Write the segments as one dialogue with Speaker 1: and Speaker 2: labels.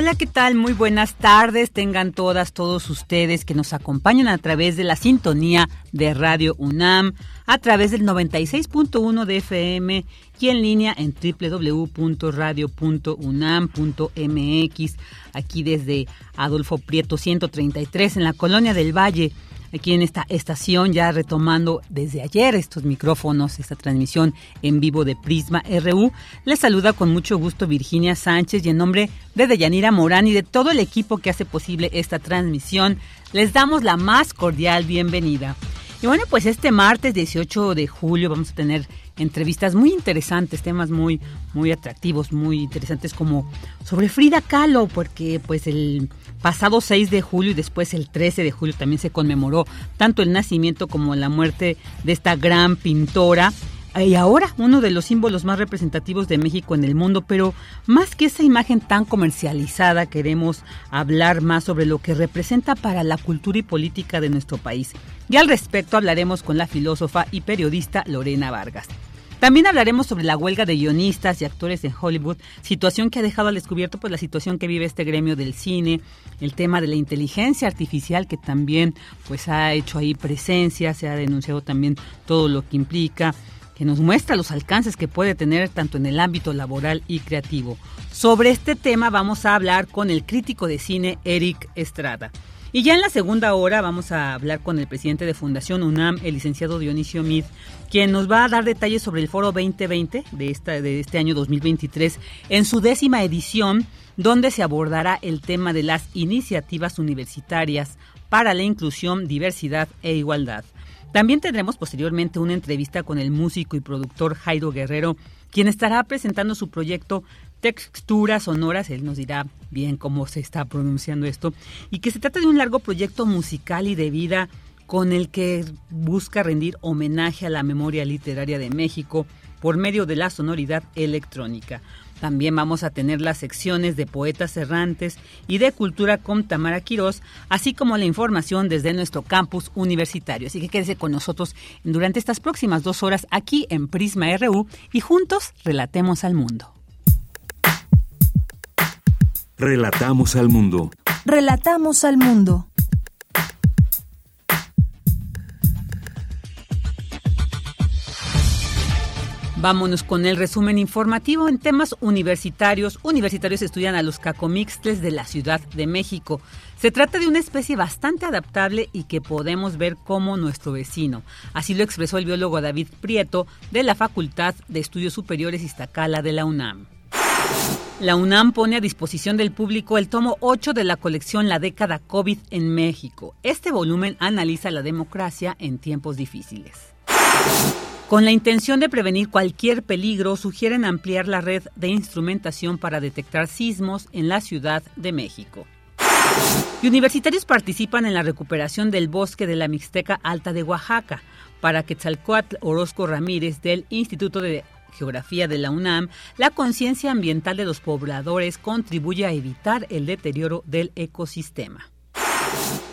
Speaker 1: Hola, ¿qué tal? Muy buenas tardes. Tengan todas, todos ustedes que nos acompañan a través de la sintonía de Radio UNAM, a través del 96.1 de FM y en línea en www.radio.unam.mx, aquí desde Adolfo Prieto 133 en la Colonia del Valle aquí en esta estación, ya retomando desde ayer estos micrófonos, esta transmisión en vivo de Prisma RU. Les saluda con mucho gusto Virginia Sánchez y en nombre de Deyanira Morán y de todo el equipo que hace posible esta transmisión, les damos la más cordial bienvenida. Y bueno, pues este martes 18 de julio vamos a tener entrevistas muy interesantes, temas muy, muy atractivos, muy interesantes como sobre Frida Kahlo, porque pues el pasado 6 de julio y después el 13 de julio también se conmemoró tanto el nacimiento como la muerte de esta gran pintora. Y ahora uno de los símbolos más representativos de México en el mundo, pero más que esa imagen tan comercializada, queremos hablar más sobre lo que representa para la cultura y política de nuestro país. Y al respecto hablaremos con la filósofa y periodista Lorena Vargas. También hablaremos sobre la huelga de guionistas y actores en Hollywood, situación que ha dejado al descubierto pues la situación que vive este gremio del cine, el tema de la inteligencia artificial que también pues ha hecho ahí presencia, se ha denunciado también todo lo que implica que nos muestra los alcances que puede tener tanto en el ámbito laboral y creativo. Sobre este tema vamos a hablar con el crítico de cine Eric Estrada. Y ya en la segunda hora vamos a hablar con el presidente de Fundación UNAM, el licenciado Dionisio Mid, quien nos va a dar detalles sobre el Foro 2020 de, de este año 2023 en su décima edición, donde se abordará el tema de las iniciativas universitarias para la inclusión, diversidad e igualdad. También tendremos posteriormente una entrevista con el músico y productor Jairo Guerrero, quien estará presentando su proyecto Texturas Sonoras, él nos dirá bien cómo se está pronunciando esto, y que se trata de un largo proyecto musical y de vida con el que busca rendir homenaje a la memoria literaria de México por medio de la sonoridad electrónica. También vamos a tener las secciones de poetas errantes y de cultura con Tamara Quirós, así como la información desde nuestro campus universitario. Así que quédese con nosotros durante estas próximas dos horas aquí en Prisma RU y juntos relatemos al mundo.
Speaker 2: Relatamos al mundo.
Speaker 3: Relatamos al mundo.
Speaker 1: Vámonos con el resumen informativo en temas universitarios. Universitarios estudian a los cacomixtles de la Ciudad de México. Se trata de una especie bastante adaptable y que podemos ver como nuestro vecino. Así lo expresó el biólogo David Prieto de la Facultad de Estudios Superiores Iztacala de la UNAM. La UNAM pone a disposición del público el tomo 8 de la colección La década COVID en México. Este volumen analiza la democracia en tiempos difíciles. Con la intención de prevenir cualquier peligro, sugieren ampliar la red de instrumentación para detectar sismos en la Ciudad de México. Y universitarios participan en la recuperación del bosque de la Mixteca Alta de Oaxaca. Para Quetzalcoatl Orozco Ramírez del Instituto de Geografía de la UNAM, la conciencia ambiental de los pobladores contribuye a evitar el deterioro del ecosistema.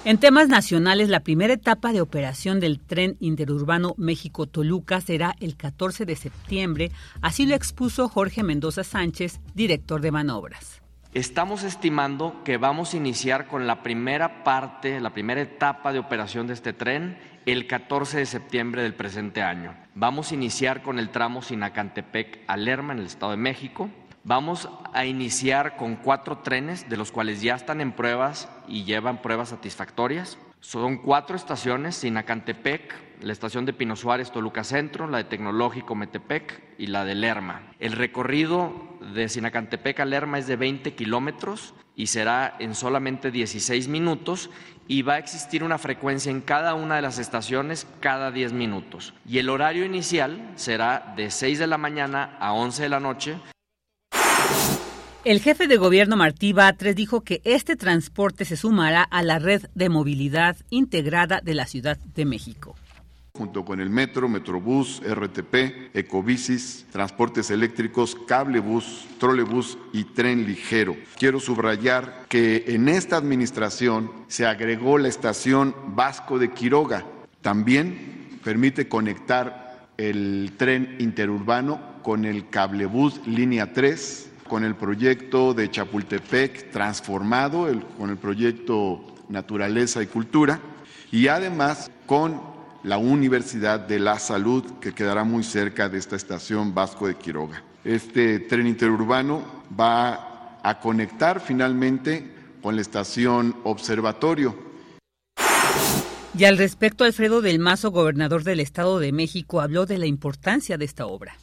Speaker 1: En temas nacionales, la primera etapa de operación del tren interurbano México-Toluca será el 14 de septiembre, así lo expuso Jorge Mendoza Sánchez, director de manobras.
Speaker 4: Estamos estimando que vamos a iniciar con la primera parte, la primera etapa de operación de este tren el 14 de septiembre del presente año. Vamos a iniciar con el tramo Sinacantepec a Lerma en el Estado de México. Vamos a iniciar con cuatro trenes, de los cuales ya están en pruebas y llevan pruebas satisfactorias. Son cuatro estaciones, Sinacantepec, la estación de Pino Suárez, Toluca Centro, la de Tecnológico Metepec y la de Lerma. El recorrido de Sinacantepec a Lerma es de 20 kilómetros y será en solamente 16 minutos y va a existir una frecuencia en cada una de las estaciones cada 10 minutos. Y el horario inicial será de 6 de la mañana a 11 de la noche.
Speaker 1: El jefe de gobierno Martí Batres dijo que este transporte se sumará a la red de movilidad integrada de la Ciudad de México
Speaker 5: junto con el metro, metrobús, RTP, ecobicis, transportes eléctricos, cablebús, trolebús y tren ligero. Quiero subrayar que en esta administración se agregó la estación Vasco de Quiroga. También permite conectar el tren interurbano con el cablebús línea 3 con el proyecto de Chapultepec transformado, con el proyecto Naturaleza y Cultura, y además con la Universidad de la Salud, que quedará muy cerca de esta estación Vasco de Quiroga. Este tren interurbano va a conectar finalmente con la estación Observatorio.
Speaker 1: Y al respecto, Alfredo del Mazo, gobernador del Estado de México, habló de la importancia de esta obra.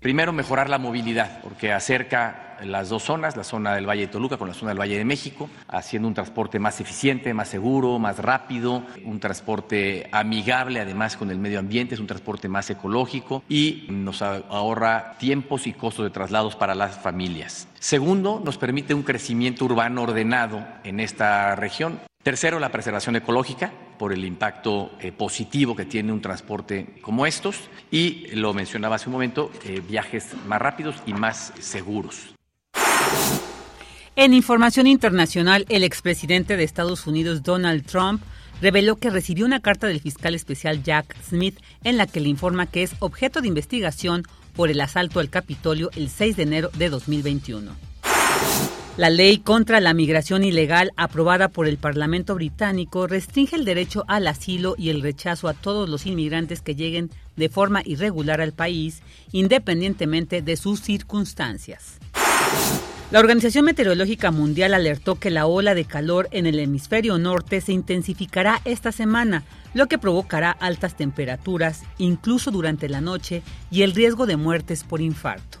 Speaker 6: Primero, mejorar la movilidad, porque acerca las dos zonas, la zona del Valle de Toluca con la zona del Valle de México, haciendo un transporte más eficiente, más seguro, más rápido, un transporte amigable además con el medio ambiente, es un transporte más ecológico y nos ahorra tiempos y costos de traslados para las familias. Segundo, nos permite un crecimiento urbano ordenado en esta región. Tercero, la preservación ecológica por el impacto eh, positivo que tiene un transporte como estos y, lo mencionaba hace un momento, eh, viajes más rápidos y más seguros.
Speaker 1: En información internacional, el expresidente de Estados Unidos, Donald Trump, reveló que recibió una carta del fiscal especial Jack Smith en la que le informa que es objeto de investigación por el asalto al Capitolio el 6 de enero de 2021. La ley contra la migración ilegal aprobada por el Parlamento británico restringe el derecho al asilo y el rechazo a todos los inmigrantes que lleguen de forma irregular al país, independientemente de sus circunstancias. La Organización Meteorológica Mundial alertó que la ola de calor en el hemisferio norte se intensificará esta semana, lo que provocará altas temperaturas, incluso durante la noche, y el riesgo de muertes por infarto.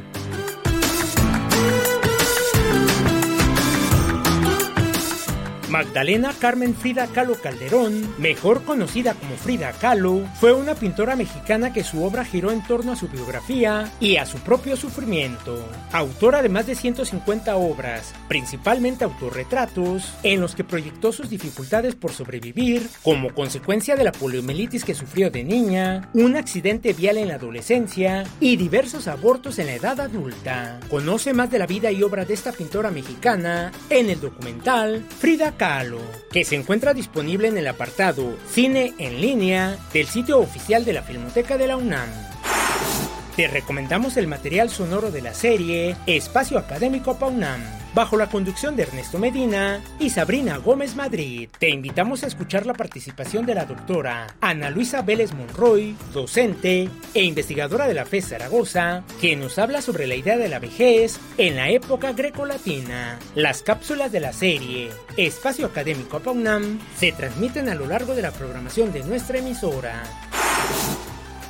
Speaker 7: Magdalena Carmen Frida Kahlo Calderón, mejor conocida como Frida Kahlo, fue una pintora mexicana que su obra giró en torno a su biografía y a su propio sufrimiento. Autora de más de 150 obras, principalmente autorretratos, en los que proyectó sus dificultades por sobrevivir como consecuencia de la poliomielitis que sufrió de niña, un accidente vial en la adolescencia y diversos abortos en la edad adulta. Conoce más de la vida y obra de esta pintora mexicana en el documental Frida que se encuentra disponible en el apartado Cine en línea del sitio oficial de la Filmoteca de la UNAM. Te recomendamos el material sonoro de la serie Espacio Académico PAUNAM, bajo la conducción de Ernesto Medina y Sabrina Gómez Madrid. Te invitamos a escuchar la participación de la doctora Ana Luisa Vélez Monroy, docente e investigadora de la FE Zaragoza, que nos habla sobre la idea de la vejez en la época grecolatina. Las cápsulas de la serie Espacio Académico PAUNAM se transmiten a lo largo de la programación de nuestra emisora.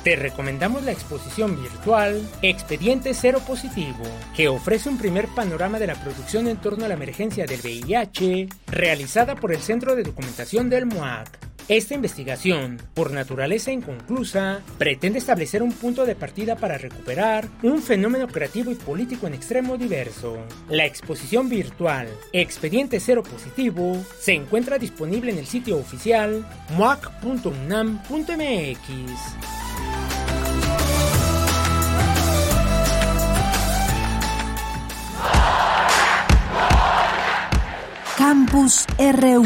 Speaker 7: Te recomendamos la exposición virtual Expediente Cero Positivo, que ofrece un primer panorama de la producción en torno a la emergencia del VIH, realizada por el Centro de Documentación del MUAC. Esta investigación, por naturaleza inconclusa, pretende establecer un punto de partida para recuperar un fenómeno creativo y político en extremo diverso. La exposición virtual Expediente Cero Positivo se encuentra disponible en el sitio oficial muac.unam.mx.
Speaker 3: Campus RU.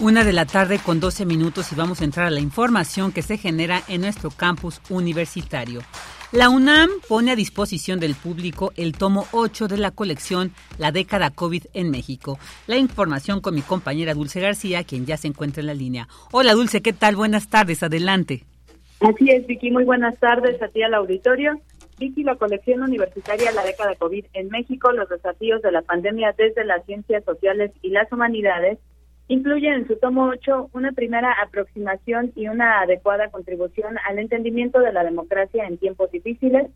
Speaker 1: Una de la tarde con 12 minutos y vamos a entrar a la información que se genera en nuestro campus universitario. La UNAM pone a disposición del público el tomo 8 de la colección La década COVID en México. La información con mi compañera Dulce García, quien ya se encuentra en la línea. Hola Dulce, ¿qué tal? Buenas tardes, adelante.
Speaker 8: Así es, Vicky. Muy buenas tardes a ti al auditorio. Vicky, la colección universitaria La década COVID en México, los desafíos de la pandemia desde las ciencias sociales y las humanidades, incluye en su tomo 8 una primera aproximación y una adecuada contribución al entendimiento de la democracia en tiempos difíciles.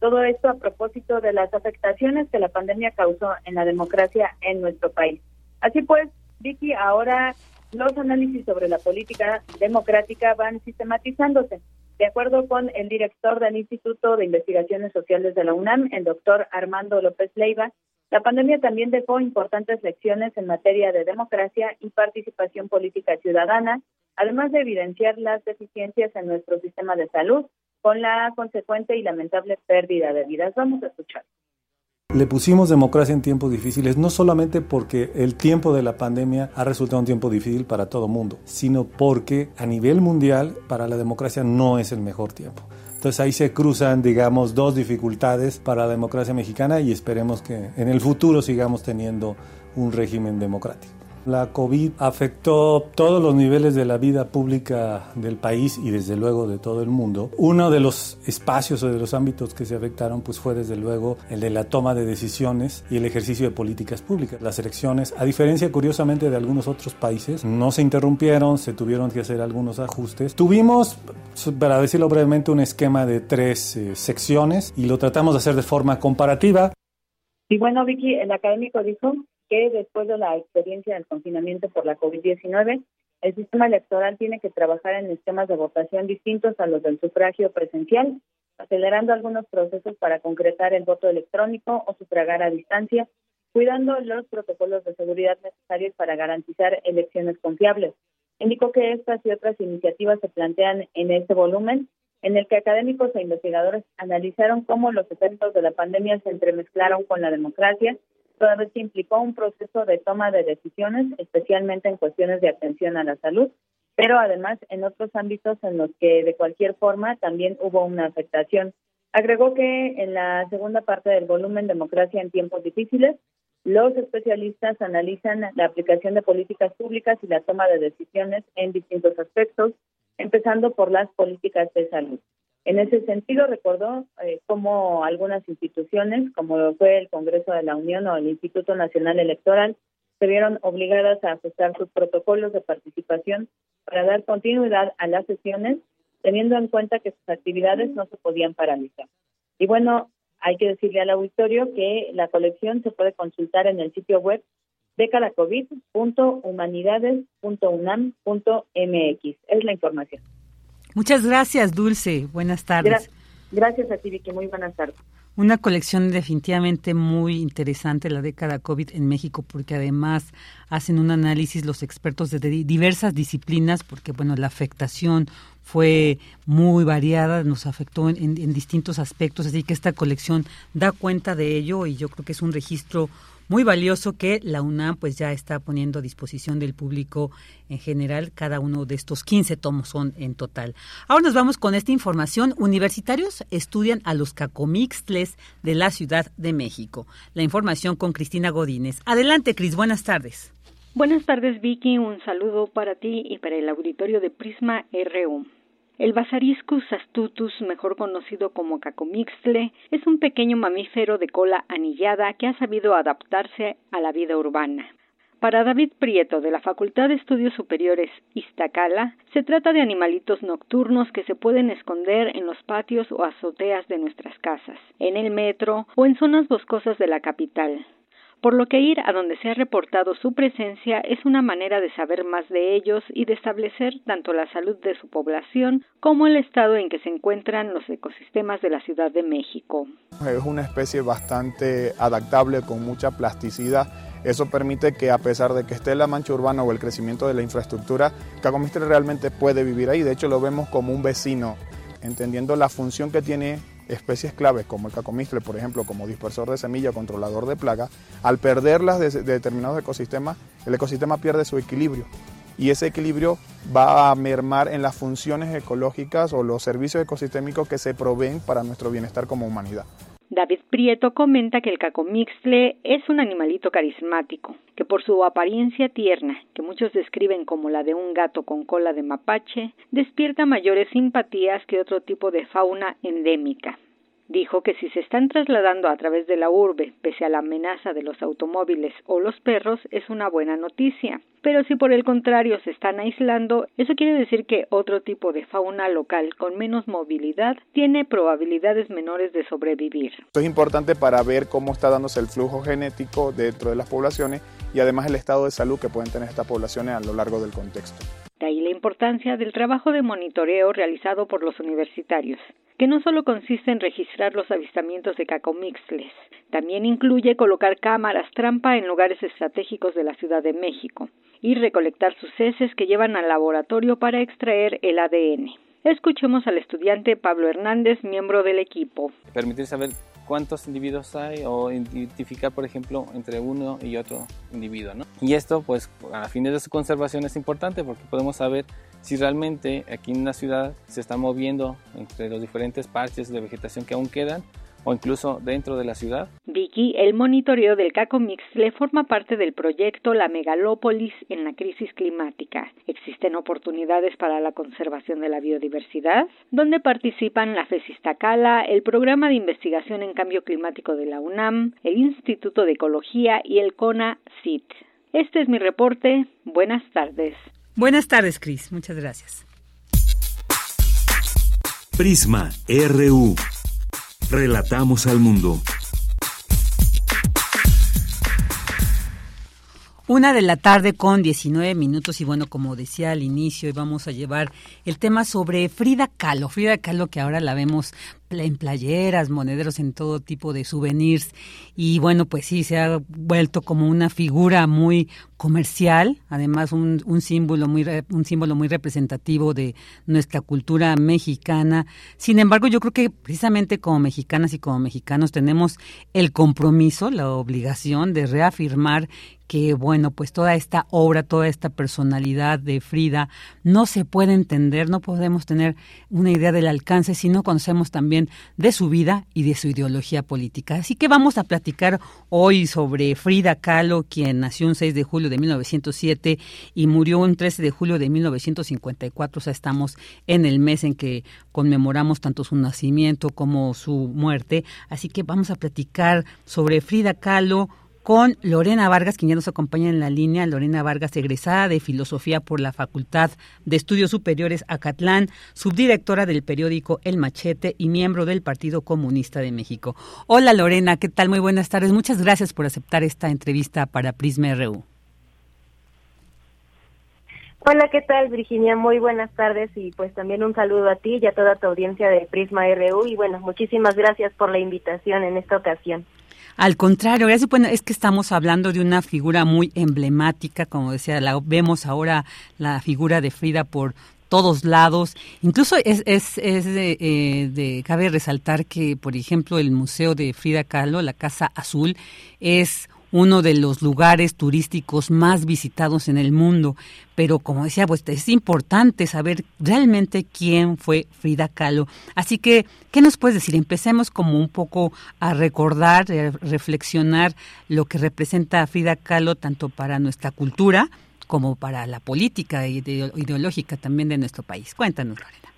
Speaker 8: Todo esto a propósito de las afectaciones que la pandemia causó en la democracia en nuestro país. Así pues, Vicky, ahora los análisis sobre la política democrática van sistematizándose. De acuerdo con el director del Instituto de Investigaciones Sociales de la UNAM, el doctor Armando López Leiva, la pandemia también dejó importantes lecciones en materia de democracia y participación política ciudadana, además de evidenciar las deficiencias en nuestro sistema de salud, con la consecuente y lamentable pérdida de vidas. Vamos a escuchar.
Speaker 9: Le pusimos democracia en tiempos difíciles, no solamente porque el tiempo de la pandemia ha resultado un tiempo difícil para todo el mundo, sino porque a nivel mundial para la democracia no es el mejor tiempo. Entonces ahí se cruzan, digamos, dos dificultades para la democracia mexicana y esperemos que en el futuro sigamos teniendo un régimen democrático. La COVID afectó todos los niveles de la vida pública del país y desde luego de todo el mundo. Uno de los espacios o de los ámbitos que se afectaron pues fue desde luego el de la toma de decisiones y el ejercicio de políticas públicas. Las elecciones, a diferencia curiosamente de algunos otros países, no se interrumpieron, se tuvieron que hacer algunos ajustes. Tuvimos, para decirlo brevemente, un esquema de tres eh, secciones y lo tratamos de hacer de forma comparativa.
Speaker 8: Y bueno, Vicky, el académico dijo que después de la experiencia del confinamiento por la COVID-19, el sistema electoral tiene que trabajar en esquemas de votación distintos a los del sufragio presencial, acelerando algunos procesos para concretar el voto electrónico o sufragar a distancia, cuidando los protocolos de seguridad necesarios para garantizar elecciones confiables. Indicó que estas y otras iniciativas se plantean en este volumen, en el que académicos e investigadores analizaron cómo los efectos de la pandemia se entremezclaron con la democracia toda vez que implicó un proceso de toma de decisiones, especialmente en cuestiones de atención a la salud, pero además en otros ámbitos en los que de cualquier forma también hubo una afectación. Agregó que en la segunda parte del volumen Democracia en tiempos difíciles, los especialistas analizan la aplicación de políticas públicas y la toma de decisiones en distintos aspectos, empezando por las políticas de salud. En ese sentido, recordó eh, cómo algunas instituciones, como fue el Congreso de la Unión o el Instituto Nacional Electoral, se vieron obligadas a ajustar sus protocolos de participación para dar continuidad a las sesiones, teniendo en cuenta que sus actividades no se podían paralizar. Y bueno, hay que decirle al auditorio que la colección se puede consultar en el sitio web decadacovid.humanidades.unam.mx. Es la información.
Speaker 1: Muchas gracias, Dulce. Buenas tardes.
Speaker 8: Gracias a ti, Vicky. Muy buenas tardes.
Speaker 1: Una colección definitivamente muy interesante, la década COVID en México, porque además hacen un análisis los expertos de diversas disciplinas, porque bueno, la afectación fue muy variada, nos afectó en, en distintos aspectos, así que esta colección da cuenta de ello y yo creo que es un registro muy valioso que la UNAM pues ya está poniendo a disposición del público en general. Cada uno de estos 15 tomos son en total. Ahora nos vamos con esta información. Universitarios estudian a los cacomixtles de la Ciudad de México. La información con Cristina Godínez. Adelante, Cris. Buenas tardes.
Speaker 10: Buenas tardes, Vicky. Un saludo para ti y para el auditorio de Prisma RU. El Basariscus astutus, mejor conocido como cacomixtle, es un pequeño mamífero de cola anillada que ha sabido adaptarse a la vida urbana. Para David Prieto, de la Facultad de Estudios Superiores Iztacala, se trata de animalitos nocturnos que se pueden esconder en los patios o azoteas de nuestras casas, en el metro o en zonas boscosas de la capital por lo que ir a donde se ha reportado su presencia es una manera de saber más de ellos y de establecer tanto la salud de su población como el estado en que se encuentran los ecosistemas de la Ciudad de México.
Speaker 11: Es una especie bastante adaptable con mucha plasticidad. Eso permite que a pesar de que esté la mancha urbana o el crecimiento de la infraestructura, Cagomistre realmente puede vivir ahí. De hecho, lo vemos como un vecino, entendiendo la función que tiene especies claves como el cacomistle, por ejemplo, como dispersor de semilla, controlador de plagas, al perderlas de, determinados ecosistemas, el ecosistema pierde su equilibrio y ese equilibrio va a mermar en las funciones ecológicas o los servicios ecosistémicos que se proveen para nuestro bienestar como humanidad.
Speaker 10: Prieto comenta que el cacomixtle es un animalito carismático, que por su apariencia tierna, que muchos describen como la de un gato con cola de mapache, despierta mayores simpatías que otro tipo de fauna endémica. Dijo que si se están trasladando a través de la urbe, pese a la amenaza de los automóviles o los perros, es una buena noticia. Pero si por el contrario se están aislando, eso quiere decir que otro tipo de fauna local con menos movilidad tiene probabilidades menores de sobrevivir.
Speaker 11: Esto es importante para ver cómo está dándose el flujo genético dentro de las poblaciones y además el estado de salud que pueden tener estas poblaciones a lo largo del contexto.
Speaker 10: De ahí la importancia del trabajo de monitoreo realizado por los universitarios, que no solo consiste en registrar los avistamientos de cacomixles, también incluye colocar cámaras trampa en lugares estratégicos de la Ciudad de México y recolectar sus heces que llevan al laboratorio para extraer el ADN. Escuchemos al estudiante Pablo Hernández, miembro del equipo.
Speaker 12: Permitir saber cuántos individuos hay o identificar, por ejemplo, entre uno y otro individuo. ¿no? Y esto, pues, a fines de su conservación es importante porque podemos saber si realmente aquí en una ciudad se está moviendo entre los diferentes parches de vegetación que aún quedan o incluso dentro de la ciudad.
Speaker 10: Vicky, el monitoreo del Cacomix le forma parte del proyecto La Megalópolis en la crisis climática. Existen oportunidades para la conservación de la biodiversidad, donde participan la FESISTACALA, el Programa de Investigación en Cambio Climático de la UNAM, el Instituto de Ecología y el CONA-CIT. Este es mi reporte. Buenas tardes.
Speaker 1: Buenas tardes, Cris. Muchas gracias.
Speaker 2: Prisma RU. Relatamos al mundo.
Speaker 1: Una de la tarde con 19 minutos y bueno, como decía al inicio, vamos a llevar el tema sobre Frida Kahlo. Frida Kahlo que ahora la vemos en playeras, monederos, en todo tipo de souvenirs. Y bueno, pues sí, se ha vuelto como una figura muy comercial, además un, un símbolo muy un símbolo muy representativo de nuestra cultura mexicana. Sin embargo, yo creo que precisamente como mexicanas y como mexicanos tenemos el compromiso, la obligación de reafirmar que bueno, pues toda esta obra, toda esta personalidad de Frida no se puede entender, no podemos tener una idea del alcance si no conocemos también de su vida y de su ideología política. Así que vamos a platicar hoy sobre Frida Kahlo, quien nació un 6 de julio de 1907 y murió un 13 de julio de 1954. O sea, estamos en el mes en que conmemoramos tanto su nacimiento como su muerte. Así que vamos a platicar sobre Frida Kahlo, con Lorena Vargas, quien ya nos acompaña en la línea. Lorena Vargas, egresada de Filosofía por la Facultad de Estudios Superiores Acatlán, subdirectora del periódico El Machete y miembro del Partido Comunista de México. Hola Lorena, ¿qué tal? Muy buenas tardes. Muchas gracias por aceptar esta entrevista para Prisma RU.
Speaker 13: Hola, ¿qué tal Virginia? Muy buenas tardes y pues también un saludo a ti y a toda tu audiencia de Prisma RU y bueno, muchísimas gracias por la invitación en esta ocasión.
Speaker 1: Al contrario, es que estamos hablando de una figura muy emblemática, como decía, la vemos ahora la figura de Frida por todos lados. Incluso es, es, es de, eh, de, cabe resaltar que, por ejemplo, el Museo de Frida Kahlo, la Casa Azul, es uno de los lugares turísticos más visitados en el mundo. Pero como decía, pues es importante saber realmente quién fue Frida Kahlo. Así que, ¿qué nos puedes decir? Empecemos como un poco a recordar, a reflexionar lo que representa Frida Kahlo tanto para nuestra cultura como para la política ideológica también de nuestro país. Cuéntanos, Lorena.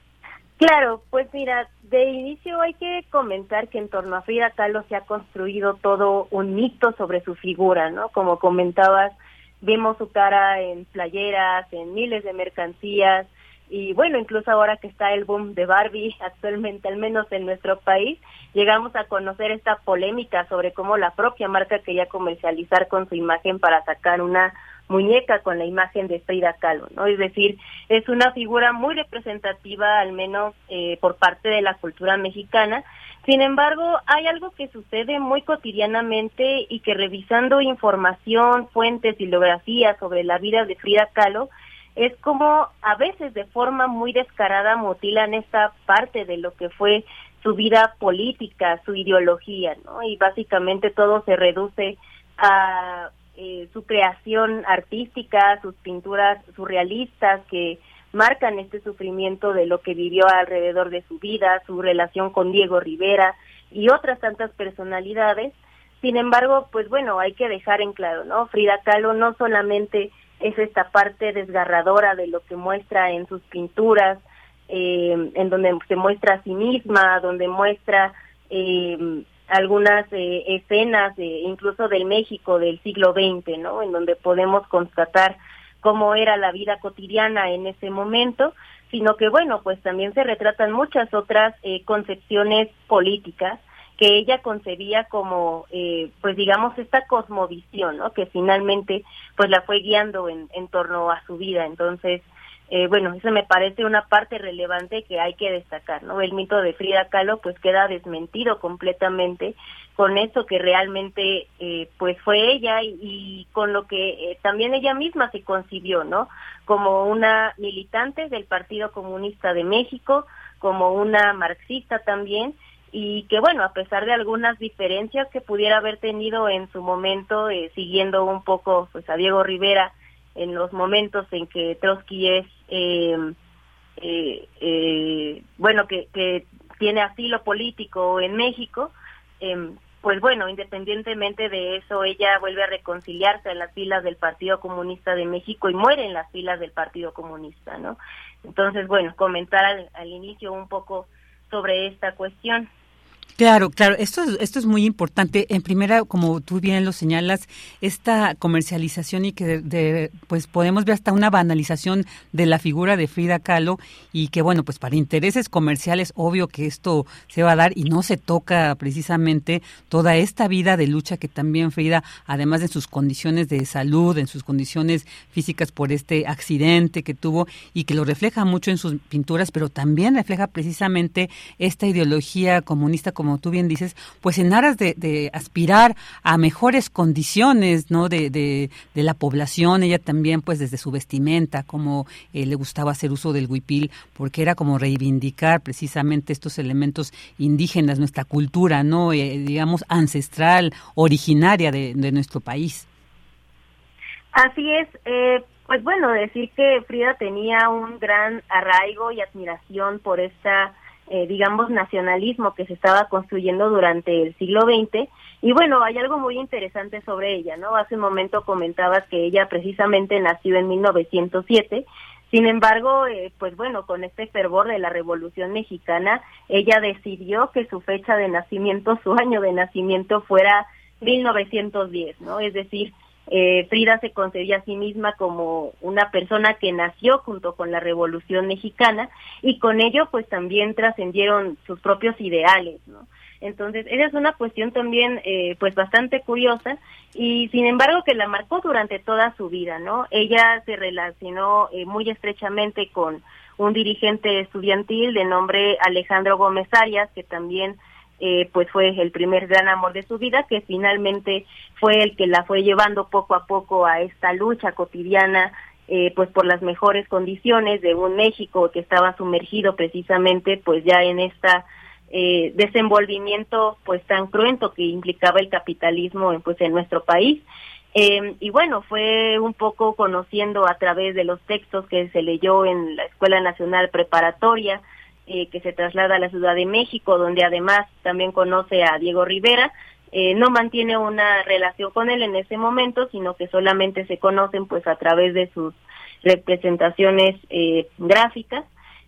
Speaker 13: Claro, pues mira, de inicio hay que comentar que en torno a Frida Kahlo se ha construido todo un mito sobre su figura, ¿no? Como comentabas, vemos su cara en playeras, en miles de mercancías y bueno, incluso ahora que está el boom de Barbie actualmente, al menos en nuestro país, llegamos a conocer esta polémica sobre cómo la propia marca quería comercializar con su imagen para sacar una muñeca con la imagen de Frida Kahlo, ¿no? Es decir, es una figura muy representativa, al menos eh, por parte de la cultura mexicana. Sin embargo, hay algo que sucede muy cotidianamente y que revisando información, fuentes, bibliografías sobre la vida de Frida Kahlo, es como a veces de forma muy descarada mutilan esta parte de lo que fue su vida política, su ideología, ¿no? Y básicamente todo se reduce a eh, su creación artística, sus pinturas surrealistas que marcan este sufrimiento de lo que vivió alrededor de su vida, su relación con Diego Rivera y otras tantas personalidades. Sin embargo, pues bueno, hay que dejar en claro, ¿no? Frida Kahlo no solamente es esta parte desgarradora de lo que muestra en sus pinturas, eh, en donde se muestra a sí misma, donde muestra eh, algunas eh, escenas, incluso del México del siglo XX, ¿no? En donde podemos constatar cómo era la vida cotidiana en ese momento, sino que, bueno, pues también se retratan muchas otras concepciones políticas que ella concebía como, pues digamos, esta cosmovisión, ¿no? Que finalmente, pues la fue guiando en, en torno a su vida. Entonces, eh, bueno, eso me parece una parte relevante que hay que destacar, ¿no? El mito de Frida Kahlo pues queda desmentido completamente con eso que realmente eh, pues fue ella y, con lo que eh, también ella misma se concibió, ¿no? Como una militante del Partido Comunista de México, como una marxista también y que bueno, a pesar de algunas diferencias que pudiera haber tenido en su momento siguiendo un poco pues a Diego Rivera en los momentos en que Trotsky es, eh, eh, eh, bueno, que, que, tiene asilo político en México, em, pues bueno, independientemente de eso, ella vuelve a reconciliarse en las filas del Partido Comunista de México y muere en las filas del Partido Comunista, ¿no? Entonces, bueno, comentar al, al inicio un poco sobre esta cuestión.
Speaker 1: Claro, claro, esto es, esto es muy importante. En primera, como tú bien lo señalas, esta comercialización y que de, pues podemos ver hasta una banalización de la figura de Frida Kahlo y que bueno, pues para intereses comerciales obvio que esto se va a dar y no se toca precisamente toda esta vida de lucha que también Frida, además de sus condiciones de salud, en sus condiciones físicas por este accidente que tuvo y que lo refleja mucho en sus pinturas, pero también refleja precisamente esta ideología comunista como tú bien dices, pues en aras de, aspirar a mejores condiciones, ¿no? De, de, la población, ella también, pues desde su vestimenta, como eh, le gustaba hacer uso del huipil, porque era como reivindicar precisamente estos elementos indígenas, nuestra cultura, ¿no? Eh, digamos, ancestral, originaria de, nuestro país.
Speaker 13: Así es, eh, pues bueno, decir que Frida tenía un gran arraigo y admiración por esta eh, digamos, nacionalismo que se estaba construyendo durante el siglo XX. Y bueno, hay algo muy interesante sobre ella, ¿no? Hace un momento comentabas que ella precisamente nació en 1907. Sin embargo, eh, pues bueno, con este fervor de la Revolución Mexicana, ella decidió que su fecha de nacimiento, su año de nacimiento fuera 1910, ¿no? Es decir, eh, Frida se concebía a sí misma como una persona que nació junto con la Revolución Mexicana y con ello pues también trascendieron sus propios ideales, ¿no? Entonces, esa es una cuestión también eh, pues bastante curiosa y sin embargo que la marcó durante toda su vida, ¿no? Ella se relacionó eh, muy estrechamente con un dirigente estudiantil de nombre Alejandro Gómez Arias, que también eh, pues fue el primer gran amor de su vida, que finalmente fue el que la fue llevando poco a poco a esta lucha cotidiana, eh, pues por las mejores condiciones de un México que estaba sumergido precisamente pues ya en esta eh, desenvolvimiento pues tan cruento que implicaba el capitalismo pues en nuestro país. Eh, y bueno, fue un poco conociendo a través de los textos que se leyó en la Escuela Nacional Preparatoria, eh, que se traslada a la Ciudad de México, donde además también conoce a Diego Rivera. Eh, no mantiene una relación con él en ese momento, sino que solamente se conocen pues a través de sus representaciones eh, gráficas.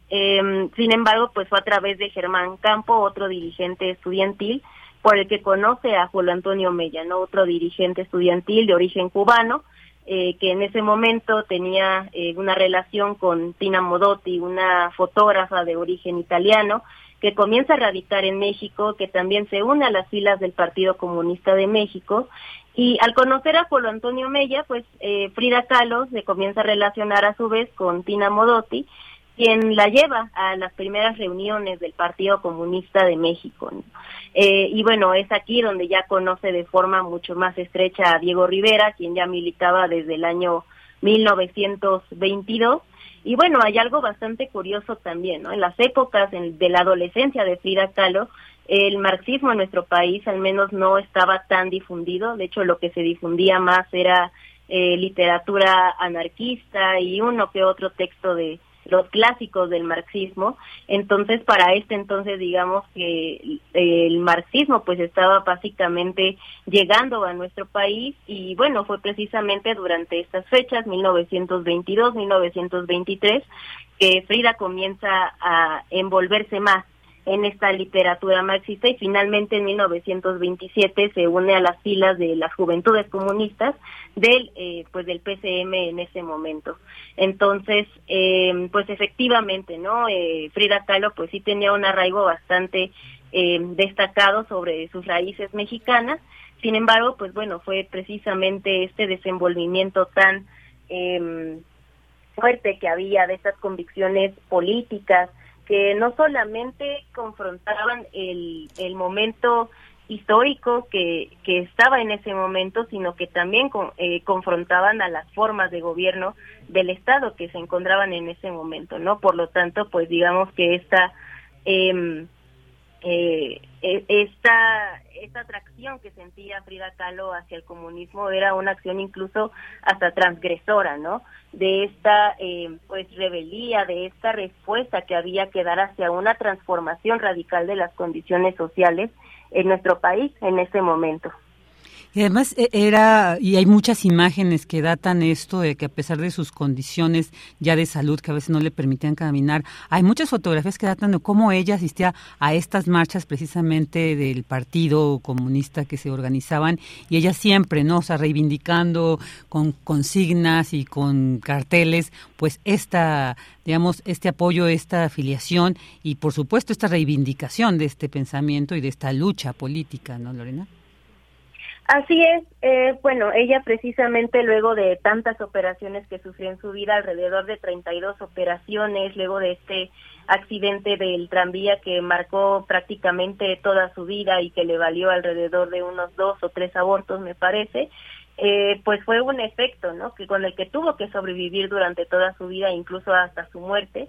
Speaker 13: Em, sin embargo, pues fue a través de Germán Campo, otro dirigente estudiantil, por el que conoce a Julio Antonio Mella, ¿no? otro dirigente estudiantil de origen cubano, eh, que en ese momento tenía eh, una relación con Tina Modotti, una fotógrafa de origen italiano, que comienza a radicar en México, que también se une a las filas del Partido Comunista de México. Y al conocer a Polo Antonio Mella, pues eh, Frida Kahlo se comienza a relacionar a su vez con Tina Modotti, quien la lleva a las primeras reuniones del Partido Comunista de México. Eh, y bueno, es aquí donde ya conoce de forma mucho más estrecha a Diego Rivera, quien ya militaba desde el año 1922. Y bueno, hay algo bastante curioso también, ¿no? En las épocas de la adolescencia de Frida Kahlo, el marxismo en nuestro país al menos no estaba tan difundido. De hecho, lo que se difundía más era eh, literatura anarquista y uno que otro texto de los clásicos del marxismo. Entonces, para este entonces, digamos que el marxismo pues estaba básicamente llegando a nuestro país y bueno, fue precisamente durante estas fechas, 1922, 1923, que Frida comienza a envolverse más en esta literatura marxista y finalmente en 1927 se une a las filas de las juventudes comunistas del eh, pues del PCM en ese momento. Entonces eh, pues efectivamente no eh, Frida Kahlo pues sí tenía un arraigo bastante destacado sobre sus raíces mexicanas. Sin embargo pues bueno fue precisamente este desenvolvimiento tan fuerte que había de estas convicciones políticas que no solamente confrontaban el, el momento histórico que, que estaba en ese momento, sino que también eh, confrontaban a las formas de gobierno del Estado que se encontraban en ese momento, ¿no? Por lo tanto, pues digamos que esta eh, eh, esta, esta atracción que sentía Frida Kahlo hacia el comunismo era una acción incluso hasta transgresora, ¿no? De esta eh, pues rebeldía, de esta respuesta que había que dar hacia una transformación radical de las condiciones sociales en nuestro país en ese momento.
Speaker 1: Y además e, era, y hay muchas imágenes que datan esto de que a pesar de sus condiciones ya de salud que a veces no le permitían caminar, hay muchas fotografías que datan de cómo ella asistía a estas marchas precisamente del Partido Comunista que se organizaban y ella siempre, ¿no? O sea, reivindicando con consignas y con carteles, pues esta, digamos, este apoyo, esta afiliación y por supuesto esta reivindicación de este pensamiento y de esta lucha política, ¿no, Lorena?
Speaker 13: Así es, eh, bueno, ella precisamente luego de tantas operaciones que sufrió en su vida, alrededor de 32 operaciones, luego de este accidente del tranvía que marcó prácticamente toda su vida y que le valió alrededor de unos dos o tres abortos, me parece, eh, pues fue un efecto, ¿no? Que con el que tuvo que sobrevivir durante toda su vida, incluso hasta su muerte.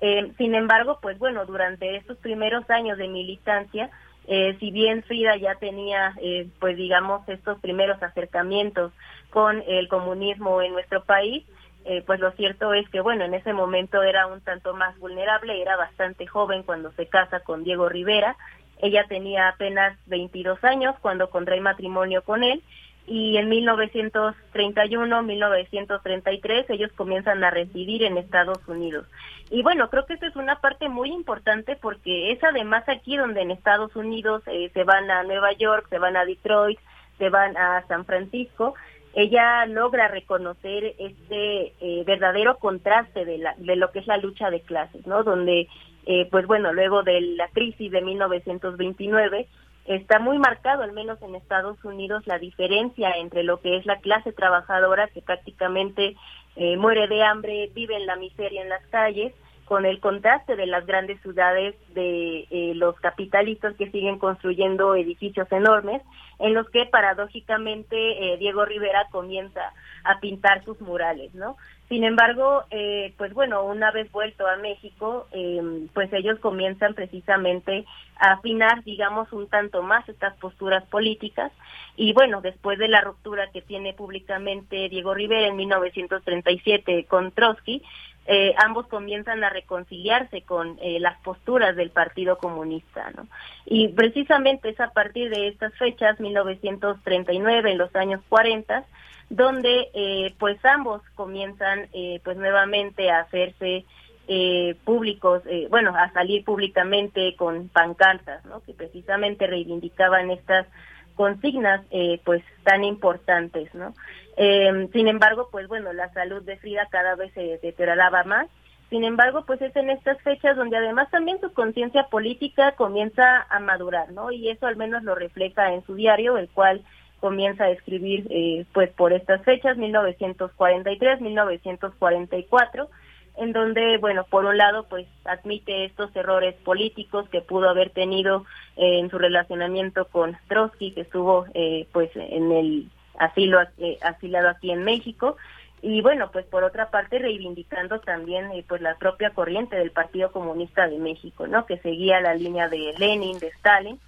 Speaker 13: Eh, sin embargo, pues bueno, durante estos primeros años de militancia, eh, si bien Frida ya tenía, eh, pues digamos, estos primeros acercamientos con el comunismo en nuestro país, eh, pues lo cierto es que, bueno, en ese momento era un tanto más vulnerable, era bastante joven cuando se casa con Diego Rivera, ella tenía apenas 22 años cuando contrae matrimonio con él y en 1931, 1933 ellos comienzan a residir en Estados Unidos. Y bueno, creo que esa es una parte muy importante porque es además aquí donde en Estados Unidos eh, se van a Nueva York, se van a Detroit, se van a San Francisco, ella logra reconocer este eh, verdadero contraste de, la, de lo que es la lucha de clases, ¿no? Donde, eh, pues bueno, luego de la crisis de 1929, está muy marcado, al menos en Estados Unidos, la diferencia entre lo que es la clase trabajadora que prácticamente eh, muere de hambre, vive en la miseria en las calles, con el contraste de las grandes ciudades de eh, los capitalistas que siguen construyendo edificios enormes, en los que paradójicamente eh, Diego Rivera comienza a pintar sus murales, ¿no? Sin embargo, eh, pues bueno, una vez vuelto a México, eh, pues ellos comienzan precisamente a afinar, digamos, un tanto más estas posturas políticas. Y bueno, después de la ruptura que tiene públicamente Diego Rivera en 1937 con Trotsky, eh, ambos comienzan a reconciliarse con eh, las posturas del Partido Comunista, ¿no? Y precisamente es a partir de estas fechas, 1939, en los años 40, donde eh, pues ambos comienzan eh, pues nuevamente a hacerse eh, públicos, eh, bueno, a salir públicamente con pancartas, ¿no? Que precisamente reivindicaban estas consignas eh, pues tan importantes, ¿no? Eh, sin embargo, pues bueno, la salud de Frida cada vez se deterioraba más. Sin embargo, pues es en estas fechas donde además también su conciencia política comienza a madurar, ¿no? Y eso al menos lo refleja en su diario, el cual comienza a escribir eh, pues por estas fechas, 1943, 1944, en donde, bueno, por un lado, pues admite estos errores políticos que pudo haber tenido eh, en su relacionamiento con Trotsky, que estuvo eh, pues en el asilo eh, asilado aquí en México, y bueno, pues por otra parte reivindicando también eh, pues la propia corriente del Partido Comunista de México, ¿no? Que seguía la línea de Lenin, de Stalin,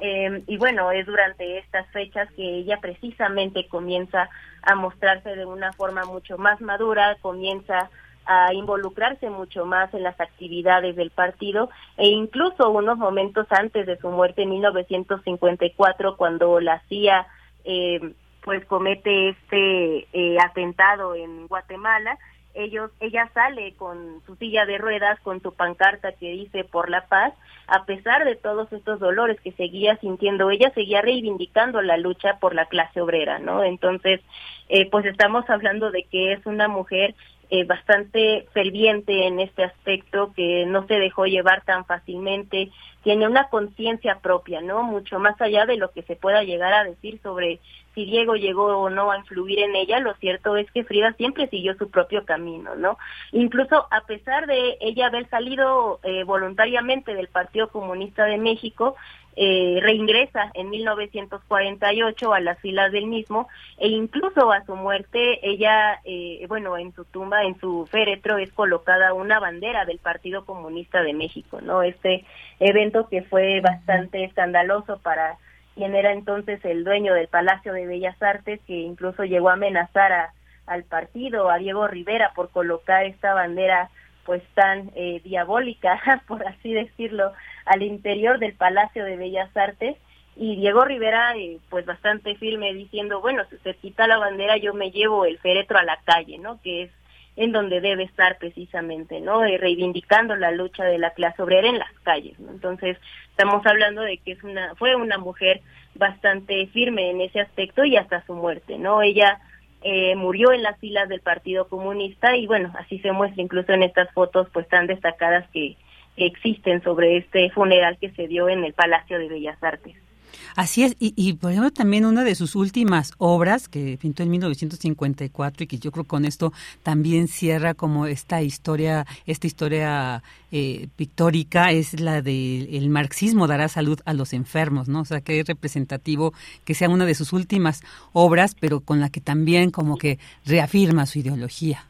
Speaker 13: eh, y bueno, es durante estas fechas que ella precisamente comienza a mostrarse de una forma mucho más madura, comienza a involucrarse mucho más en las actividades del partido e incluso unos momentos antes de su muerte en 1954 cuando la CIA eh, pues comete este eh, atentado en Guatemala ellos ella sale con su silla de ruedas con su pancarta que dice por la paz a pesar de todos estos dolores que seguía sintiendo ella seguía reivindicando la lucha por la clase obrera no entonces eh, pues estamos hablando de que es una mujer eh, bastante ferviente en este aspecto, que no se dejó llevar tan fácilmente, tiene una conciencia propia, ¿no? Mucho más allá de lo que se pueda llegar a decir sobre si Diego llegó o no a influir en ella, lo cierto es que Frida siempre siguió su propio camino, ¿no? Incluso a pesar de ella haber salido eh, voluntariamente del Partido Comunista de México, eh, reingresa en 1948 a las filas del mismo e incluso a su muerte ella, eh, bueno, en su tumba, en su féretro es colocada una bandera del Partido Comunista de México, ¿no? Este evento que fue bastante escandaloso para quien era entonces el dueño del Palacio de Bellas Artes, que incluso llegó a amenazar a, al partido, a Diego Rivera, por colocar esta bandera pues tan eh, diabólica, por así decirlo, al interior del Palacio de Bellas Artes y Diego Rivera eh, pues bastante firme diciendo, bueno, si se quita la bandera yo me llevo el féretro a la calle, ¿no? Que es en donde debe estar precisamente, ¿no? Eh, reivindicando la lucha de la clase obrera en las calles, ¿no? Entonces, estamos hablando de que es una fue una mujer bastante firme en ese aspecto y hasta su muerte, ¿no? Ella eh, murió en las filas del Partido Comunista y bueno, así se muestra incluso en estas fotos pues tan destacadas que, existen sobre este funeral que se dio en el Palacio de Bellas Artes.
Speaker 1: Así es, y, y, por ejemplo también una de sus últimas obras que pintó en 1954 y que yo creo con esto también cierra como esta historia, esta historia eh, pictórica es la de el marxismo dará salud a los enfermos, ¿no? O sea que es representativo que sea una de sus últimas obras, pero con la que también como que reafirma su ideología.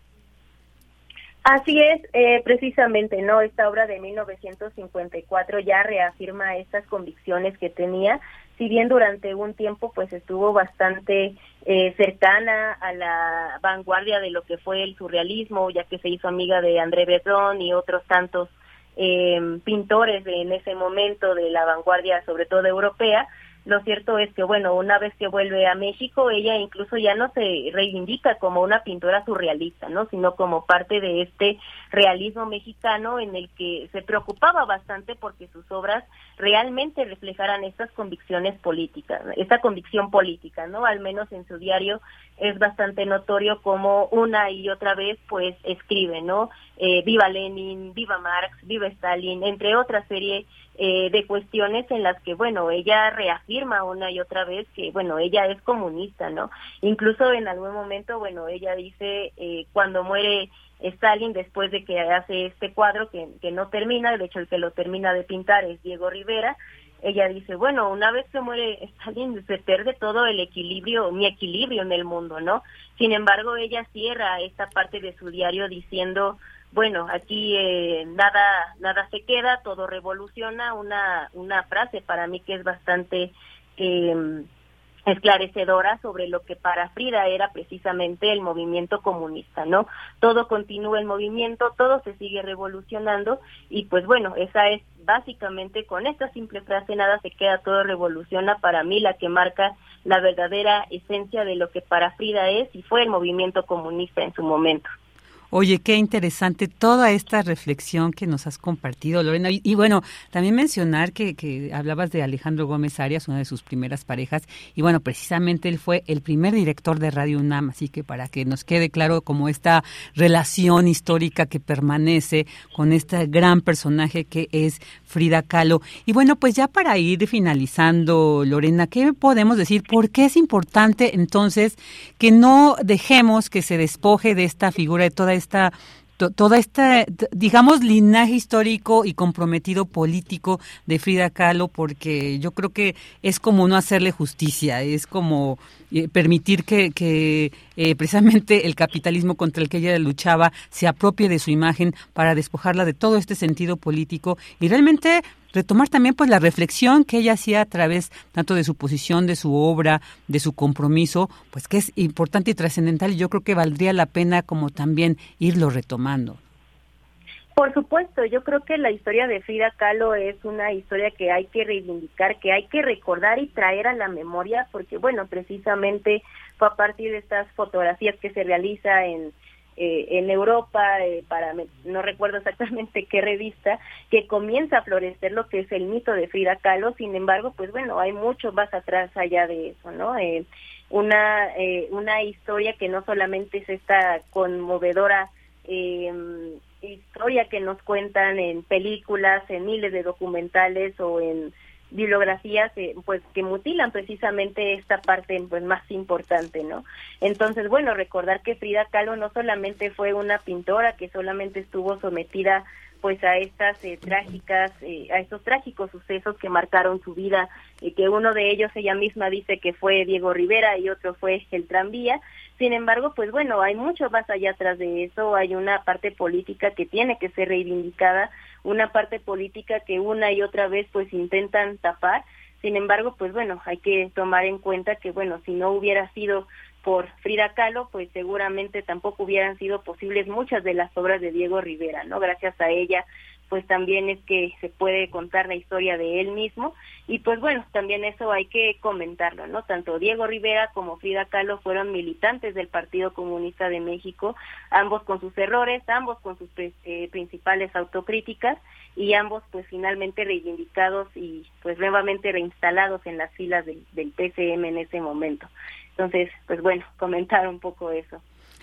Speaker 13: Así es, eh, precisamente, ¿no? Esta obra de 1954 ya reafirma estas convicciones que tenía, si bien durante un tiempo pues estuvo bastante eh, cercana a la vanguardia de lo que fue el surrealismo, ya que se hizo amiga de André Breton y otros tantos eh, pintores en ese momento de la vanguardia, sobre todo europea, lo cierto es que, bueno, una vez que vuelve a México, ella incluso ya no se reivindica como una pintora surrealista, ¿no? Sino como parte de este realismo mexicano en el que se preocupaba bastante porque sus obras realmente reflejaran estas convicciones políticas, esta convicción política, ¿no? Al menos en su diario es bastante notorio como una y otra vez, pues, escribe, ¿no? Eh, viva Lenin, viva Marx, viva Stalin, entre otra serie eh, de cuestiones en las que, bueno, ella reafirma una y otra vez que, bueno, ella es comunista, ¿no? Incluso en algún momento, bueno, ella dice, eh, cuando muere Stalin, después de que hace este cuadro que, que no termina, de hecho el que lo termina de pintar es Diego Rivera, ella dice, bueno, una vez que muere Stalin se pierde todo el equilibrio, mi equilibrio en el mundo, ¿no? Sin embargo, ella cierra esta parte de su diario diciendo, bueno, aquí eh, nada nada se queda, todo revoluciona, una una frase para mí que es bastante eh, esclarecedora sobre lo que para Frida era precisamente el movimiento comunista, ¿no? Todo continúa el movimiento, todo se sigue revolucionando y pues bueno, esa es básicamente con esta simple frase nada se queda, todo revoluciona para mí la que marca la verdadera esencia de lo que para Frida es y fue el movimiento comunista en su momento.
Speaker 1: Oye, qué interesante toda esta reflexión que nos has compartido, Lorena. Y, bueno, también mencionar que, que, hablabas de Alejandro Gómez Arias, una de sus primeras parejas, y bueno, precisamente él fue el primer director de Radio UNAM, así que para que nos quede claro como esta relación histórica que permanece con este gran personaje que es Frida Kahlo. Y bueno, pues ya para ir finalizando, Lorena, ¿qué podemos decir? ¿Por qué es importante entonces que no dejemos que se despoje de esta figura, de toda esta toda esta, digamos, linaje histórico y comprometido político de Frida Kahlo, porque yo creo que es como no hacerle justicia, es como eh, permitir que, que eh, precisamente el capitalismo contra el que ella luchaba se apropie de su imagen para despojarla de todo este sentido político. Y realmente retomar también pues la reflexión que ella hacía a través tanto de su posición, de su obra, de su compromiso, pues que es importante y trascendental y yo creo que valdría la pena como también irlo retomando.
Speaker 13: Por supuesto, yo creo que la historia de Frida Kahlo es una historia que hay que reivindicar, que hay que recordar y traer a la memoria, porque bueno, precisamente fue a partir de estas fotografías que se realiza en, eh, en Europa, eh, para no recuerdo exactamente qué revista, que comienza a florecer lo que es el mito de Frida Kahlo. Sin embargo, pues bueno, hay mucho más atrás allá de eso, ¿no? Eh, una una historia que no solamente es esta conmovedora eh, historia que nos cuentan en películas, en miles de documentales o en bibliografías eh, pues que mutilan precisamente esta parte pues más importante no entonces bueno recordar que Frida Kahlo no solamente fue una pintora que solamente estuvo sometida pues a estas eh, trágicas, eh, a estos trágicos sucesos que marcaron su vida, y que uno de ellos ella misma dice que fue Diego Rivera y otro fue el tranvía. Sin embargo, pues bueno, hay mucho más allá atrás de eso, hay una parte política que tiene que ser reivindicada, una parte política que una y otra vez pues intentan tapar. Sin embargo, pues bueno, hay que tomar en cuenta que bueno, si no hubiera sido por Frida Kahlo, pues seguramente tampoco hubieran sido posibles muchas de las obras de Diego Rivera, ¿no? Gracias a ella, pues también es que se puede contar la historia de él mismo y pues bueno, también eso hay que comentarlo, ¿no? Tanto Diego Rivera como Frida Kahlo fueron militantes del Partido Comunista de México, ambos con sus errores, ambos con sus eh, principales autocríticas y ambos pues finalmente reivindicados y pues nuevamente reinstalados en las filas del, del PCM en ese momento. Entonces, pues bueno, comentar un poco eso.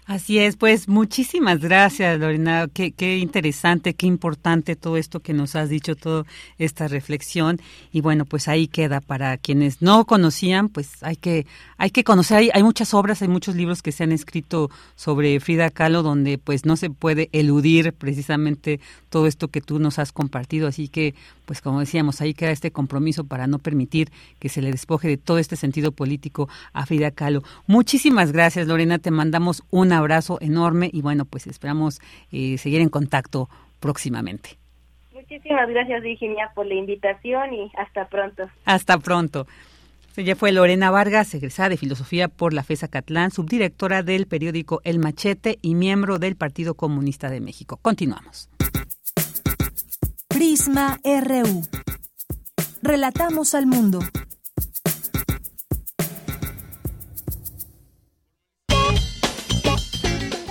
Speaker 1: Así es, pues muchísimas gracias, Lorena. Qué, interesante, qué importante todo esto que nos has dicho, toda esta reflexión. Y bueno, pues ahí queda para quienes no conocían, pues hay que, hay que conocer. Hay, hay muchas obras, hay muchos libros que se han escrito sobre Frida Kahlo, donde pues no se puede eludir precisamente todo esto que tú nos has compartido. Así que, pues como decíamos, ahí queda este compromiso para no permitir que se le despoje de todo este sentido político a Frida Kahlo. Muchísimas gracias, Lorena. Te mandamos un abrazo enorme y bueno, pues esperamos eh, seguir en contacto próximamente.
Speaker 13: Muchísimas gracias, Virginia, por la invitación y hasta pronto.
Speaker 1: Hasta pronto. Ella fue Lorena Vargas, egresada de Filosofía por la FESA Catlán, subdirectora del periódico El Machete y miembro del Partido Comunista de México. Continuamos.
Speaker 3: Prisma RU. Relatamos al mundo.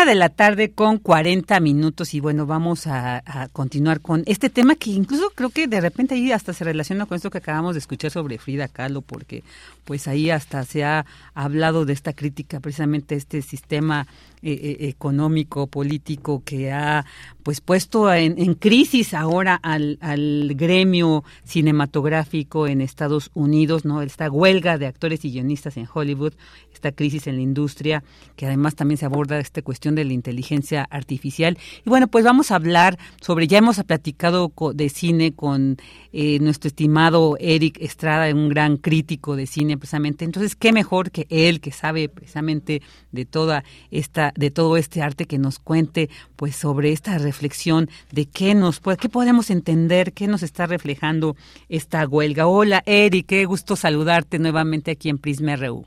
Speaker 1: De la tarde con 40 minutos y bueno, vamos a, continuar con este tema que incluso creo que de repente ahí hasta se relaciona con esto que acabamos de escuchar sobre Frida Kahlo, porque pues ahí hasta se ha hablado de esta crítica precisamente este sistema eh, eh, económico, político que ha pues puesto en, crisis ahora al, al, gremio cinematográfico en Estados Unidos, ¿no? Esta huelga de actores y guionistas en Hollywood, esta crisis en la industria, que además también se aborda esta cuestión de la inteligencia artificial. Y bueno, pues vamos a hablar sobre, ya hemos platicado de cine con eh, nuestro estimado Eric Estrada, un gran crítico de cine precisamente. Entonces, qué mejor que él, que sabe precisamente de toda esta de todo este arte que nos cuente pues sobre esta reflexión de qué nos qué podemos entender, qué nos está reflejando esta huelga. Hola, Eric, qué gusto saludarte nuevamente aquí en Prisma RU.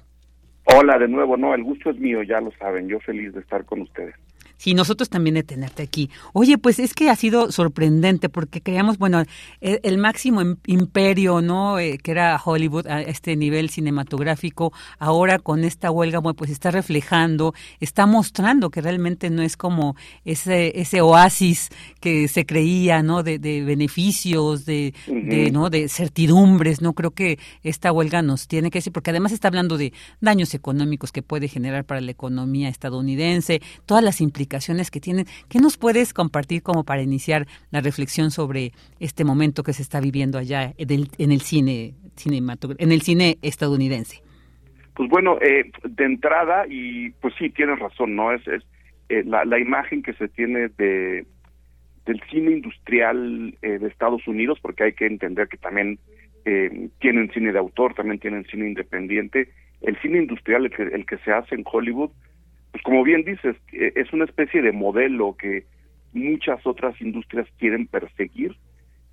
Speaker 14: Hola, de nuevo, no, el gusto es mío, ya lo saben, yo feliz de estar con ustedes.
Speaker 1: Sí, nosotros también de tenerte aquí. Oye, pues es que ha sido sorprendente porque creíamos, bueno, el, máximo imperio, ¿no? Eh, que era Hollywood a este nivel cinematográfico, ahora con esta huelga, bueno, pues está reflejando, está mostrando que realmente no es como ese ese oasis que se creía, ¿no? De, beneficios, de, de, ¿no? De certidumbres, ¿no? Creo que esta huelga nos tiene que decir, porque además está hablando de daños económicos que puede generar para la economía estadounidense, todas las implicaciones que tienen. ¿Qué nos puedes compartir como para iniciar la reflexión sobre este momento que se está viviendo allá en el, en el cine en el cine estadounidense?
Speaker 14: Pues bueno, eh, de entrada, y pues sí, tienes razón, ¿no? Es, es eh, la, la, imagen que se tiene de del cine industrial eh, de Estados Unidos, porque hay que entender que también eh, tienen cine de autor, también tienen cine independiente. El cine industrial, el que, el que se hace en Hollywood, pues como bien dices, eh, es una especie de modelo que muchas otras industrias quieren perseguir,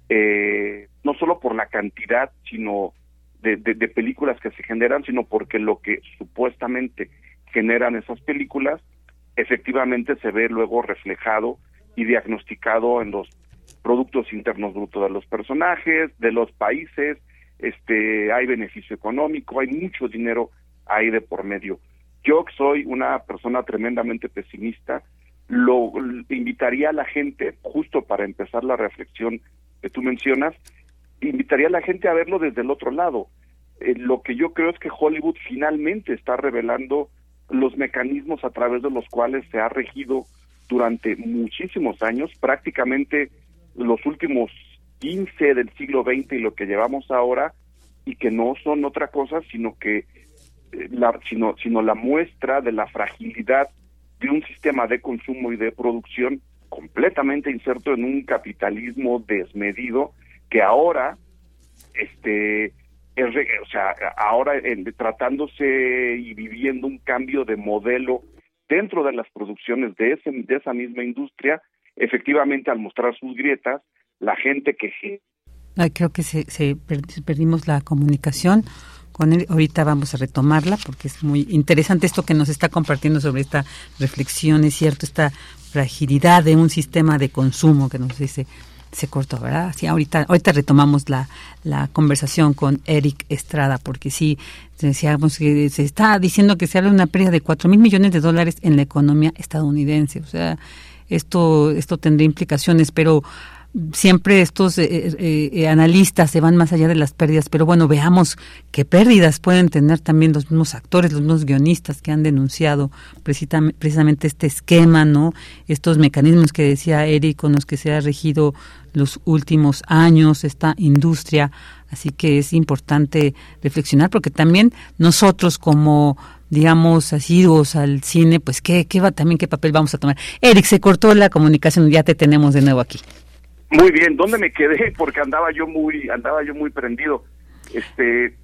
Speaker 14: eh, no solo por la cantidad, sino de, de, películas que se generan, sino porque lo que supuestamente generan esas películas efectivamente se ve luego reflejado y diagnosticado en los productos internos brutos de los personajes, de los países, este, hay beneficio económico, hay mucho dinero ahí de por medio. Yo soy una persona tremendamente pesimista, lo invitaría a la gente, justo para empezar la reflexión que tú mencionas, invitaría a la gente a verlo desde el otro lado. Eh, lo que yo creo es que Hollywood finalmente está revelando los mecanismos a través de los cuales se ha regido durante muchísimos años, prácticamente los últimos 15 del siglo XX y lo que llevamos ahora, y que no son otra cosa sino que la, sino, sino la muestra de la fragilidad de un sistema de consumo y de producción completamente inserto en un capitalismo desmedido que ahora este o sea ahora en, tratándose y viviendo un cambio de modelo dentro de las producciones de ese de esa misma industria efectivamente al mostrar sus grietas la gente que
Speaker 1: creo que se perdimos la comunicación con él. Ahorita vamos a retomarla porque es muy interesante esto que nos está compartiendo sobre esta reflexión, es cierto, esta fragilidad de un sistema de consumo que nos dice se cortó, ¿verdad? Sí, ahorita, ahorita retomamos la, la conversación con Eric Estrada, porque sí, decíamos que se está diciendo que se habla de una pérdida de cuatro mil millones de dólares en la economía estadounidense. O sea, esto, esto tendría implicaciones, pero siempre estos eh, eh, eh, analistas se van más allá de las pérdidas, pero bueno, veamos qué pérdidas pueden tener también los mismos actores, los mismos guionistas que han denunciado precisamente este esquema, ¿no? Estos mecanismos que decía Eric con los que se ha regido los últimos años esta industria, así que es importante reflexionar porque también nosotros como digamos, asiduos al cine, pues qué, qué va también qué papel vamos a tomar. Eric, se cortó la comunicación, ya te tenemos de nuevo aquí.
Speaker 14: Muy bien, ¿dónde me quedé? Porque andaba yo muy, andaba yo muy prendido. Este.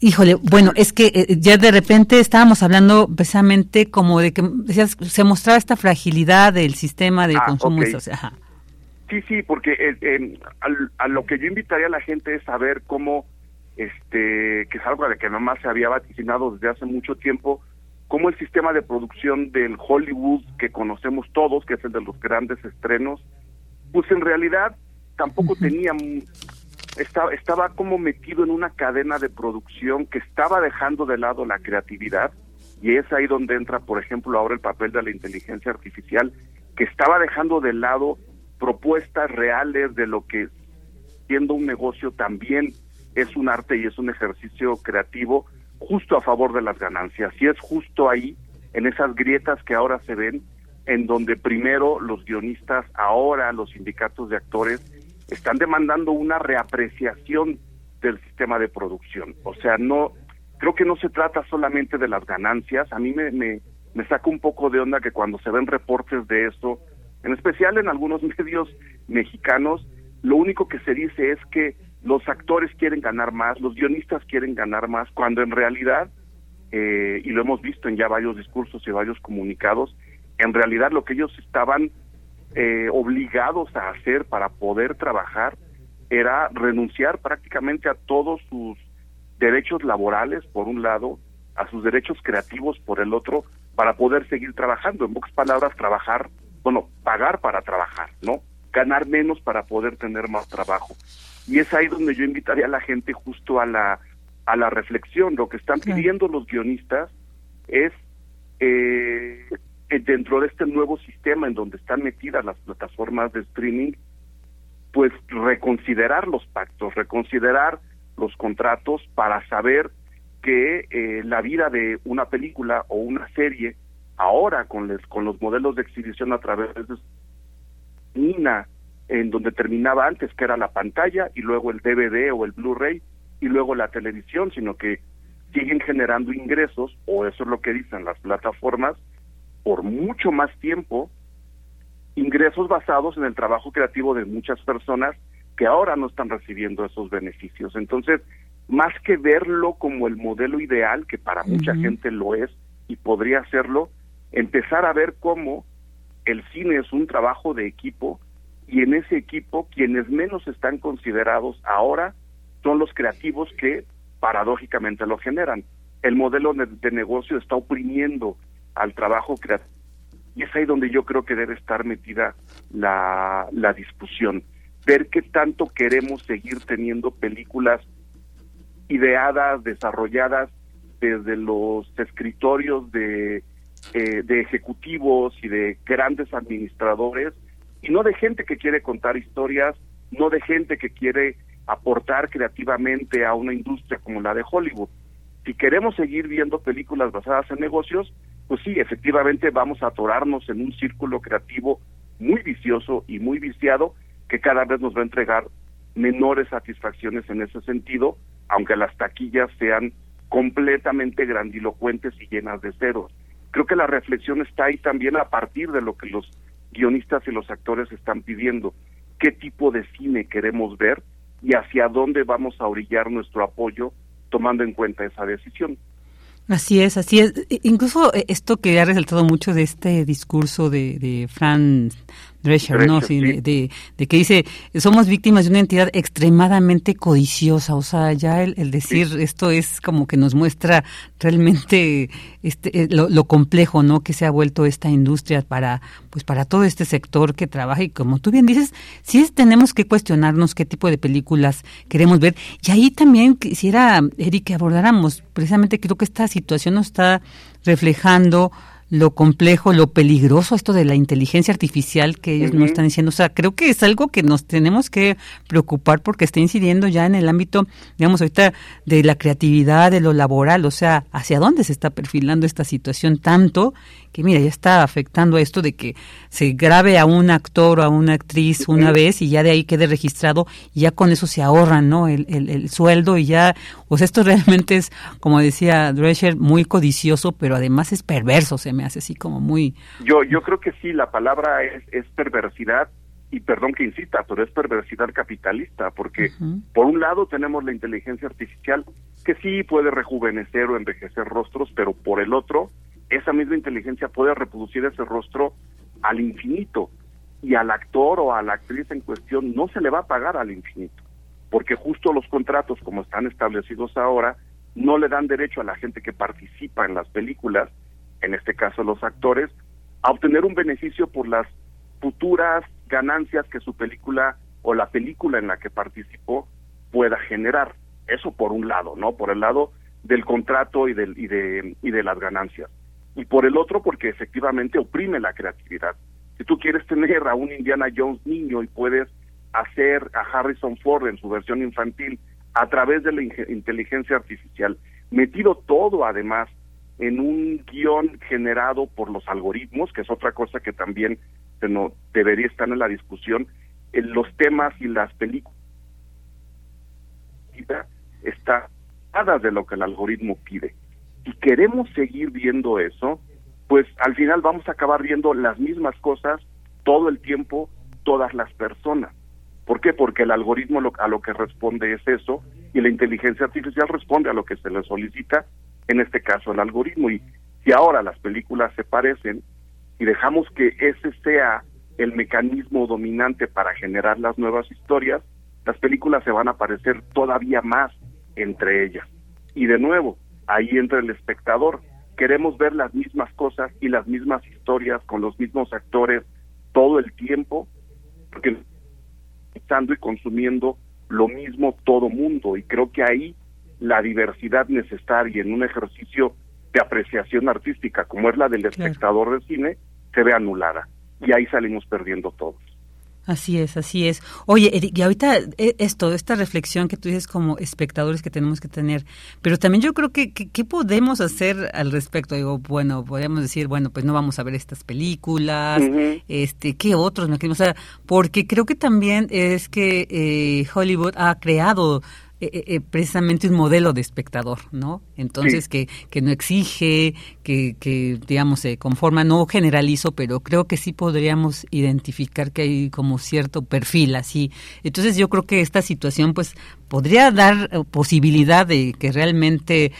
Speaker 1: Híjole, bueno, es que eh, ya de repente estábamos hablando precisamente como de que decías, se mostraba esta fragilidad del sistema de ah, consumo.
Speaker 14: Sí, sí, porque eh, a, lo que yo invitaría a la gente es saber cómo, este, que es algo de que nomás se había vaticinado desde hace mucho tiempo, cómo el sistema de producción del Hollywood que conocemos todos, que es el de los grandes estrenos, pues en realidad tampoco tenía estaba, estaba como metido en una cadena de producción que estaba dejando de lado la creatividad y es ahí donde entra, por ejemplo, ahora el papel de la inteligencia artificial, que estaba dejando de lado propuestas reales de lo que siendo un negocio también es un arte y es un ejercicio creativo justo a favor de las ganancias. Y es justo ahí, en esas grietas que ahora se ven, en donde primero los guionistas, ahora los sindicatos de actores, están demandando una reapreciación del sistema de producción. O sea, no, creo que no se trata solamente de las ganancias. A mí me, me, me saca un poco de onda que cuando se ven reportes de eso, en especial en algunos medios mexicanos, lo único que se dice es que los actores quieren ganar más, los guionistas quieren ganar más, cuando en realidad, eh, y lo hemos visto en ya varios discursos y varios comunicados, en realidad lo que ellos estaban eh, obligados a hacer para poder trabajar era renunciar prácticamente a todos sus derechos laborales, por un lado, a sus derechos creativos, por el otro, para poder seguir trabajando. En pocas palabras, trabajar, bueno, pagar para trabajar, ¿no? Ganar menos para poder tener más trabajo. Y es ahí donde yo invitaría a la gente justo a la, a la reflexión. Lo que están pidiendo los guionistas es eh, dentro de este nuevo sistema en donde están metidas las plataformas de streaming, pues reconsiderar los pactos, reconsiderar los contratos para saber que eh, la vida de una película o una serie ahora con, les, con los modelos de exhibición a través de una en donde terminaba antes que era la pantalla y luego el DVD o el Blu-ray y luego la televisión, sino que siguen generando ingresos o eso es lo que dicen las plataformas por mucho más tiempo ingresos basados en el trabajo creativo de muchas personas que ahora no están recibiendo esos beneficios. Entonces, más que verlo como el modelo ideal, que para mucha gente lo es y podría serlo, empezar a ver cómo el cine es un trabajo de equipo y en ese equipo quienes menos están considerados ahora son los creativos que paradójicamente lo generan. El modelo de, negocio está oprimiendo al trabajo creativo y es ahí donde yo creo que debe estar metida la, la discusión. Ver qué tanto queremos seguir teniendo películas ideadas, desarrolladas desde los escritorios de eh, de ejecutivos y de grandes administradores y no de gente que quiere contar historias, no de gente que quiere aportar creativamente a una industria como la de Hollywood. Si queremos seguir viendo películas basadas en negocios, pues sí, efectivamente vamos a atorarnos en un círculo creativo muy vicioso y muy viciado que cada vez nos va a entregar menores satisfacciones en ese sentido, aunque las taquillas sean completamente grandilocuentes y llenas de ceros creo que la reflexión está ahí también a partir de lo que los guionistas y los actores están pidiendo, qué tipo de cine queremos ver y hacia dónde vamos a orillar nuestro apoyo tomando en cuenta esa decisión.
Speaker 1: Así es, así es. Incluso eh, esto que ha resaltado mucho de este discurso de, de Fran Drescher, ¿no? Sí, De, de, que dice, somos víctimas de una entidad extremadamente codiciosa, o sea, ya el, decir esto es como que nos muestra realmente este, eh, lo, complejo, ¿no? Que se ha vuelto esta industria para, pues para todo este sector que trabaja. Y como tú bien dices, sí tenemos que cuestionarnos qué tipo de películas queremos ver. Y ahí también quisiera, Eric, que abordáramos, precisamente creo que esta situación nos está reflejando lo complejo, lo peligroso esto de la inteligencia artificial que ellos nos están diciendo. O sea, creo que es algo que nos tenemos que preocupar porque está incidiendo ya en el ámbito, digamos, ahorita de la creatividad, de lo laboral. O sea, ¿hacia dónde se está perfilando esta situación tanto que mira, ya está afectando a esto de que se grabe a un actor o a una actriz una vez y ya de ahí quede registrado y ya con eso se ahorran, ¿no? El, el, sueldo y ya, pues esto realmente es, como decía Drescher, muy codicioso, pero además es perverso, se me hace así como muy...
Speaker 14: Yo, yo creo que sí, la palabra es, es perversidad y perdón que incita, pero es perversidad capitalista, porque por un lado tenemos la inteligencia artificial que sí puede rejuvenecer o envejecer rostros, pero por el otro esa misma inteligencia puede reproducir ese rostro al infinito y al actor o a la actriz en cuestión no se le va a pagar al infinito, porque justo los contratos como están establecidos ahora no le dan derecho a la gente que participa en las películas, en este caso los actores, a obtener un beneficio por las futuras ganancias que su película o la película en la que participó pueda generar. Eso por un lado, ¿no? Por el lado del contrato y, del, y, de, y de las ganancias y por el otro porque efectivamente oprime la creatividad. Si tú quieres tener a un Indiana Jones niño y puedes hacer a Harrison Ford en su versión infantil a través de la inteligencia artificial, metido todo además en un guion generado por los algoritmos, que es otra cosa que también se no, debería estar en la discusión, en los temas y las películas está de lo que el algoritmo pide si queremos seguir viendo eso, pues al final vamos a acabar viendo las mismas cosas todo el tiempo, todas las personas. ¿Por qué? Porque el algoritmo a lo que responde es eso y la inteligencia artificial responde a lo que se le solicita, en este caso el algoritmo. Y si ahora las películas se parecen y dejamos que ese sea el mecanismo dominante para generar las nuevas historias, las películas se van a parecer todavía más entre ellas. Y de nuevo, ahí entra el espectador. Queremos ver las mismas cosas y las mismas historias con los mismos actores todo el tiempo, porque estando y consumiendo lo mismo todo mundo. Y creo que ahí la diversidad necesaria en un ejercicio de apreciación artística como es la del espectador de cine se ve anulada. Y ahí salimos perdiendo todos.
Speaker 1: Así es, así es. Oye, Eric, y ahorita eh, esto, esta reflexión que tú dices como espectadores que tenemos que tener, pero también yo creo que, ¿qué podemos hacer al respecto? Digo, bueno, podríamos decir, bueno, pues no vamos a ver estas películas, este, ¿qué otros mecanismos? O sea, porque creo que también es que eh, Hollywood ha creado eh, eh, eh, precisamente un modelo de espectador, ¿no? Entonces, que, que no exige, que, que, digamos, se conforma, no generalizo, pero creo que sí podríamos identificar que hay como cierto perfil así. Entonces, yo creo que esta situación, pues, podría dar posibilidad de que realmente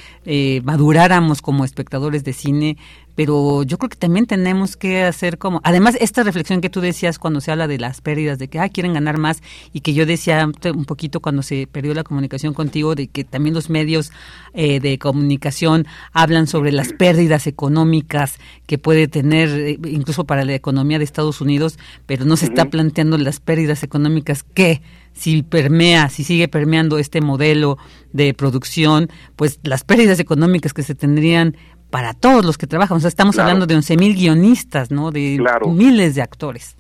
Speaker 1: maduráramos como espectadores de cine pero yo creo que también tenemos que hacer como, además esta reflexión que tú decías cuando se habla de las pérdidas, de que ah, quieren ganar más y que yo decía un poquito cuando se perdió la comunicación contigo, de que también los medios eh, de comunicación hablan sobre las pérdidas económicas que puede tener eh, incluso para la economía de Estados Unidos, pero no se está planteando las pérdidas económicas que si permea, si sigue permeando este modelo de producción, pues las pérdidas económicas que se tendrían para todos los que trabajan. O sea, estamos hablando de 11.000 guionistas, ¿no? De miles de actores.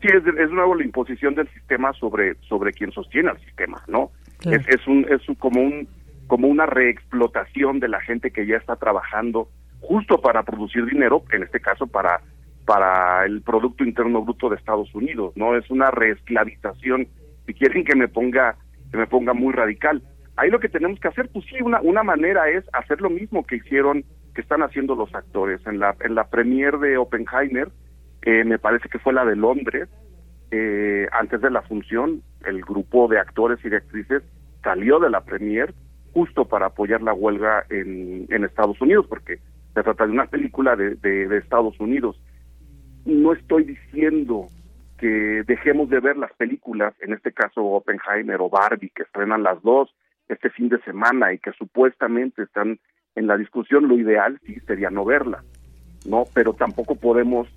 Speaker 14: Sí, es, es nuevo la imposición del sistema sobre sobre quien sostiene el sistema, ¿no? Es, es un es como un como una reexplotación de la gente que ya está trabajando justo para producir dinero, en este caso para para el producto interno bruto de Estados Unidos, ¿no? Es una reesclavización, si quieren que me ponga que me ponga muy radical. Ahí lo que tenemos que hacer, pues sí, una una manera es hacer lo mismo que hicieron que están haciendo los actores. En la, en la premier de Oppenheimer, eh, me parece que fue la de Londres, eh, antes de la función, el grupo de actores y de actrices salió de la premier justo para apoyar la huelga en, en Estados Unidos, porque se trata de una película de, de, de Estados Unidos. No estoy diciendo que dejemos de ver las películas, en este caso Oppenheimer o Barbie, que estrenan las dos este fin de semana y que supuestamente están en la discusión lo ideal sí sería no verla, ¿no? Pero tampoco podemos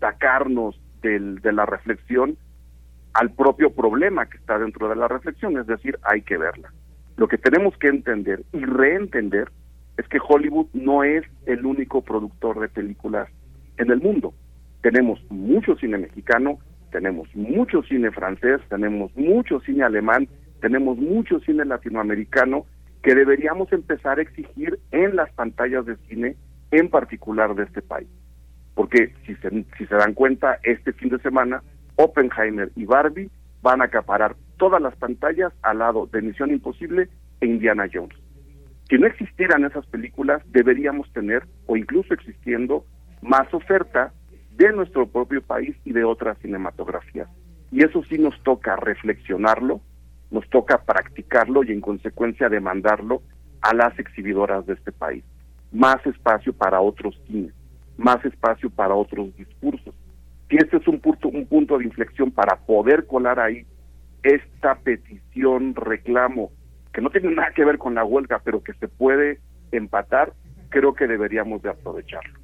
Speaker 14: sacarnos del, de la reflexión al propio problema que está dentro de la reflexión, es decir, hay que verla. Lo que tenemos que entender y reentender es que Hollywood no es el único productor de películas en el mundo. Tenemos mucho cine mexicano, tenemos mucho cine francés, tenemos mucho cine alemán, tenemos mucho cine latinoamericano que deberíamos empezar a exigir en las pantallas de cine, en particular de este país. Porque si se, si se dan cuenta, este fin de semana, Oppenheimer y Barbie van a acaparar todas las pantallas al lado de Misión Imposible e Indiana Jones. Si no existieran esas películas, deberíamos tener, o incluso existiendo, más oferta de nuestro propio país y de otras cinematografías. Y eso sí nos toca reflexionarlo nos toca practicarlo y en consecuencia demandarlo a las exhibidoras de este país. Más espacio para otros cines, más espacio para otros discursos. Si este es un punto, un punto de inflexión para poder colar ahí esta petición, reclamo, que no tiene nada que ver con la huelga, pero que se puede empatar, creo que deberíamos de aprovecharlo.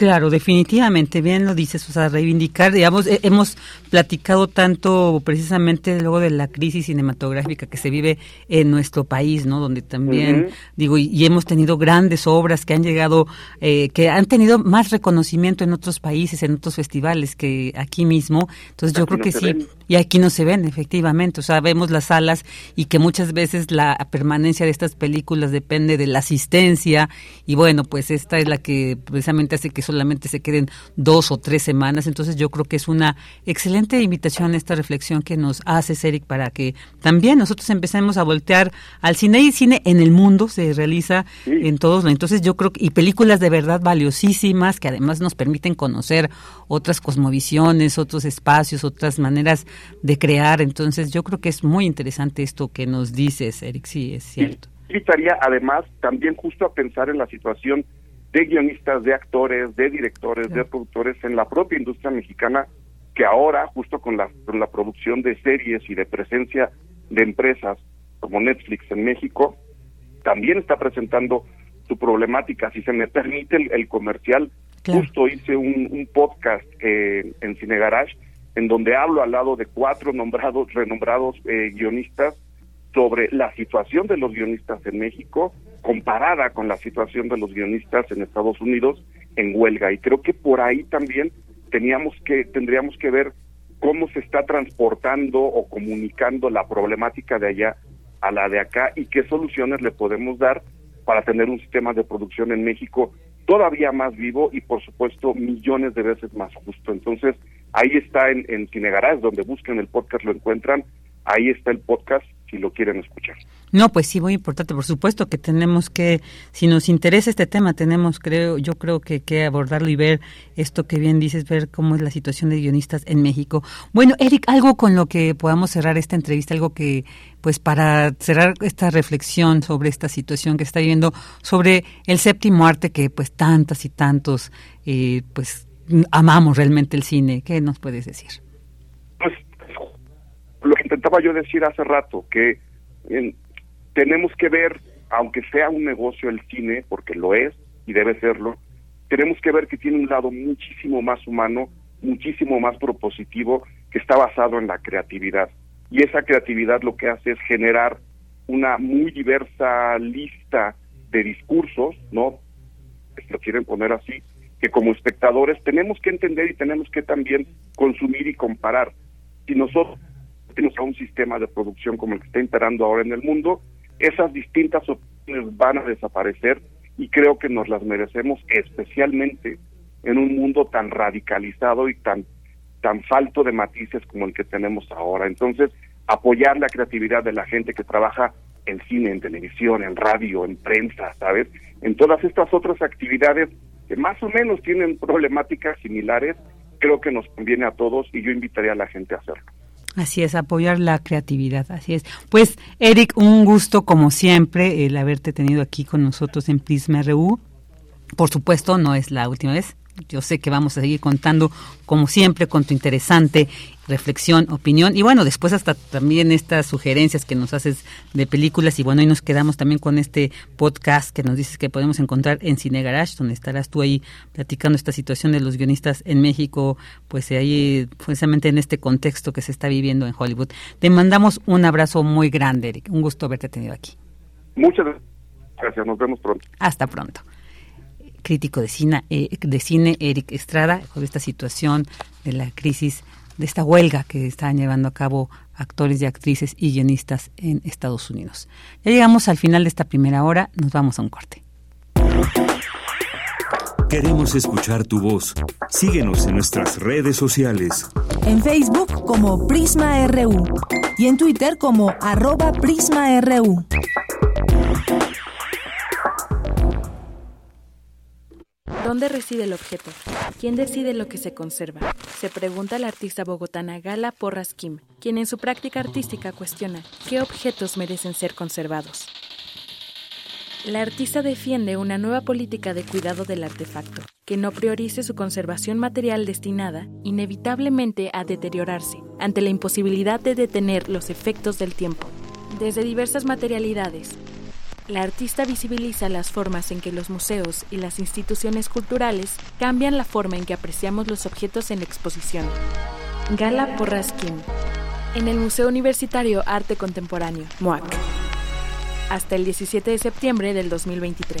Speaker 1: Claro, definitivamente, bien lo dices, o sea, reivindicar, digamos, hemos platicado tanto precisamente luego de la crisis cinematográfica que se vive en nuestro país, ¿no? Donde también, digo, y, hemos tenido grandes obras que han llegado, eh, que han tenido más reconocimiento en otros países, en otros festivales que aquí mismo. Entonces yo creo que sí, y aquí no se ven, efectivamente, o sea, vemos las salas y que muchas veces la permanencia de estas películas depende de la asistencia y bueno, pues esta es la que precisamente hace que solamente se queden dos o tres semanas. Entonces yo creo que es una excelente invitación esta reflexión que nos hace Eric para que también nosotros empecemos a voltear al cine y cine en el mundo se realiza en todos. Entonces yo creo que, y películas de verdad valiosísimas que además nos permiten conocer otras cosmovisiones, otros espacios, otras maneras de crear. Entonces yo creo que es muy interesante esto que nos dices, Eric, sí, es cierto.
Speaker 14: invitaría además también justo a pensar en la situación de guionistas, de actores, de directores, de productores en la propia industria mexicana, que ahora, justo con la, con la producción de series y de presencia de empresas como Netflix en México, también está presentando su problemática. Si se me permite el, comercial, justo hice un, podcast eh, en Cine Garage, en donde hablo al lado de cuatro nombrados, renombrados eh, guionistas sobre la situación de los guionistas en México comparada con la situación de los guionistas en Estados Unidos en huelga y creo que por ahí también teníamos que tendríamos que ver cómo se está transportando o comunicando la problemática de allá a la de acá y qué soluciones le podemos dar para tener un sistema de producción en México todavía más vivo y por supuesto millones de veces más justo. Entonces, ahí está en, en donde busquen el podcast lo encuentran, ahí está el podcast si lo quieren escuchar.
Speaker 1: No, pues sí, muy importante, por supuesto que tenemos que, si nos interesa este tema, tenemos, creo, yo creo que que abordarlo y ver esto que bien dices, ver cómo es la situación de guionistas en México. Bueno, Eric, algo con lo que podamos cerrar esta entrevista, algo que, pues para cerrar esta reflexión sobre esta situación que está viviendo, sobre el séptimo arte que pues tantas y tantos, eh, pues amamos realmente el cine, ¿qué nos puedes decir?
Speaker 14: Pues lo que intentaba yo decir hace rato, que tenemos que ver, aunque sea un negocio el cine, porque lo es y debe serlo, tenemos que ver que tiene un lado muchísimo más humano, muchísimo más propositivo, que está basado en la creatividad. Y esa creatividad lo que hace es generar una muy diversa lista de discursos, ¿no? Si lo quieren poner así, que como espectadores tenemos que entender y tenemos que también consumir y comparar. Si nosotros tenemos un sistema de producción como el que está imperando ahora en el mundo, esas distintas opciones van a desaparecer y creo que nos las merecemos especialmente en un mundo tan radicalizado y tan tan falto de matices como el que tenemos ahora. Entonces, apoyar la creatividad de la gente que trabaja en cine, en televisión, en radio, en prensa, ¿sabes? En todas estas otras actividades más o menos tienen problemáticas similares, creo que nos conviene a todos y yo invitaría a la gente a hacerlo.
Speaker 1: Así es, apoyar la creatividad, así es. Pues, Eric, un gusto como siempre el haberte tenido aquí con nosotros en Prisma RU. Por supuesto, no es la última vez. Yo sé que vamos a seguir contando, como siempre, con tu interesante reflexión, opinión y bueno, después hasta también estas sugerencias que nos haces de películas y bueno, y nos quedamos también con este podcast que nos dices que podemos encontrar en Cine Garage, donde estarás tú ahí platicando esta situación de los guionistas en México, pues ahí precisamente en este contexto que se está viviendo en Hollywood. Te mandamos un abrazo muy grande, Eric. Un gusto haberte tenido aquí.
Speaker 14: Muchas gracias, nos vemos pronto.
Speaker 1: Hasta pronto crítico de cine, eh, de cine Eric Estrada, con esta situación de la crisis, de esta huelga que están llevando a cabo actores y actrices y guionistas en Estados Unidos. Ya llegamos al final de esta primera hora, nos vamos a un corte.
Speaker 2: Queremos escuchar tu voz. Síguenos en nuestras redes sociales.
Speaker 3: En Facebook como Prisma RU y en Twitter como arroba PrismaRU.
Speaker 15: ¿Dónde reside el objeto? ¿Quién decide lo que se conserva? Se pregunta la artista bogotana Gala Porras Kim, quien en su práctica artística cuestiona qué objetos merecen ser conservados. La artista defiende una nueva política de cuidado del artefacto, que no priorice su conservación material destinada inevitablemente a deteriorarse, ante la imposibilidad de detener los efectos del tiempo. Desde diversas materialidades, la artista visibiliza las formas en que los museos y las instituciones culturales cambian la forma en que apreciamos los objetos en la exposición. Gala Porraskin, en el Museo Universitario Arte Contemporáneo, MOAC, hasta el 17 de septiembre del 2023.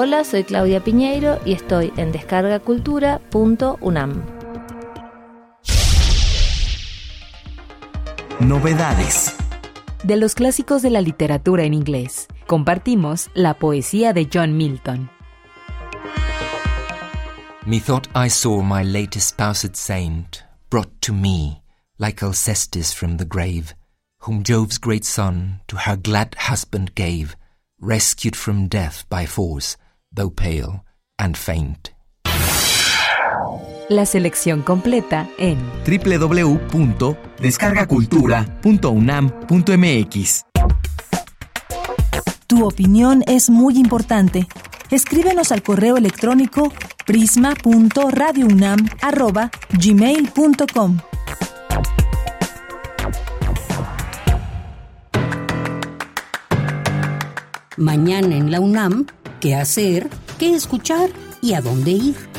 Speaker 16: Hola, soy Claudia Piñeiro y estoy en descargacultura.unam.
Speaker 17: Novedades.
Speaker 18: De los clásicos de la literatura en inglés, compartimos la poesía de John Milton.
Speaker 19: Methought I saw my late espoused saint brought to me, like Alcestis from the grave, whom Jove's great son to her glad husband gave, rescued from death by force, though pale and faint.
Speaker 18: La selección completa en
Speaker 17: www.descargacultura.unam.mx.
Speaker 3: Tu opinión es muy importante. Escríbenos al correo electrónico prisma.radiounam@gmail.com.
Speaker 20: Mañana en la UNAM, ¿qué hacer? ¿Qué escuchar? ¿Y a dónde ir?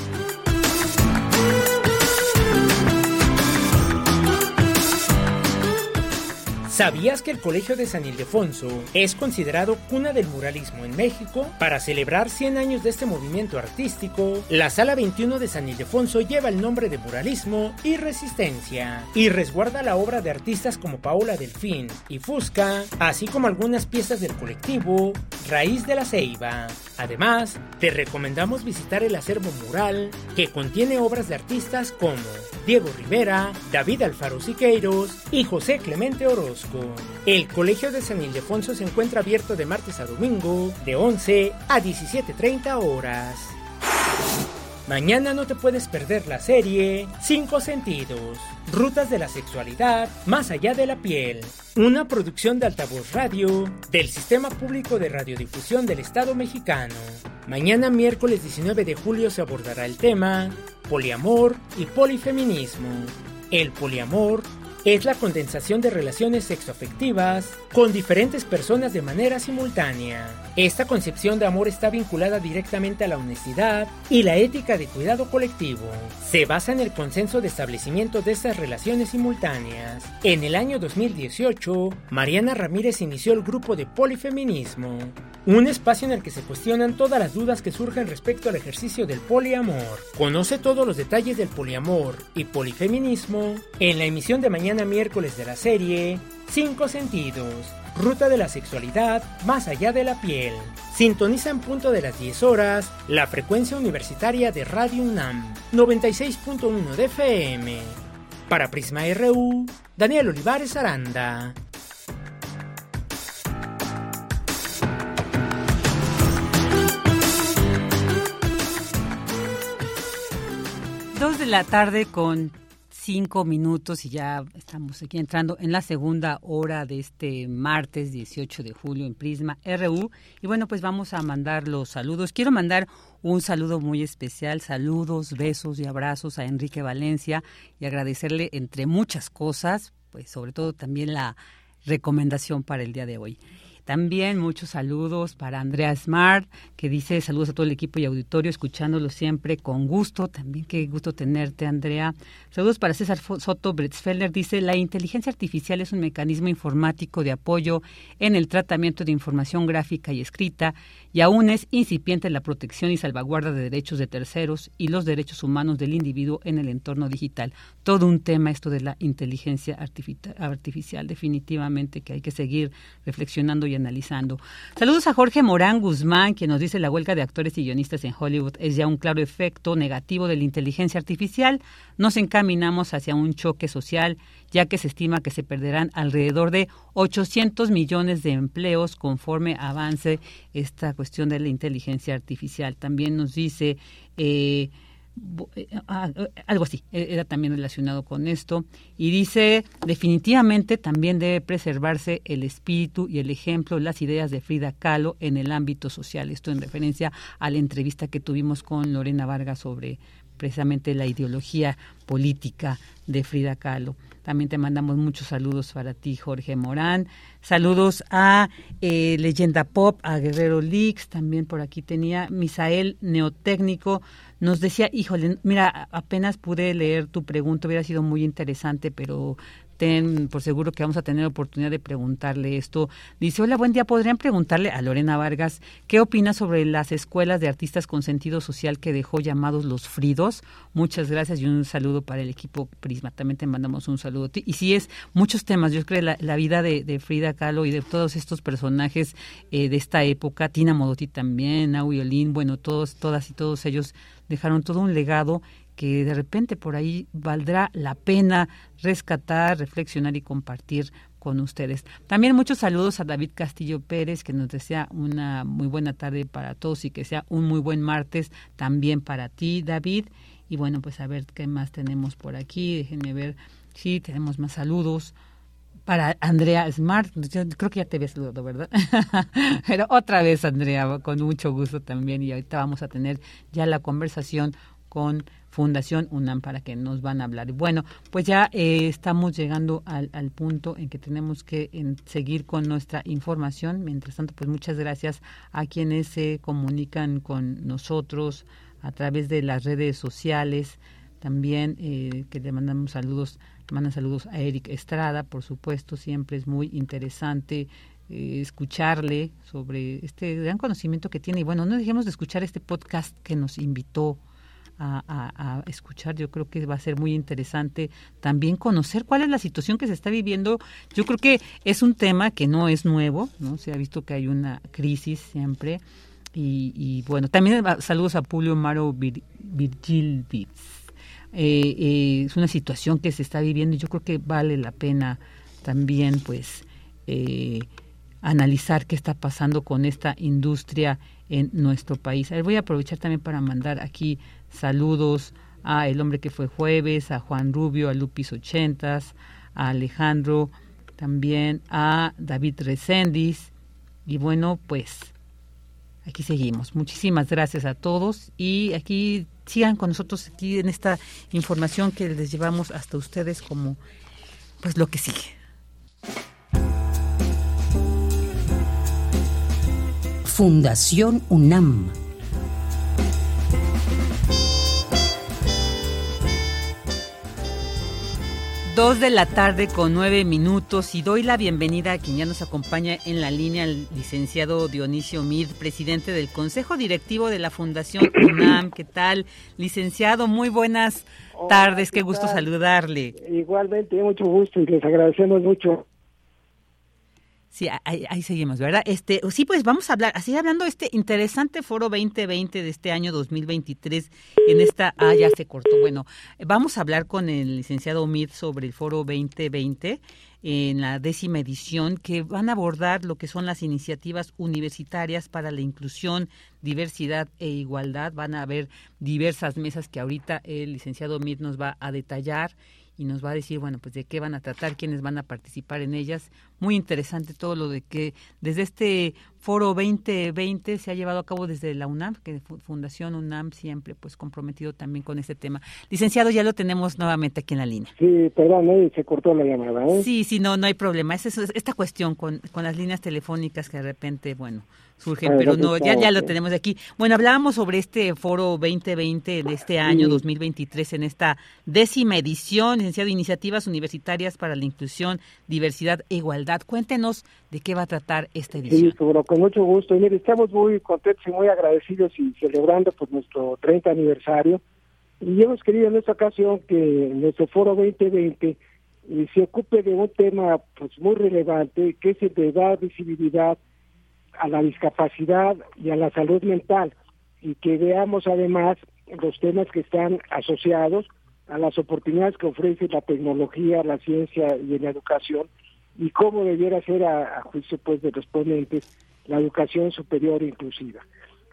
Speaker 7: ¿Sabías que el Colegio de San Ildefonso es considerado cuna del muralismo en México? Para celebrar 100 años de este movimiento artístico, la Sala 21 de San Ildefonso lleva el nombre de Muralismo y Resistencia y resguarda la obra de artistas como Paola Delfín y Fusca, así como algunas piezas del colectivo Raíz de la Ceiba. Además, te recomendamos visitar el acervo mural que contiene obras de artistas como Diego Rivera, David Alfaro Siqueiros y José Clemente Orozco. El Colegio de San Ildefonso se encuentra abierto de martes a domingo, de 11 a 17.30 horas. Mañana no te puedes perder la serie Cinco Sentidos, Rutas de la Sexualidad más allá de la piel, una producción de Altavoz Radio del Sistema Público de Radiodifusión del Estado mexicano. Mañana miércoles 19 de julio se abordará el tema poliamor y polifeminismo. El poliamor es la condensación de relaciones sexoafectivas con diferentes personas de manera simultánea. Esta concepción de amor está vinculada directamente a la honestidad y la ética de cuidado colectivo. Se basa en el consenso de establecimiento de estas relaciones simultáneas. En el año 2018, Mariana Ramírez inició el grupo de polifeminismo, un espacio en el que se cuestionan todas las dudas que surgen respecto al ejercicio del poliamor. Conoce todos los detalles del poliamor y polifeminismo en la emisión de mañana miércoles de la serie Cinco Sentidos, Ruta de la Sexualidad más allá de la piel. Sintoniza en punto de las 10 horas la frecuencia universitaria de Radio UNAM, 96.1 de FM. Para Prisma RU, Daniel Olivares Aranda.
Speaker 1: Dos de la tarde con cinco minutos y ya estamos aquí entrando en la segunda hora de este martes 18 de julio en Prisma RU. Y bueno, pues vamos a mandar los saludos. Quiero mandar un saludo muy especial, saludos, besos y abrazos a Enrique Valencia y agradecerle entre muchas cosas, pues sobre todo también la recomendación para el día de hoy. También muchos saludos para Andrea Smart, que dice saludos a todo el equipo y auditorio, escuchándolo siempre con gusto. También qué gusto tenerte, Andrea. Saludos para César Soto Britzfeller, dice, la inteligencia artificial es un mecanismo informático de apoyo en el tratamiento de información gráfica y escrita y aún es incipiente la protección y salvaguarda de derechos de terceros y los derechos humanos del individuo en el entorno digital. Todo un tema esto de la inteligencia artificial, definitivamente que hay que seguir reflexionando y analizando. Saludos a Jorge Morán Guzmán, quien nos dice la huelga de actores y guionistas en Hollywood es ya un claro efecto negativo de la inteligencia artificial. Nos encaminamos hacia un choque social, ya que se estima que se perderán alrededor de 800 millones de empleos conforme avance esta cuestión de la inteligencia artificial. También nos dice... Eh, eh, ah, algo así, e-, era también relacionado con esto, y dice, definitivamente también debe preservarse el espíritu y el ejemplo, las ideas de Frida Kahlo en el ámbito social. Esto en referencia a la entrevista que tuvimos con Lorena Vargas sobre precisamente la ideología política de Frida Kahlo. También te mandamos muchos saludos para ti, Jorge Morán. Saludos a eh, Leyenda Pop, a Guerrero Leaks, también por aquí tenía Misael Neotécnico. Nos decía, híjole, mira, apenas pude leer tu pregunta, hubiera sido muy interesante, pero por seguro que vamos a tener oportunidad de preguntarle esto. Dice, hola, buen día, ¿podrían preguntarle a Lorena Vargas qué opina sobre las escuelas de artistas con sentido social que dejó llamados los Fridos? Muchas gracias y un saludo para el equipo Prisma. También te mandamos un saludo. Y sí es muchos temas, yo creo la, la vida de, Frida Kahlo y de todos estos personajes eh, de esta época, Tina Modotti también, Auiolín, bueno, todos, todas y todos ellos dejaron todo un legado que de repente por ahí valdrá la pena rescatar, reflexionar y compartir con ustedes. También muchos saludos a David Castillo Pérez, que nos desea una muy buena tarde para todos y que sea un muy buen martes también para ti, David. Y bueno, pues a ver qué más tenemos por aquí. Déjenme ver si sí, tenemos más saludos. Para Andrea Smart, yo creo que ya te había saludado, ¿verdad? Pero otra vez, Andrea, con mucho gusto también. Y ahorita vamos a tener ya la conversación con Fundación UNAM para que nos van a hablar. Bueno, pues ya eh, estamos llegando al, punto en que tenemos que seguir con nuestra información. Mientras tanto, pues muchas gracias a quienes se comunican con nosotros a través de las redes sociales. También eh, que le mandamos saludos, mandan saludos a Eric Estrada, por supuesto, siempre es muy interesante eh, escucharle sobre este gran conocimiento que tiene. Y bueno, no dejemos de escuchar este podcast que nos invitó a, escuchar. Yo creo que va a ser muy interesante también conocer cuál es la situación que se está viviendo. Yo creo que es un tema que no es nuevo, ¿no? Se ha visto que hay una crisis siempre. Y, bueno, también saludos a Julio Maro Virgil eh, eh, es una situación que se está viviendo y yo creo que vale la pena también pues eh, analizar qué está pasando con esta industria en nuestro país. voy a aprovechar también para mandar aquí Saludos a El Hombre que fue jueves, a Juan Rubio, a Lupis Ochentas, a Alejandro, también a David Recendis. Y bueno, pues aquí seguimos. Muchísimas gracias a todos y aquí sigan con nosotros aquí en esta información que les llevamos hasta ustedes como pues lo que sigue.
Speaker 20: Fundación UNAM
Speaker 1: Dos de la tarde con nueve minutos y doy la bienvenida a quien ya nos acompaña en la línea, el licenciado Dionisio Mid, presidente del Consejo Directivo de la Fundación UNAM. ¿Qué tal, licenciado? Muy buenas tardes, qué, gusto saludarle.
Speaker 17: Igualmente, mucho gusto y les agradecemos mucho
Speaker 1: Sí, ahí, seguimos, ¿verdad? Este, sí, pues vamos a hablar, así hablando de este interesante foro 2020 de este año 2023 en esta, ah, ya se cortó, bueno, vamos a hablar con el licenciado Mid sobre el foro 2020 en la décima edición que van a abordar lo que son las iniciativas universitarias para la inclusión, diversidad e igualdad. Van a haber diversas mesas que ahorita el licenciado Mid nos va a detallar y nos va a decir, bueno, pues de qué van a tratar, quiénes van a participar en ellas. Muy interesante todo lo de que desde este foro 2020 se ha llevado a cabo desde la UNAM, que Fundación UNAM siempre pues comprometido también con este tema. Licenciado, ya lo tenemos nuevamente aquí en la línea.
Speaker 17: Sí, perdón, ¿eh? se cortó la llamada. ¿eh?
Speaker 1: Sí, sí, no, no hay problema. Es, esta cuestión con, con las líneas telefónicas que de repente, bueno, surgen, pero no, ya, ya lo tenemos aquí. Bueno, hablábamos sobre este foro 2020 de este año 2023 en esta décima edición, licenciado, Iniciativas Universitarias para la Inclusión, Diversidad e Igualdad. Cuéntenos de qué va a tratar esta edición.
Speaker 17: Sí, con mucho gusto. Y estamos muy contentos y muy agradecidos y celebrando por nuestro 30 aniversario. Y hemos querido en esta ocasión que nuestro foro 2020 eh, se ocupe de un tema pues muy relevante, que es el de dar visibilidad a la discapacidad y a la salud mental y que veamos además los temas que están asociados a las oportunidades que ofrece la tecnología, la ciencia y la educación y cómo debiera ser a, juicio pues de los ponentes la educación superior inclusiva.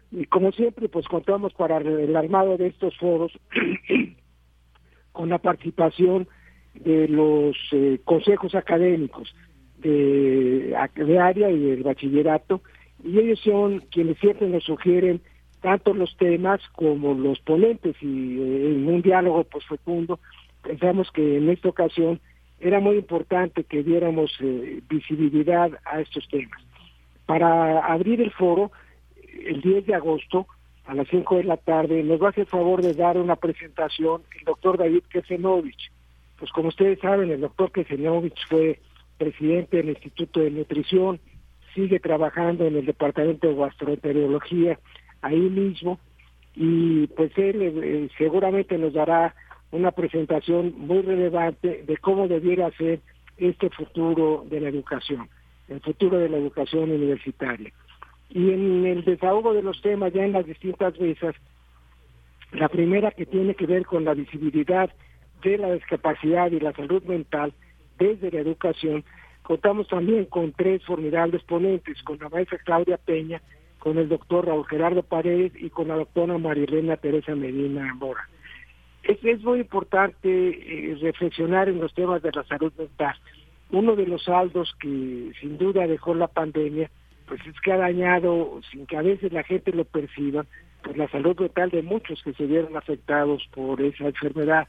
Speaker 17: Y como siempre pues contamos para el armado de estos foros con la participación de los eh, consejos académicos de, de área y del bachillerato y ellos son quienes siempre nos sugieren tanto los temas como los ponentes y eh, en un diálogo pues fecundo pensamos que en esta ocasión era muy importante que diéramos eh, visibilidad a estos temas. Para abrir el foro, el 10 de agosto, a las 5 de la tarde, nos va a hacer favor de dar una presentación el doctor David Kesenovich. pues como ustedes saben, el doctor Kesenovich fue presidente del Instituto de Nutrición, sigue trabajando en el Departamento de Gastroenterología ahí mismo y pues él eh, seguramente nos dará una presentación muy relevante de cómo debiera ser este futuro de la educación, el futuro de la educación universitaria. Y en el desahogo de los temas ya en las distintas mesas, la primera que tiene que ver con la visibilidad de la discapacidad y la salud mental desde la educación, contamos también con tres formidables ponentes, con la maestra Claudia Peña, con el doctor Raúl Gerardo Paredes y con la doctora Marilena Teresa Medina Mora. Es, es muy importante eh, reflexionar en los temas de la salud mental. Uno de los saldos que sin duda dejó la pandemia, pues es que ha dañado, sin que a veces la gente lo perciba, pues la salud mental de muchos que se vieron afectados por esa enfermedad.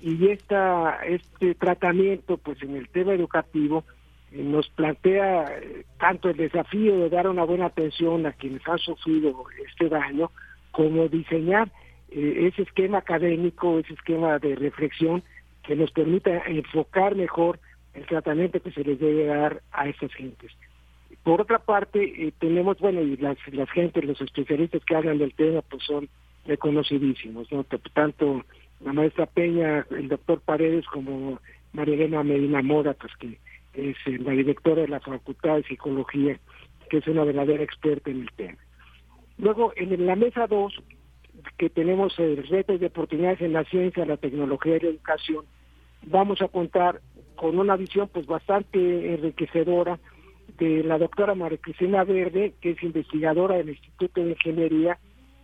Speaker 17: Y esta, este tratamiento, pues en el tema educativo, eh, nos plantea eh, tanto el desafío de dar una buena atención a quienes han sufrido este daño, como diseñar eh, ese esquema académico, ese esquema de reflexión que nos permita enfocar mejor el tratamiento que se les debe dar a esas gentes. Por otra parte, tenemos, bueno, y las, las gentes, los especialistas que hablan del tema, pues son reconocidísimos, ¿no? Tanto la maestra Peña, el doctor Paredes, como María Medina Mora, pues que es la directora de la Facultad de Psicología, que es una verdadera experta en el tema. Luego, en la mesa 2, que tenemos el retos de oportunidades en la ciencia, la tecnología y la educación, vamos a contar con una visión pues bastante enriquecedora de la doctora María Cristina Verde, que es investigadora del Instituto de Ingeniería,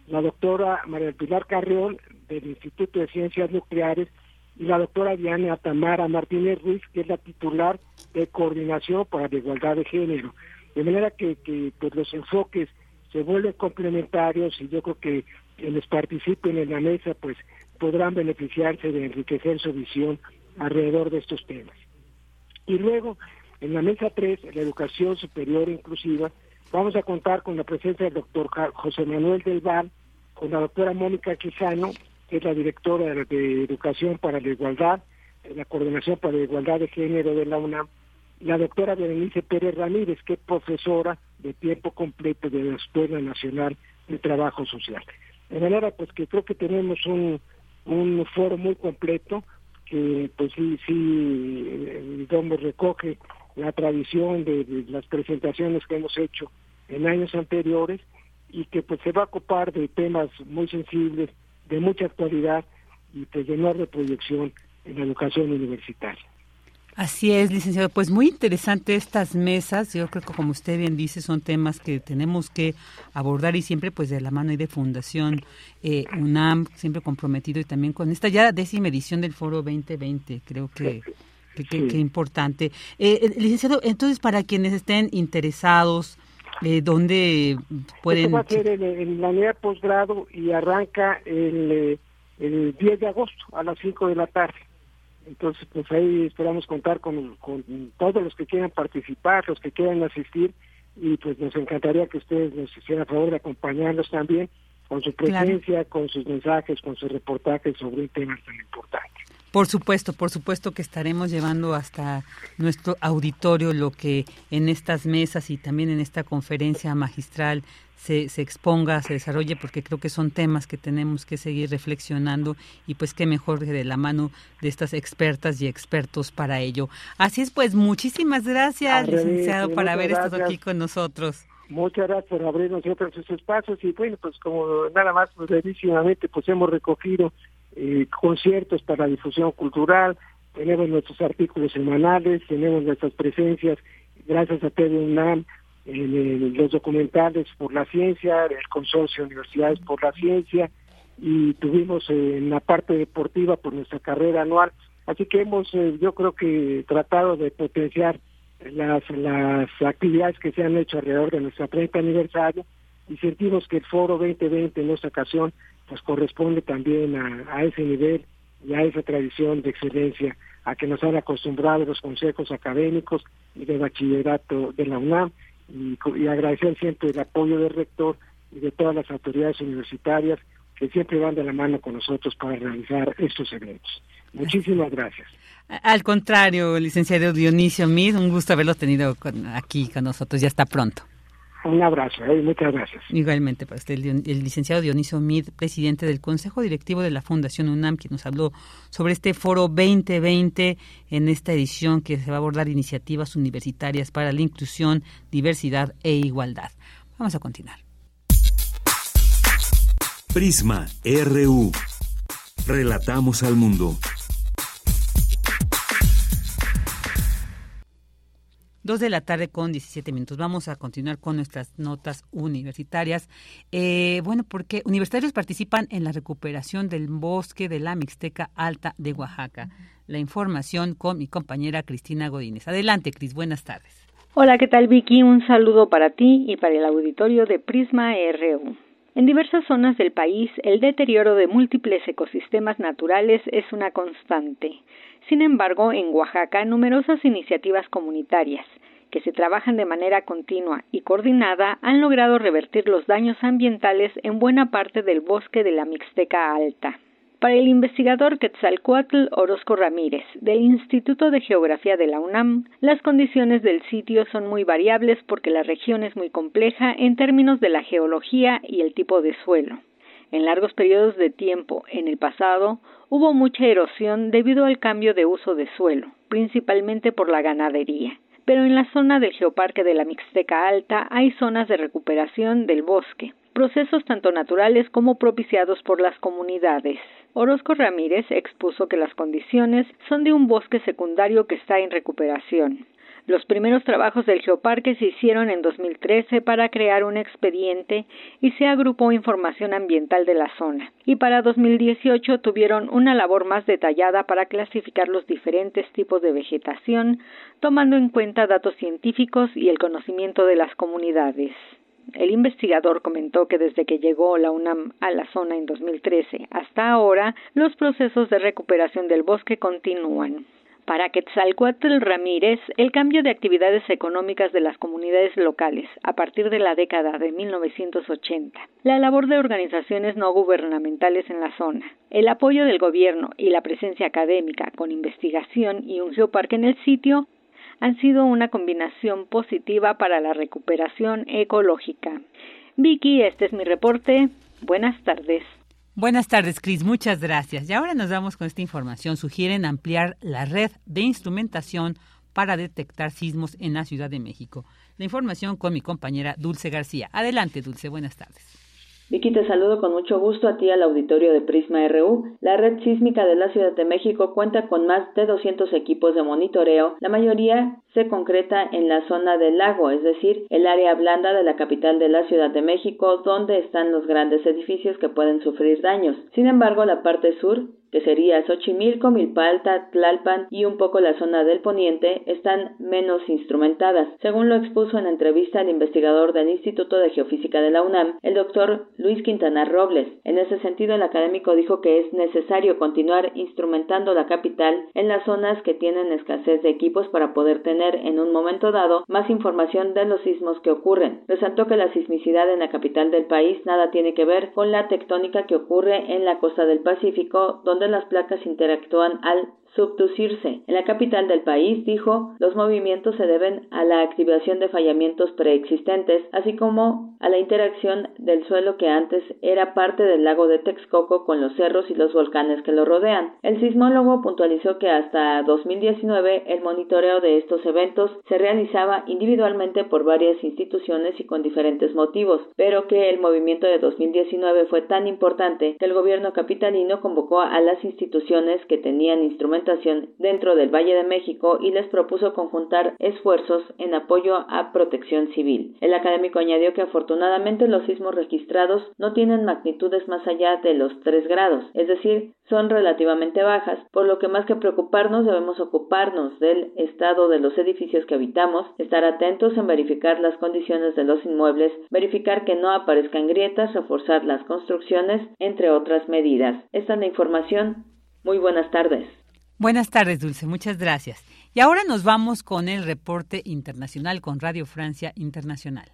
Speaker 17: la doctora María Pilar Carrión del Instituto de Ciencias Nucleares y la doctora Diana Tamara Martínez Ruiz, que es la titular de Coordinación para la Igualdad de Género. De manera que, que pues, los enfoques se vuelven complementarios y yo creo que quienes participen en la mesa pues podrán beneficiarse de enriquecer su visión alrededor de estos temas. Y luego, en la mesa 3, la educación superior inclusiva, vamos a contar con la presencia del doctor José Manuel del Val, con la doctora Mónica Quijano, que es la directora de Educación para la Igualdad, la Coordinación para la Igualdad de Género de la UNAM, la doctora Berenice Pérez Ramírez, que es profesora de tiempo completo de la Escuela Nacional de Trabajo Social. De manera pues que creo que tenemos un, un foro muy completo que pues sí, sí, eh, donde recoge la tradición de, las presentaciones que hemos hecho en años anteriores y que pues se va a ocupar de temas muy sensibles de mucha actualidad y pues de enorme proyección en la educación universitaria.
Speaker 1: Así es, licenciado. Pues muy interesante estas mesas. Yo creo que como usted bien dice, son temas que tenemos que abordar y siempre pues de la mano y de Fundación eh, UNAM, siempre comprometido y también con esta ya décima edición del Foro 2020. Creo que... que, importante. Eh, eh, licenciado, entonces para quienes estén interesados, eh, ¿Dónde pueden...?
Speaker 17: Esto va a ser en, la unidad posgrado y arranca el, el 10 de agosto a las 5 de la tarde. Entonces, pues ahí esperamos contar con, con todos los que quieran participar, los que quieran asistir, y pues nos encantaría que ustedes nos hicieran favor de acompañarnos también con su presencia, con sus mensajes, con sus reportajes sobre un tema tan importante.
Speaker 1: Por supuesto, por supuesto que estaremos llevando hasta nuestro auditorio lo que en estas mesas y también en esta conferencia magistral se, se, exponga, se desarrolle, porque creo que son temas que tenemos que seguir reflexionando y pues qué mejor de la mano de estas expertas y expertos para ello. Así es, pues muchísimas gracias, licenciado, por haber estado aquí con nosotros.
Speaker 17: Muchas gracias por abrirnos otros espacios y bueno, pues como nada más pues, brevísimamente pues hemos recogido eh, conciertos para difusión cultural, tenemos nuestros artículos semanales, tenemos nuestras presencias, gracias a TV UNAM, en, los documentales por la ciencia, el consorcio Universidades por la Ciencia, y tuvimos eh, en la parte deportiva por nuestra carrera anual. Así que hemos, eh, yo creo que tratado de potenciar las, las actividades que se han hecho alrededor de nuestro 30 aniversario y sentimos que el Foro 2020 en esta ocasión pues corresponde también a, ese nivel y a esa tradición de excelencia a que nos han acostumbrado los consejos académicos y de bachillerato de la UNAM y, agradecer siempre el apoyo del rector y de todas las autoridades universitarias que siempre van de la mano con nosotros para realizar estos eventos. Muchísimas gracias.
Speaker 1: Al contrario, licenciado Dionisio Mid, un gusto haberlo tenido aquí con nosotros. Ya está pronto.
Speaker 17: Un abrazo ¿eh? muchas gracias.
Speaker 1: Igualmente para usted, el, licenciado Dionisio Mid, presidente del Consejo Directivo de la Fundación UNAM, que nos habló sobre este foro 2020 en esta edición que se va a abordar iniciativas universitarias para la inclusión, diversidad e igualdad. Vamos a continuar.
Speaker 2: Prisma RU. Relatamos al mundo.
Speaker 1: Dos de la tarde con 17 minutos. Vamos a continuar con nuestras notas universitarias. Eh, bueno, porque universitarios participan en la recuperación del bosque de la Mixteca Alta de Oaxaca. La información con mi compañera Cristina Godínez. Adelante, Cris. Buenas tardes.
Speaker 10: Hola, ¿qué tal, Vicky? Un saludo para ti y para el auditorio de Prisma RU. En diversas zonas del país, el deterioro de múltiples ecosistemas naturales es una constante. Sin embargo, en Oaxaca, numerosas iniciativas comunitarias que se trabajan de manera continua y coordinada han logrado revertir los daños ambientales en buena parte del bosque de la Mixteca Alta. Para el investigador Quetzalcoatl Orozco Ramírez, del Instituto de Geografía de la UNAM, las condiciones del sitio son muy variables porque la región es muy compleja en términos de la geología y el tipo de suelo. En largos periodos de tiempo en el pasado hubo mucha erosión debido al cambio de uso de suelo, principalmente por la ganadería. Pero en la zona del geoparque de la Mixteca Alta hay zonas de recuperación del bosque, procesos tanto naturales como propiciados por las comunidades. Orozco Ramírez expuso que las condiciones son de un bosque secundario que está en recuperación. Los primeros trabajos del geoparque se hicieron en 2013 para crear un expediente y se agrupó información ambiental de la zona. Y para 2018 tuvieron una labor más detallada para clasificar los diferentes tipos de vegetación, tomando en cuenta datos científicos y el conocimiento de las comunidades. El investigador comentó que desde que llegó la UNAM a la zona en 2013 hasta ahora, los procesos de recuperación del bosque continúan. Para Quetzalcoatl Ramírez, el cambio de actividades económicas de las comunidades locales a partir de la década de 1980, la labor de organizaciones no gubernamentales en la zona, el apoyo del gobierno y la presencia académica con investigación y un geoparque en el sitio han sido una combinación positiva para la recuperación ecológica. Vicky, este es mi reporte. Buenas tardes.
Speaker 1: Buenas tardes, Cris. Muchas gracias. Y ahora nos vamos con esta información. Sugieren ampliar la red de instrumentación para detectar sismos en la Ciudad de México. La información con mi compañera Dulce García. Adelante, Dulce. Buenas tardes.
Speaker 21: Vicky, te saludo con mucho gusto a ti al auditorio de Prisma RU. La red sísmica de la Ciudad de México cuenta con más de 200 equipos de monitoreo. La mayoría se concreta en la zona del lago, es decir, el área blanda de la capital de la Ciudad de México, donde están los grandes edificios que pueden sufrir daños. Sin embargo, la parte sur que sería Xochimilco, Milpalta, Tlalpan y un poco la zona del poniente, están menos instrumentadas. Según lo expuso en entrevista el investigador del Instituto de Geofísica de la UNAM, el doctor Luis Quintana Robles. En ese sentido, el académico dijo que es necesario continuar instrumentando la capital en las zonas que tienen escasez de equipos para poder tener en un momento dado más información de los sismos que ocurren. Resaltó que la sismicidad en la capital del país nada tiene que ver con la tectónica que ocurre en la costa del Pacífico, donde las placas interactúan al subducirse. En la capital del país, dijo, los movimientos se deben a la activación de fallamientos preexistentes, así como a la interacción del suelo que antes era parte del lago de Texcoco con los cerros y los volcanes que lo rodean. El sismólogo puntualizó que hasta 2019 el monitoreo de estos eventos se realizaba individualmente por varias instituciones y con diferentes motivos, pero que el movimiento de 2019 fue tan importante que el gobierno capitalino convocó a las instituciones que tenían instrumentos dentro del Valle de México y les propuso conjuntar esfuerzos en apoyo a protección civil. El académico añadió que afortunadamente los sismos registrados no tienen magnitudes más allá de los 3 grados, es decir, son relativamente bajas, por lo que más que preocuparnos debemos ocuparnos del estado de los edificios que habitamos, estar atentos en verificar las condiciones de los inmuebles, verificar que no aparezcan grietas, reforzar las construcciones, entre otras medidas. Esta es la información. Muy buenas tardes.
Speaker 1: Buenas tardes, Dulce. Muchas gracias. Y ahora nos vamos con el reporte internacional con Radio Francia Internacional.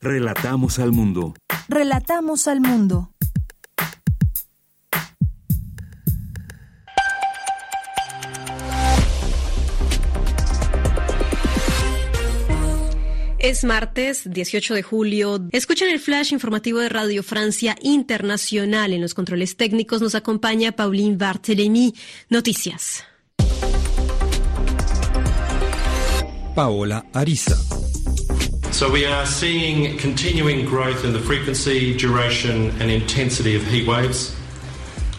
Speaker 2: Relatamos al mundo.
Speaker 3: Relatamos al mundo.
Speaker 22: Es martes 18 de julio. Escuchan el flash informativo de Radio Francia Internacional. En los controles técnicos nos acompaña Pauline Barthélémy. Noticias.
Speaker 23: Paola Ariza.
Speaker 24: So we are seeing continuing growth in the frequency, duration and intensity of heat waves.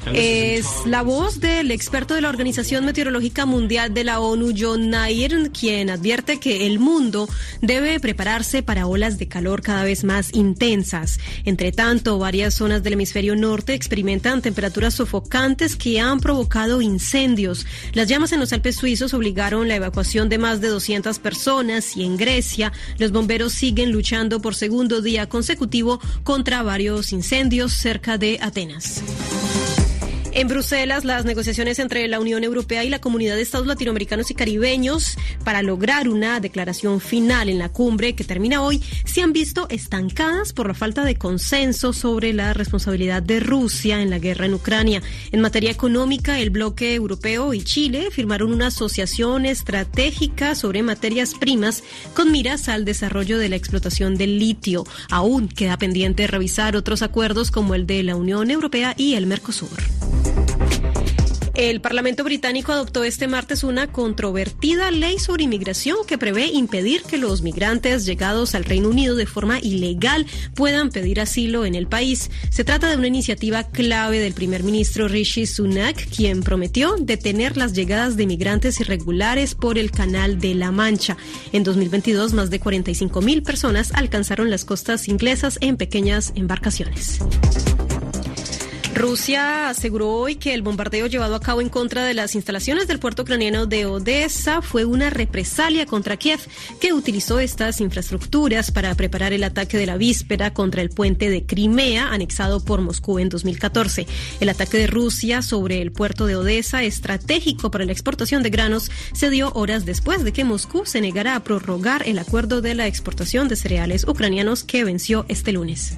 Speaker 22: Es la voz del experto de la Organización Meteorológica Mundial de la ONU, John Nair, quien advierte que el mundo debe prepararse para olas de calor cada vez más intensas. Entre tanto, varias zonas del hemisferio norte experimentan temperaturas sofocantes que han provocado incendios. Las llamas en los Alpes suizos obligaron la evacuación de más de 200 personas y en Grecia los bomberos siguen luchando por segundo día consecutivo contra varios incendios cerca de Atenas. En Bruselas, las negociaciones entre la Unión Europea y la Comunidad de Estados Latinoamericanos y Caribeños para lograr una declaración final en la cumbre que termina hoy se han visto estancadas por la falta de consenso sobre la responsabilidad de Rusia en la guerra en Ucrania. En materia económica, el bloque europeo y Chile firmaron una asociación estratégica sobre materias primas con miras al desarrollo de la explotación del litio. Aún queda pendiente revisar otros acuerdos como el de la Unión Europea y el Mercosur. El Parlamento británico adoptó este martes una controvertida ley sobre inmigración que prevé impedir que los migrantes llegados al Reino Unido de forma ilegal puedan pedir asilo en el país. Se trata de una iniciativa clave del primer ministro Rishi Sunak, quien prometió detener las llegadas de migrantes irregulares por el Canal de la Mancha. En 2022, más de 45 mil personas alcanzaron las costas inglesas en pequeñas embarcaciones. Rusia aseguró hoy que el bombardeo llevado a cabo en contra de las instalaciones del puerto ucraniano de Odessa fue una represalia contra Kiev, que utilizó estas infraestructuras para preparar el ataque de la víspera contra el puente de Crimea, anexado por Moscú en 2014. El ataque de Rusia sobre el puerto de Odessa, estratégico para la exportación de granos, se dio horas después de que Moscú se negara a prorrogar el acuerdo de la exportación de cereales ucranianos que venció este lunes.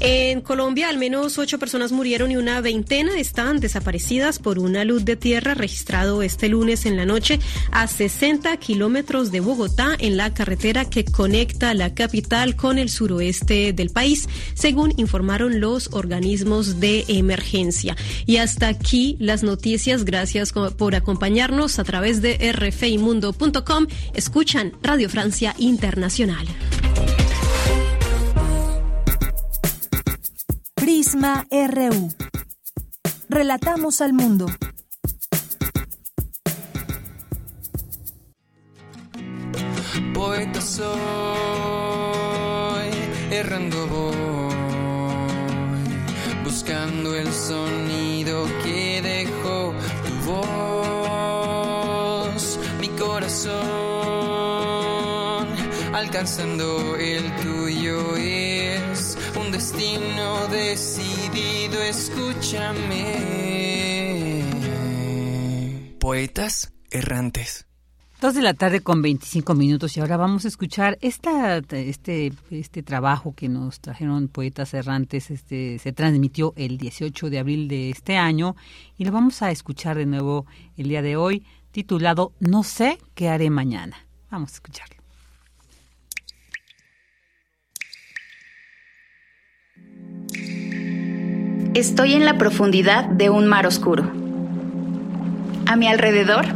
Speaker 22: En Colombia, al menos ocho personas murieron y una veintena están desaparecidas por una luz de tierra registrado este lunes en la noche a 60 kilómetros de Bogotá en la carretera que conecta la capital con el suroeste del país, según informaron los organismos de emergencia. Y hasta aquí las noticias. Gracias por acompañarnos a través de rfimundo.com. Escuchan Radio Francia Internacional.
Speaker 3: Prisma RU. Relatamos al mundo.
Speaker 25: Poeta soy, errando voy, buscando el sonido que dejó tu voz, mi corazón, alcanzando el destino decidido, escúchame. Poetas errantes.
Speaker 1: Dos de la tarde con 25 minutos y ahora vamos a escuchar este, este trabajo que nos trajeron Poetas Errantes. Este, se transmitió el 18 de abril de este año y lo vamos a escuchar de nuevo el día de hoy titulado No sé qué haré mañana. Vamos a escucharlo.
Speaker 26: Estoy en la profundidad de un mar oscuro. A mi alrededor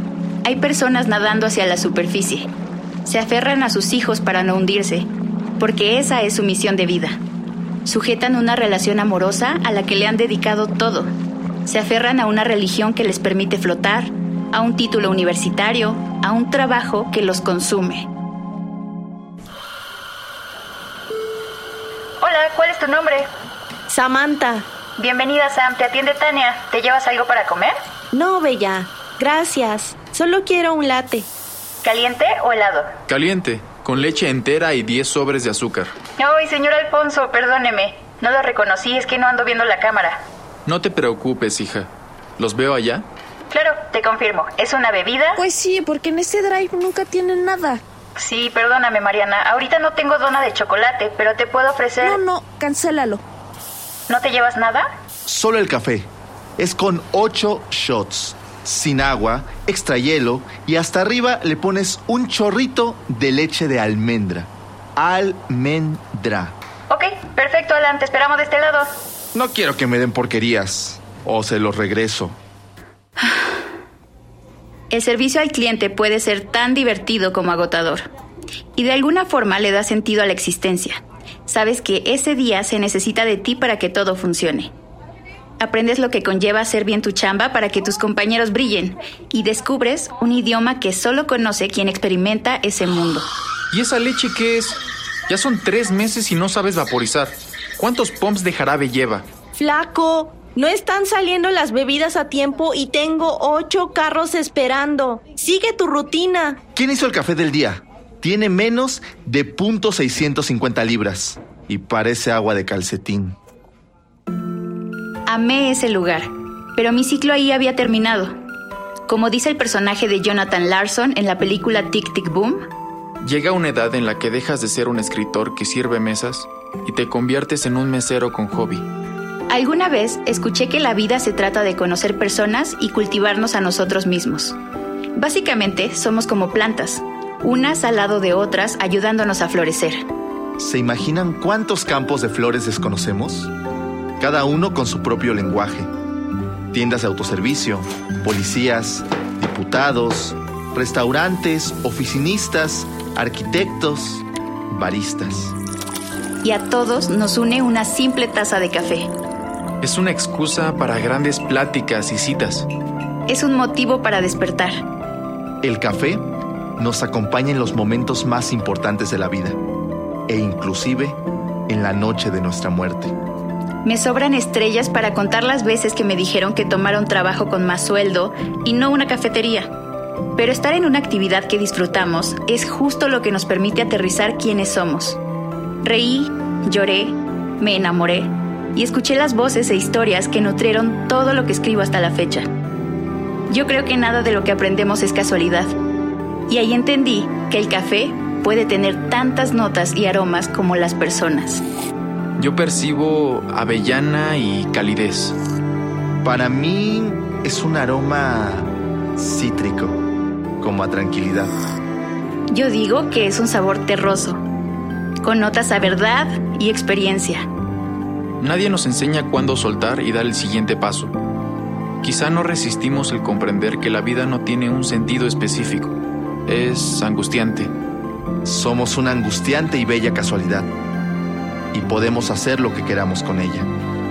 Speaker 26: hay personas nadando hacia la superficie. Se aferran a sus hijos para no hundirse, porque esa es su misión de vida. Sujetan una relación amorosa a la que le han dedicado todo. Se aferran a una religión que les permite flotar, a un título universitario, a un trabajo que los consume.
Speaker 27: Hola, ¿cuál es tu nombre?
Speaker 28: Samantha.
Speaker 27: Bienvenida, Sam. Te atiende Tania. ¿Te llevas algo para comer?
Speaker 28: No, Bella. Gracias. Solo quiero un latte.
Speaker 27: ¿Caliente o helado?
Speaker 16: Caliente, con leche entera y 10 sobres de azúcar.
Speaker 27: Ay, señor Alfonso, perdóneme. No lo reconocí, es que no ando viendo la cámara.
Speaker 16: No te preocupes, hija. ¿Los veo allá?
Speaker 27: Claro, te confirmo. ¿Es una bebida?
Speaker 28: Pues sí, porque en ese drive nunca tienen nada.
Speaker 27: Sí, perdóname, Mariana. Ahorita no tengo dona de chocolate, pero te puedo ofrecer...
Speaker 28: No, no, cancélalo.
Speaker 27: ¿No te llevas nada?
Speaker 5: Solo el café. Es con ocho shots, sin agua, extra hielo y hasta arriba le pones un chorrito de leche de almendra. Almendra.
Speaker 27: Ok, perfecto, Alan. Te esperamos de este lado.
Speaker 5: No quiero que me den porquerías o se los regreso.
Speaker 26: El servicio al cliente puede ser tan divertido como agotador. Y de alguna forma le da sentido a la existencia. Sabes que ese día se necesita de ti para que todo funcione. Aprendes lo que conlleva hacer bien tu chamba para que tus compañeros brillen y descubres un idioma que solo conoce quien experimenta ese mundo.
Speaker 16: ¿Y esa leche qué es? Ya son tres meses y no sabes vaporizar. ¿Cuántos pumps de jarabe lleva?
Speaker 28: Flaco, no están saliendo las bebidas a tiempo y tengo ocho carros esperando. Sigue tu rutina.
Speaker 5: ¿Quién hizo el café del día? Tiene menos de .650 libras y parece agua de calcetín.
Speaker 26: Amé ese lugar, pero mi ciclo ahí había terminado. Como dice el personaje de Jonathan Larson en la película Tic Tic Boom,
Speaker 16: Llega una edad en la que dejas de ser un escritor que sirve mesas y te conviertes en un mesero con hobby.
Speaker 26: alguna vez escuché que la vida se trata de conocer personas y cultivarnos a nosotros mismos. Básicamente somos como plantas, unas al lado de otras ayudándonos a florecer.
Speaker 5: ¿Se imaginan cuántos campos de flores desconocemos? Cada uno con su propio lenguaje. Tiendas de autoservicio, policías, diputados, restaurantes, oficinistas, arquitectos, baristas.
Speaker 26: Y a todos nos une una simple taza de café.
Speaker 16: Es una excusa para grandes pláticas y citas.
Speaker 26: Es un motivo para despertar.
Speaker 5: El café nos acompaña en los momentos más importantes de la vida e inclusive en la noche de nuestra muerte.
Speaker 26: Me sobran estrellas para contar las veces que me dijeron que tomara un trabajo con más sueldo y no una cafetería. Pero estar en una actividad que disfrutamos es justo lo que nos permite aterrizar quiénes somos. Reí, lloré, me enamoré y escuché las voces e historias que nutrieron todo lo que escribo hasta la fecha. Yo creo que nada de lo que aprendemos es casualidad. Y ahí entendí que el café puede tener tantas notas y aromas como las personas.
Speaker 16: Yo percibo avellana y calidez.
Speaker 5: Para mí es un aroma cítrico, como a tranquilidad.
Speaker 26: Yo digo que es un sabor terroso, con notas a verdad y experiencia.
Speaker 16: Nadie nos enseña cuándo soltar y dar el siguiente paso. Quizá no resistimos el comprender que la vida no tiene un sentido específico. Es angustiante.
Speaker 5: Somos una angustiante y bella casualidad. Y podemos hacer lo que queramos con ella.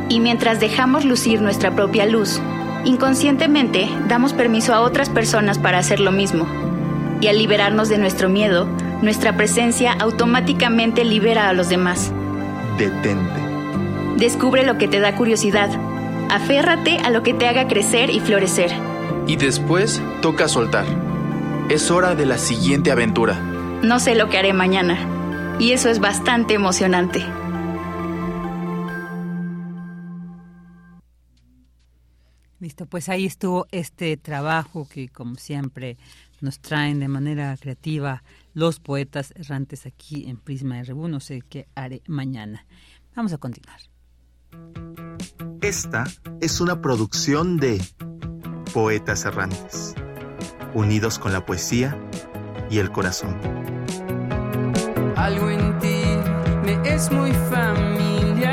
Speaker 26: Y mientras dejamos lucir nuestra propia luz, inconscientemente damos permiso a otras personas para hacer lo mismo. Y al liberarnos de nuestro miedo, nuestra presencia automáticamente libera a los demás.
Speaker 5: Detente.
Speaker 26: Descubre lo que te da curiosidad. Aférrate a lo que te haga crecer y florecer.
Speaker 16: Y después toca soltar. Es hora de la siguiente aventura.
Speaker 26: No sé lo que haré mañana. Y eso es bastante emocionante.
Speaker 1: Listo, pues ahí estuvo este trabajo que como siempre nos traen de manera creativa los poetas errantes aquí en Prisma RU. No sé qué haré mañana. Vamos a continuar.
Speaker 5: Esta es una producción de Poetas Errantes, unidos con la poesía y el corazón.
Speaker 25: Algo en ti me es muy familiar.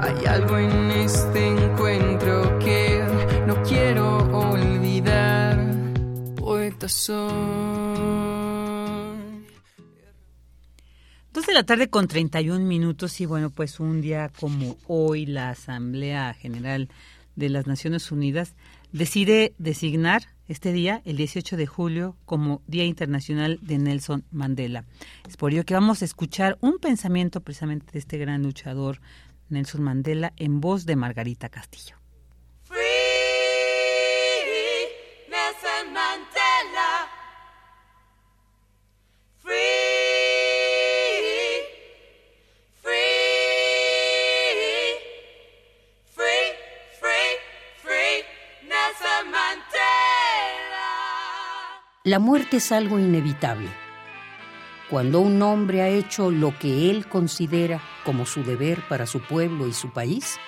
Speaker 25: Hay algo en este encuentro que no quiero olvidar. Poeta soy.
Speaker 1: Dos de la tarde con 31 minutos y bueno, pues un día como hoy la Asamblea General de las Naciones Unidas decide designar este día, el 18 de julio, como Día Internacional de Nelson Mandela. Es por ello que vamos a escuchar un pensamiento precisamente de este gran luchador Nelson Mandela en voz de Margarita Castillo.
Speaker 20: La muerte es algo inevitable. Cuando un hombre ha hecho lo que él considera como su deber para su pueblo y su país,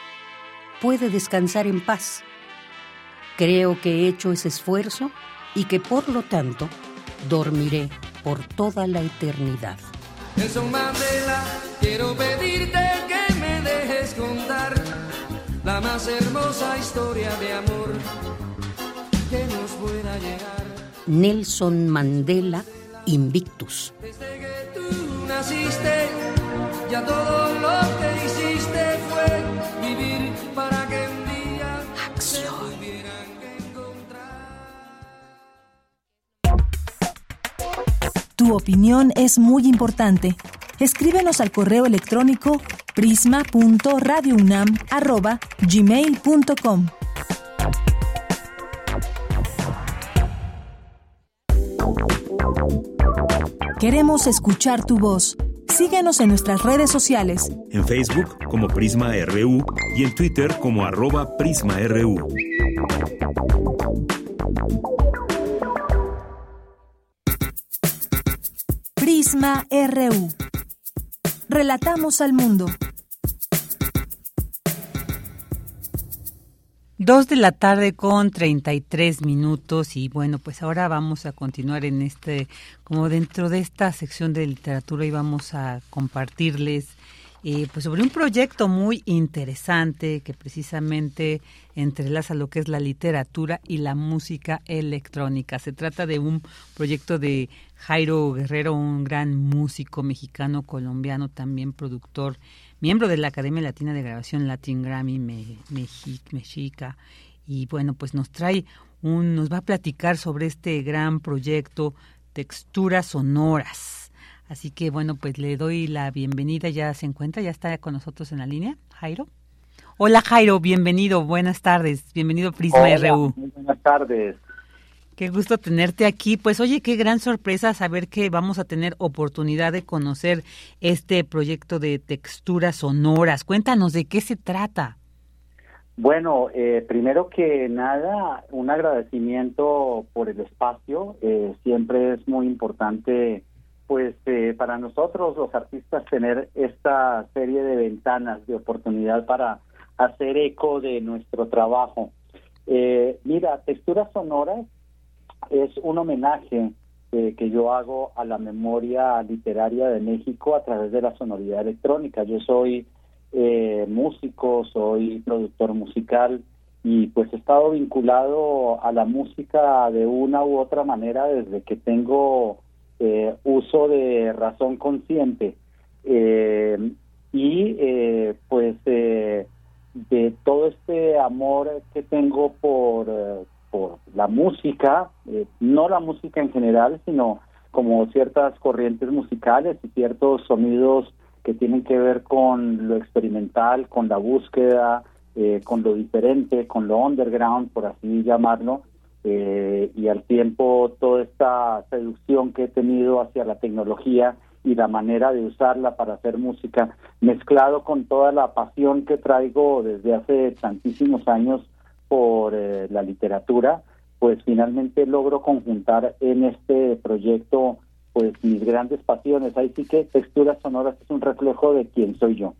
Speaker 20: puede descansar en paz. Creo que he hecho ese esfuerzo y que por lo tanto dormiré por toda la eternidad.
Speaker 25: Nelson Mandela, quiero pedirte que me dejes contar la más hermosa historia de amor que nos pueda llegar.
Speaker 20: Nelson Mandela Invictus.
Speaker 25: Desde que tú naciste, ya todo lo que hiciste fue vivir para que un día se tuvieran que encontrar.
Speaker 3: Tu opinión es muy importante. Escríbenos al correo electrónico prisma.radiounam@gmail.com. Queremos escuchar tu voz. Síguenos en nuestras redes sociales.
Speaker 29: En Facebook como Prisma RU y en Twitter como arroba PrismaRU.
Speaker 3: Prisma RU. Relatamos al mundo.
Speaker 1: Dos de la tarde con 33 minutos y bueno, pues ahora vamos a continuar en este, como dentro de esta sección de literatura y vamos a compartirles eh, pues sobre un proyecto muy interesante que precisamente entrelaza lo que es la literatura y la música electrónica. Se trata de un proyecto de Jairo Guerrero, un gran músico mexicano, colombiano, también productor, miembro de la Academia Latina de Grabación Latin Grammy Me- Mexi- Mexica. Y bueno, pues nos trae un, nos va a platicar sobre este gran proyecto Texturas Sonoras. Así que bueno, pues le doy la bienvenida, ya se encuentra, ya está con nosotros en la línea, Jairo. Hola Jairo, bienvenido, buenas tardes, bienvenido Prisma
Speaker 30: Hola,
Speaker 1: RU.
Speaker 30: muy buenas tardes.
Speaker 1: Qué gusto tenerte aquí. Pues oye, qué gran sorpresa saber que vamos a tener oportunidad de conocer este proyecto de texturas sonoras. Cuéntanos de qué se trata.
Speaker 30: Bueno, eh, primero que nada, un agradecimiento por el espacio. Eh, siempre es muy importante, pues, eh, para nosotros los artistas tener esta serie de ventanas de oportunidad para hacer eco de nuestro trabajo. Eh, mira, Texturas Sonoras es un homenaje eh, que yo hago a la memoria literaria de México a través de la sonoridad electrónica. Yo soy eh, músico, soy productor musical y pues he estado vinculado a la música de una u otra manera desde que tengo eh, uso de razón consciente. Eh, y eh, pues eh, de todo este amor que tengo por, por la música, eh, no la música en general, sino como ciertas corrientes musicales y ciertos sonidos que tienen que ver con lo experimental, con la búsqueda, eh, con lo diferente, con lo underground, por así llamarlo, eh, y al tiempo toda esta seducción que he tenido hacia la tecnología y la manera de usarla para hacer música, mezclado con toda la pasión que traigo desde hace tantísimos años por eh, la literatura, pues finalmente logro conjuntar en este proyecto pues mis grandes pasiones. Ahí sí que Texturas Sonoras es un reflejo de quién soy yo.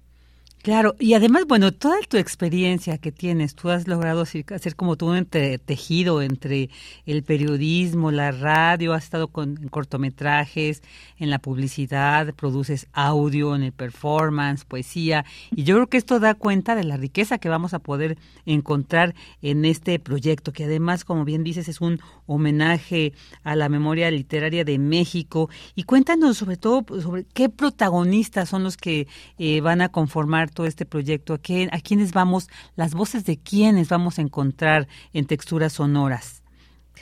Speaker 1: Claro, y además, bueno, toda tu experiencia que tienes, tú has logrado hacer como todo un tejido entre el periodismo, la radio, has estado con en cortometrajes, en la publicidad, produces audio, en el performance, poesía, y yo creo que esto da cuenta de la riqueza que vamos a poder encontrar en este proyecto, que además, como bien dices, es un homenaje a la memoria literaria de México. Y cuéntanos sobre todo pues, sobre qué protagonistas son los que eh, van a conformar todo este proyecto, a, qué, a quiénes vamos, las voces de quiénes vamos a encontrar en texturas sonoras.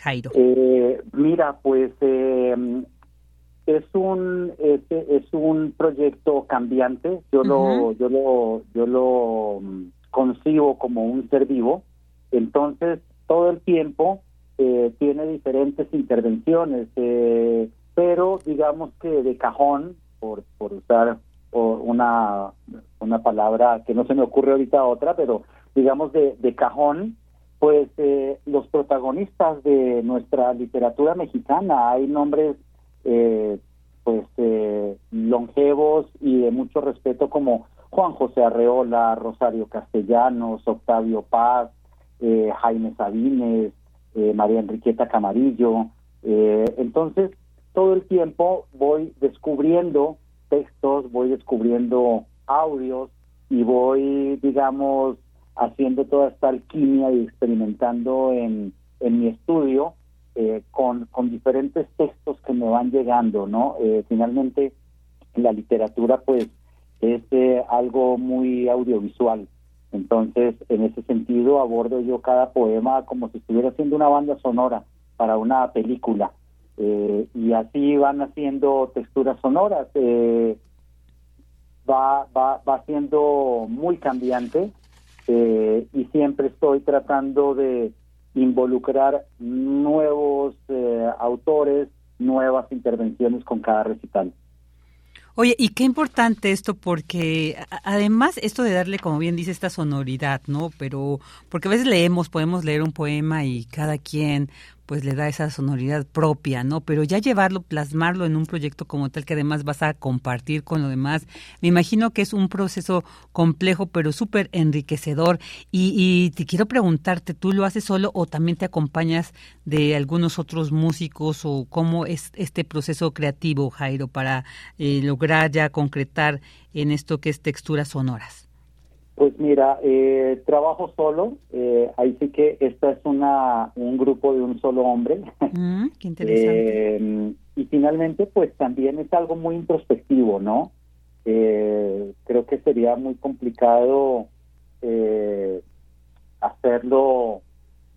Speaker 1: Jairo.
Speaker 30: Eh, mira, pues eh, es un es, es un proyecto cambiante. Yo lo yo lo yo lo mm, concibo como un ser vivo. Entonces todo el tiempo eh, tiene diferentes intervenciones, eh, pero digamos que de cajón, por por usar o- una una palabra que no se me ocurre ahorita otra, pero digamos de, de cajón Pues eh, los protagonistas de nuestra literatura mexicana, hay nombres eh, pues eh, longevos y de mucho respeto como Juan José Arreola, Rosario Castellanos, Octavio Paz, eh, Jaime Sabines, eh, María Enriqueta Camarillo. Eh, entonces, todo el tiempo voy descubriendo textos, voy descubriendo audios y voy, digamos, haciendo toda esta alquimia y experimentando en, en mi estudio eh, con, con diferentes textos que me van llegando, ¿no? Eh, finalmente, la literatura, pues, es eh, algo muy audiovisual. Entonces, en ese sentido, abordo yo cada poema como si estuviera haciendo una banda sonora para una película. Y así van haciendo texturas sonoras. Eh, va, va, va siendo muy cambiante eh, y siempre estoy tratando de involucrar nuevos eh, autores, nuevas intervenciones con cada recital.
Speaker 1: Oye, y qué importante esto porque además esto de darle, como bien dice, esta sonoridad, ¿no? Pero porque a veces leemos, podemos leer un poema y cada quien pues le da esa sonoridad propia, ¿no? Pero ya llevarlo, plasmarlo en un proyecto como tal que además vas a compartir con lo demás, me imagino que es un proceso complejo pero súper enriquecedor. Y, y te quiero preguntarte, ¿tú lo haces solo o también te acompañas de algunos otros músicos o cómo es este proceso creativo, Jairo, para eh, lograr ya concretar en esto que es texturas sonoras?
Speaker 30: Pues mira, eh, trabajo solo, eh, ahí sí que esta es una un grupo de un solo hombre.
Speaker 1: Mm, qué interesante.
Speaker 30: Eh, y finalmente, pues también es algo muy introspectivo, ¿no? Eh, creo que sería muy complicado eh, hacerlo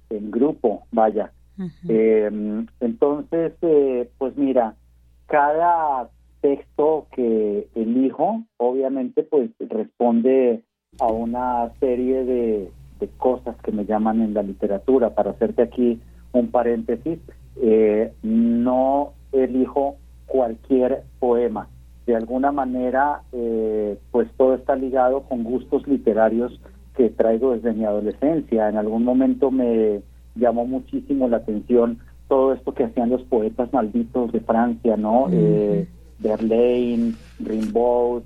Speaker 30: en grupo, vaya. Eh, entonces, eh, pues mira, cada texto que elijo, obviamente, pues responde a una serie de, de cosas que me llaman en la literatura. Para hacerte aquí un paréntesis, eh, no elijo cualquier poema. De alguna manera, eh, pues todo está ligado con gustos literarios que traigo desde mi adolescencia. En algún momento me llamó muchísimo la atención todo esto que hacían los poetas malditos de Francia, ¿no? Eh, Verlaine, Rimbaud,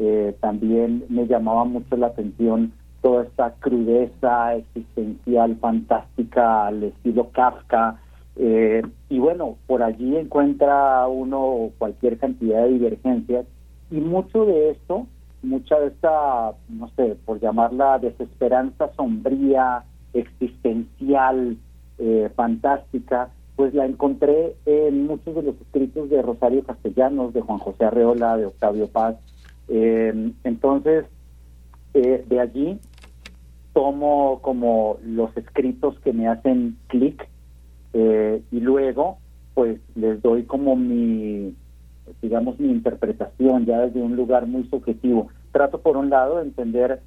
Speaker 30: eh, también me llamaba mucho la atención toda esta crudeza existencial fantástica al estilo Kafka. eh, y bueno, por allí encuentra uno cualquier cantidad de divergencias y mucho de esto, mucha de esta, no sé, por llamarla desesperanza sombría, existencial, eh, fantástica, pues la encontré en muchos de los escritos de Rosario Castellanos, de Juan José Arreola, de Octavio Paz. Eh, entonces, eh, de allí tomo como los escritos que me hacen clic eh, y luego pues les doy como mi digamos mi interpretación ya desde un lugar muy subjetivo. Trato por un lado de entender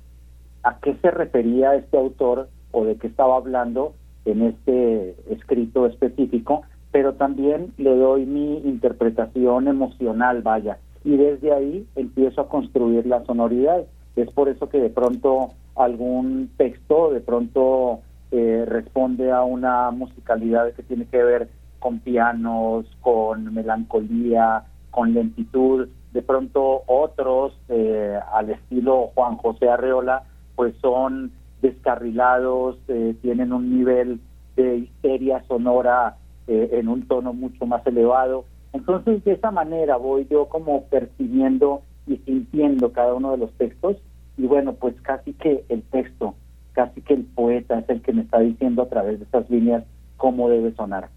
Speaker 30: a qué se refería este autor o de qué estaba hablando en este escrito específico pero también le doy mi interpretación emocional vaya y desde ahí empiezo a construir la sonoridad es por eso que de pronto algún texto de pronto eh, responde a una musicalidad que tiene que ver con pianos, con melancolía, con lentitud. De pronto otros, eh, al estilo Juan José Arreola, pues son descarrilados, eh, tienen un nivel de histeria sonora eh, en un tono mucho más elevado. Entonces, de esa manera voy yo como percibiendo y sintiendo cada uno de los textos y bueno, pues casi que el texto, casi que el poeta es el que me está diciendo a través de estas líneas cómo debe sonar.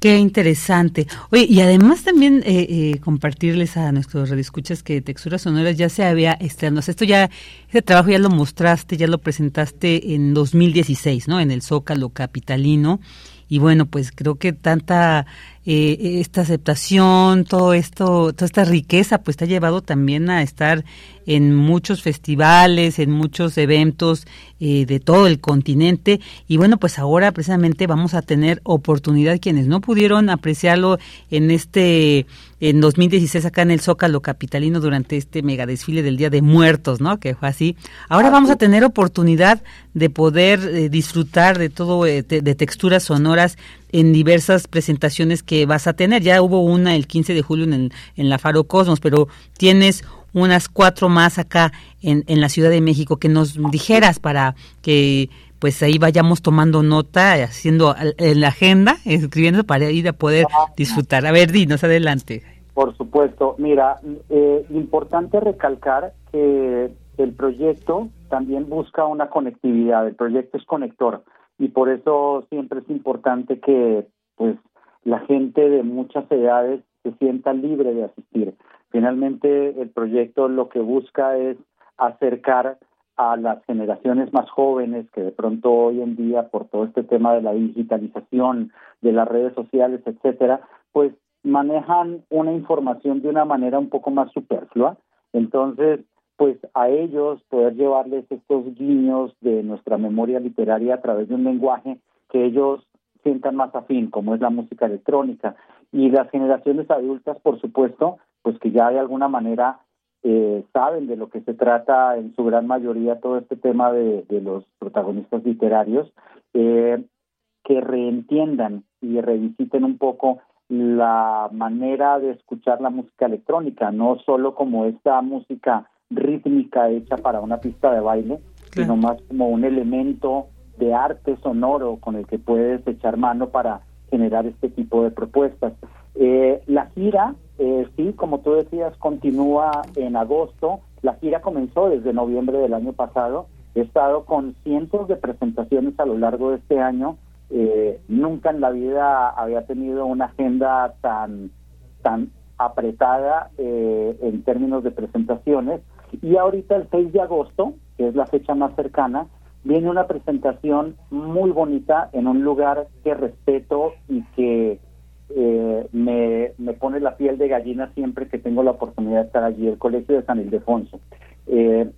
Speaker 1: Qué interesante. Oye, y además también eh, eh, compartirles a nuestros redescuchas que Texturas Sonoras ya se había estrenado. Esto ya, ese trabajo ya lo mostraste, ya lo presentaste en 2016, ¿no? En el Zócalo Capitalino. Y bueno, pues creo que tanta eh, esta aceptación, todo esto, toda esta riqueza, pues te ha llevado también a estar en muchos festivales, en muchos eventos eh, de todo el continente. Y bueno, pues ahora precisamente vamos a tener oportunidad quienes no pudieron apreciarlo en este, en 2016 acá en el Zócalo Capitalino durante este mega desfile del Día de Muertos, ¿no? Que fue así. Ahora vamos a tener oportunidad de poder eh, disfrutar de todo, eh, de texturas sonoras en diversas presentaciones que vas a tener. Ya hubo una el 15 de julio en, en la Faro Cosmos, pero tienes unas cuatro más acá en, en la Ciudad de México que nos dijeras para que pues ahí vayamos tomando nota, haciendo en la agenda, escribiendo para ir a poder disfrutar. A ver, dinos adelante.
Speaker 30: Por supuesto. Mira, eh, importante recalcar que el proyecto también busca una conectividad. El proyecto es conector y por eso siempre es importante que pues la gente de muchas edades se sienta libre de asistir. Finalmente, el proyecto lo que busca es acercar a las generaciones más jóvenes que de pronto hoy en día por todo este tema de la digitalización, de las redes sociales, etcétera, pues manejan una información de una manera un poco más superflua. Entonces, pues a ellos poder llevarles estos guiños de nuestra memoria literaria a través de un lenguaje que ellos sientan más afín, como es la música electrónica. Y las generaciones adultas, por supuesto, pues que ya de alguna manera eh, saben de lo que se trata en su gran mayoría todo este tema de, los protagonistas literarios, eh, que reentiendan y revisiten un poco la manera de escuchar la música electrónica, no solo como esta música rítmica hecha para una pista de baile, sino más como un elemento de arte sonoro con el que puedes echar mano para generar este tipo de propuestas. Eh, la gira, eh, sí, como tú decías, continúa en agosto. La gira comenzó desde noviembre del año pasado. He estado con cientos de presentaciones a lo largo de este año. Eh, nunca en la vida había tenido una agenda tan, tan apretada eh, en términos de presentaciones. Y ahorita el 6 de agosto, que es la fecha más cercana, viene una presentación muy bonita en un lugar que respeto y que eh, me, me pone la piel de gallina siempre que tengo la oportunidad de estar allí, el Colegio de San Ildefonso. Eh,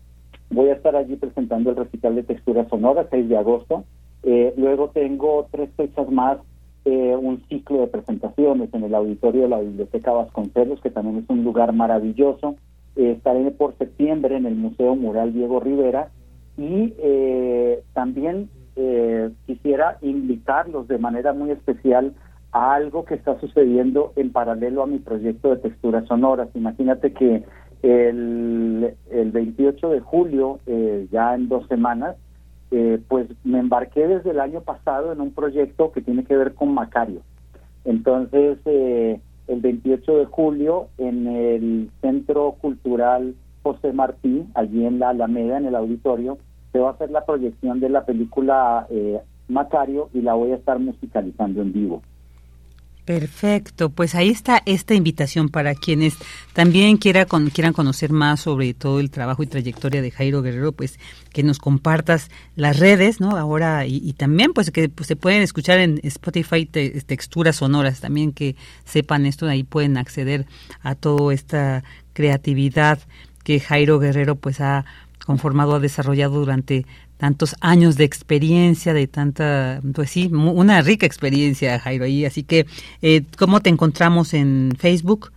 Speaker 30: voy a estar allí presentando el recital de textura sonora, 6 de agosto. Eh, luego tengo tres fechas más, eh, un ciclo de presentaciones en el auditorio de la Biblioteca Vasconcelos, que también es un lugar maravilloso. Eh, estaré por septiembre en el Museo Mural Diego Rivera y eh, también eh, quisiera invitarlos de manera muy especial a algo que está sucediendo en paralelo a mi proyecto de texturas sonoras. Imagínate que el, el 28 de julio, eh, ya en dos semanas, eh, pues me embarqué desde el año pasado en un proyecto que tiene que ver con Macario. Entonces, eh, el 28 de julio, en el Centro Cultural José Martí, allí en la Alameda, en el auditorio, se va a hacer la proyección de la película eh, Macario y la voy a estar musicalizando en vivo.
Speaker 1: Perfecto, pues ahí está esta invitación para quienes también quiera con, quieran conocer más sobre todo el trabajo y trayectoria de Jairo Guerrero, pues que nos compartas las redes, ¿no? Ahora y, y también pues que pues, se pueden escuchar en Spotify te, texturas sonoras, también que sepan esto, ahí pueden acceder a toda esta creatividad que Jairo Guerrero pues ha conformado, ha desarrollado durante tantos años de experiencia, de tanta, pues sí, una rica experiencia, Jairo, ahí. Así que, eh, ¿cómo te encontramos en Facebook?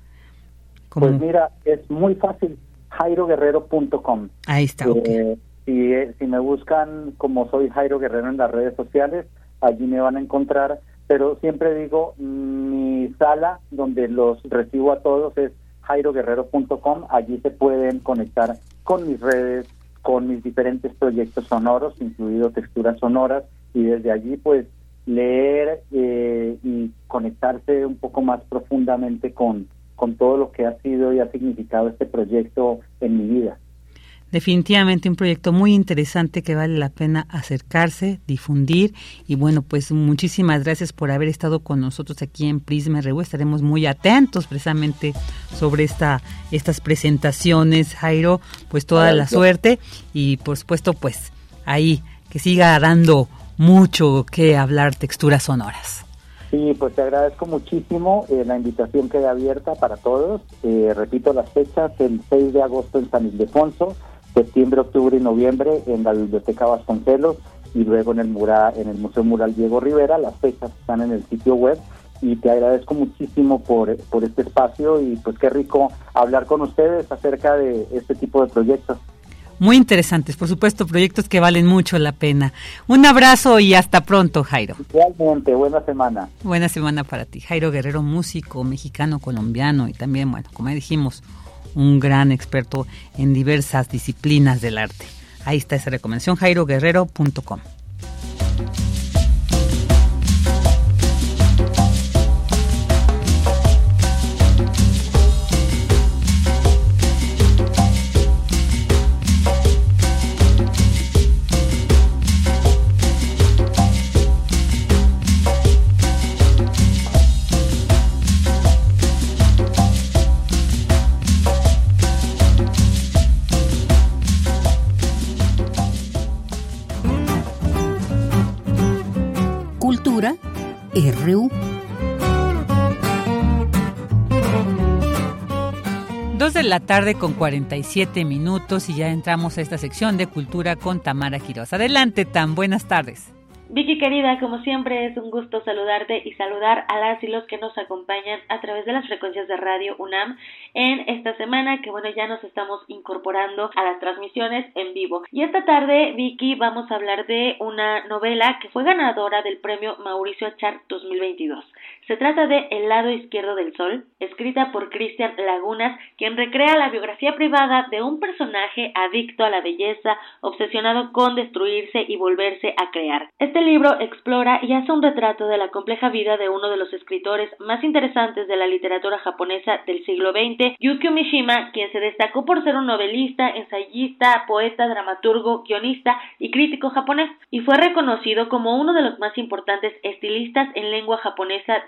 Speaker 30: ¿Cómo? Pues mira, es muy fácil, jairoguerrero.com.
Speaker 1: Ahí está,
Speaker 30: eh, si, si me buscan como soy Jairo Guerrero en las redes sociales, allí me van a encontrar, pero siempre digo, mi sala donde los recibo a todos es jairoguerrero.com, allí se pueden conectar con mis redes, con mis diferentes proyectos sonoros, incluido texturas sonoras, y desde allí pues leer eh, y conectarse un poco más profundamente con, con todo lo que ha sido y ha significado este proyecto en mi vida.
Speaker 1: Definitivamente un proyecto muy interesante que vale la pena acercarse, difundir y bueno, pues muchísimas gracias por haber estado con nosotros aquí en Prisma RU. Estaremos muy atentos precisamente sobre esta estas presentaciones, Jairo, pues toda la suerte y por supuesto pues ahí que siga dando mucho que hablar texturas sonoras.
Speaker 30: Sí, pues te agradezco muchísimo. Eh, la invitación queda abierta para todos. Eh, repito las fechas, el 6 de agosto en San Ildefonso, septiembre, octubre y noviembre en la Biblioteca Vasconcelos y luego en el, mural, en el Museo Mural Diego Rivera. Las fechas están en el sitio web y te agradezco muchísimo por, por este espacio y pues qué rico hablar con ustedes acerca de este tipo de proyectos.
Speaker 1: Muy interesantes, por supuesto, proyectos que valen mucho la pena. Un abrazo y hasta pronto, Jairo.
Speaker 30: Realmente, buena semana.
Speaker 1: Buena semana para ti. Jairo Guerrero, músico mexicano, colombiano y también, bueno, como dijimos, un gran experto en diversas disciplinas del arte. Ahí está esa recomendación, jairoguerrero.com.
Speaker 20: RU.
Speaker 1: Dos de la tarde con 47 minutos y ya entramos a esta sección de cultura con Tamara Quiroz. Adelante, Tam, buenas tardes.
Speaker 13: Vicky querida, como siempre es un gusto saludarte y saludar a las y los que nos acompañan a través de las frecuencias de Radio UNAM en esta semana que bueno ya nos estamos incorporando a las transmisiones en vivo. Y esta tarde Vicky vamos a hablar de una novela que fue ganadora del premio Mauricio Achar 2022. Se trata de El lado izquierdo del sol, escrita por Cristian Lagunas, quien recrea la biografía privada de un personaje adicto a la belleza, obsesionado con destruirse y volverse a crear. Este libro explora y hace un retrato de la compleja vida de uno de los escritores más interesantes de la literatura japonesa del siglo XX, Yukio Mishima, quien se destacó por ser un novelista, ensayista, poeta, dramaturgo, guionista y crítico japonés, y fue reconocido como uno de los más importantes estilistas en lengua japonesa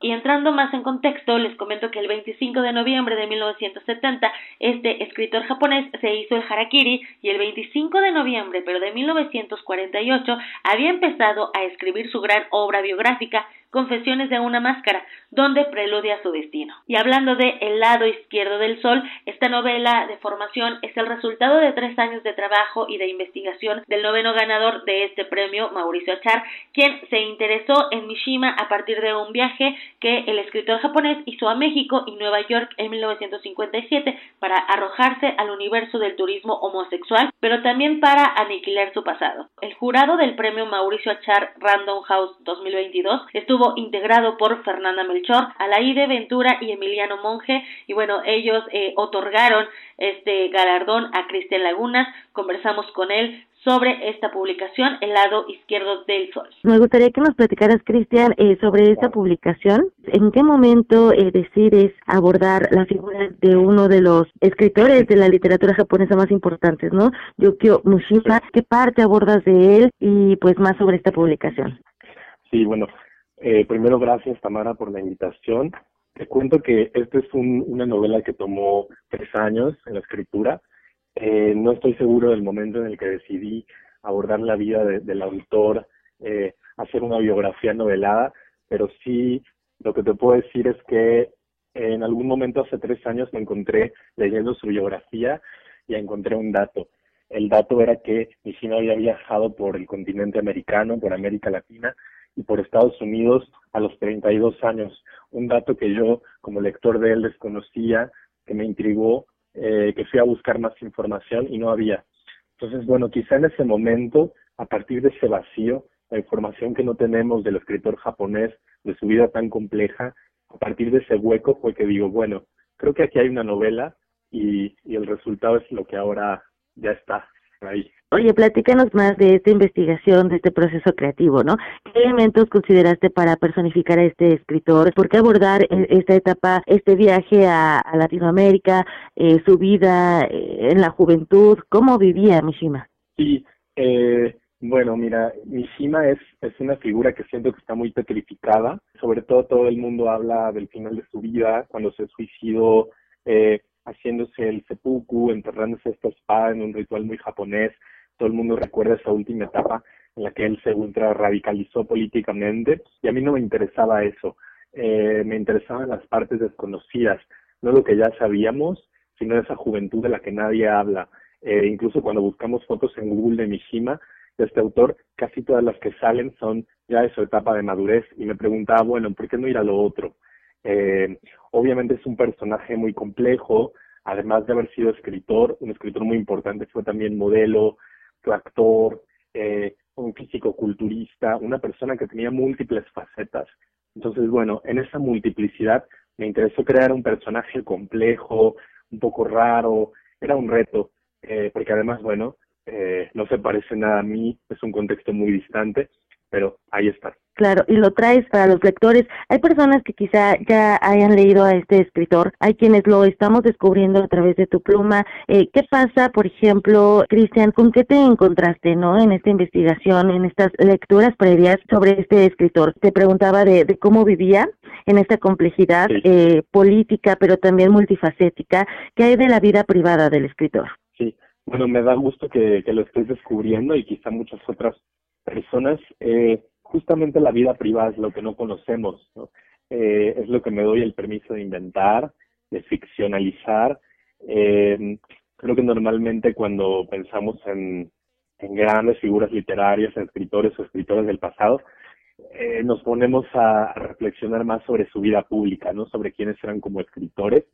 Speaker 13: Y entrando más en contexto, les comento que el 25 de noviembre de 1970, este escritor japonés se hizo el harakiri y el 25 de noviembre, pero de 1948, había empezado a escribir su gran obra biográfica Confesiones de una máscara, donde preludia su destino. Y hablando de El lado izquierdo del sol, esta novela de formación es el resultado de tres años de trabajo y de investigación del noveno ganador de este premio, Mauricio Achar, quien se interesó en Mishima a partir de un viaje que el escritor japonés hizo a México y Nueva York en 1957 para arrojarse al universo del turismo homosexual, pero también para aniquilar su pasado. El jurado del premio Mauricio Achar Random House 2022 estuvo integrado por Fernanda Melchor, Alaide Ventura y Emiliano Monge y bueno, ellos eh, otorgaron este galardón a Cristian Lagunas, conversamos con él sobre esta publicación, El lado izquierdo del sol.
Speaker 31: Me gustaría que nos platicaras, Cristian, eh, sobre esta publicación. ¿En qué momento eh, decides abordar la figura de uno de los escritores de la literatura japonesa más importantes, ¿no? Yukio Mushima. ¿Qué parte abordas de él? Y pues más sobre esta publicación.
Speaker 32: Sí, bueno, eh, primero, gracias Tamara por la invitación. Te cuento que esta es una novela que tomó tres años en la escritura. Eh, no estoy seguro del momento en el que decidí abordar la vida del autor, eh, hacer una biografía novelada, pero sí lo que te puedo decir es que en algún momento hace tres años me encontré leyendo su biografía y encontré un dato. El dato era que Mishima había viajado por el continente americano, por América Latina, y por Estados Unidos a los 32 años. Un dato que yo como lector de él desconocía, que me intrigó, eh, que fui a buscar más información y no había. Entonces, bueno, quizá en ese momento, a partir de ese vacío, la información que no tenemos del escritor japonés, de su vida tan compleja, a partir de ese hueco fue que digo, bueno, creo que aquí hay una novela y, y el resultado es lo que ahora ya está
Speaker 31: Oye, platícanos más de esta investigación, de este proceso creativo, ¿no? ¿Qué elementos consideraste para personificar a este escritor? ¿Por qué abordar e, esta etapa, este viaje a, Latinoamérica, eh, su vida eh, en la juventud? ¿Cómo vivía Mishima?
Speaker 32: Sí, eh, bueno, mira, Mishima es, es una figura que siento que está muy petrificada. Sobre todo todo el mundo habla del final de su vida, cuando se suicidó, eh, haciéndose el seppuku, enterrándose esta espada en un ritual muy japonés todo el mundo recuerda esa última etapa, en la que él se ultra radicalizó políticamente y a mí no me interesaba eso. Eh, me interesaban las partes desconocidas, no lo que ya sabíamos, sino esa juventud de la que nadie habla. Eh, incluso cuando buscamos fotos en Google de Mishima, de este autor, casi todas las que salen son ya de su etapa de madurez y me preguntaba, bueno, ¿por qué no ir a lo otro? Eh, obviamente es un personaje muy complejo, además de haber sido escritor, un escritor muy importante, fue también modelo, actor, eh, un físico culturista, una persona que tenía múltiples facetas. Entonces, bueno, en esa multiplicidad me interesó crear un personaje complejo, un poco raro, era un reto, eh, porque además, bueno, eh, no se parece nada a mí, es un contexto muy distante, pero ahí está.
Speaker 31: Claro, y lo traes para los lectores. Hay personas que quizá ya hayan leído a este escritor, hay quienes lo estamos descubriendo a través de tu pluma. Eh, ¿Qué pasa, por ejemplo, Cristian, con qué te encontraste, no, en esta investigación, en estas lecturas previas sobre este escritor? Te preguntaba de, de cómo vivía en esta complejidad eh, política, pero también multifacética. ¿Qué hay de la vida privada del escritor?
Speaker 32: Sí, bueno, me da gusto que, que lo estés descubriendo y quizá muchas otras personas, eh, justamente la vida privada es lo que no conocemos, ¿no? Eh, es lo que me doy el permiso de inventar, de ficcionalizar. Eh, creo que normalmente cuando pensamos en, grandes figuras literarias, escritores o escritores del pasado, eh, nos ponemos a, reflexionar más sobre su vida pública, ¿no? Sobre quiénes eran como escritores.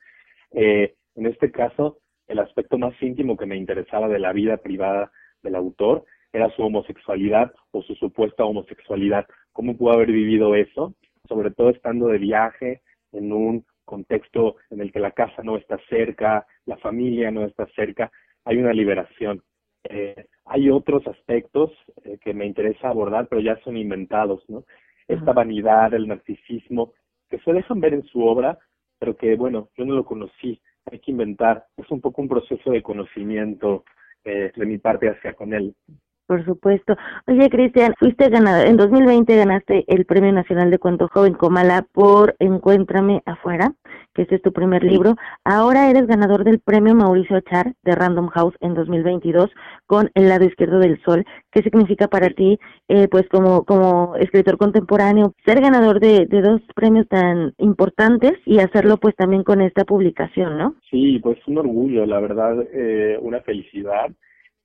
Speaker 32: En este caso, el aspecto más íntimo que me interesaba de la vida privada del autor era su homosexualidad o su supuesta homosexualidad. ¿Cómo pudo haber vivido eso? Sobre todo estando de viaje en un contexto en el que la casa no está cerca, la familia no está cerca, hay una liberación. Eh, hay otros aspectos eh, que me interesa abordar, pero ya son inventados, ¿no? Esta vanidad, el narcisismo, que se dejan ver en su obra, pero que, bueno, yo no lo conocí, hay que inventar. Es un poco un proceso de conocimiento eh, de mi parte hacia con él.
Speaker 31: Por supuesto. Oye, Cristian, fuiste ganador. En 2020 ganaste el Premio Nacional de Cuento Joven Comala por Encuéntrame Afuera, que este es tu primer libro. Ahora eres ganador del Premio Mauricio Achar de Random House en 2022 con El lado izquierdo del sol. ¿Qué significa para ti, eh, pues como, como escritor contemporáneo, ser ganador de, de dos premios tan importantes y hacerlo pues también con esta publicación, ¿no?
Speaker 32: Sí, pues un orgullo, la verdad, eh, una felicidad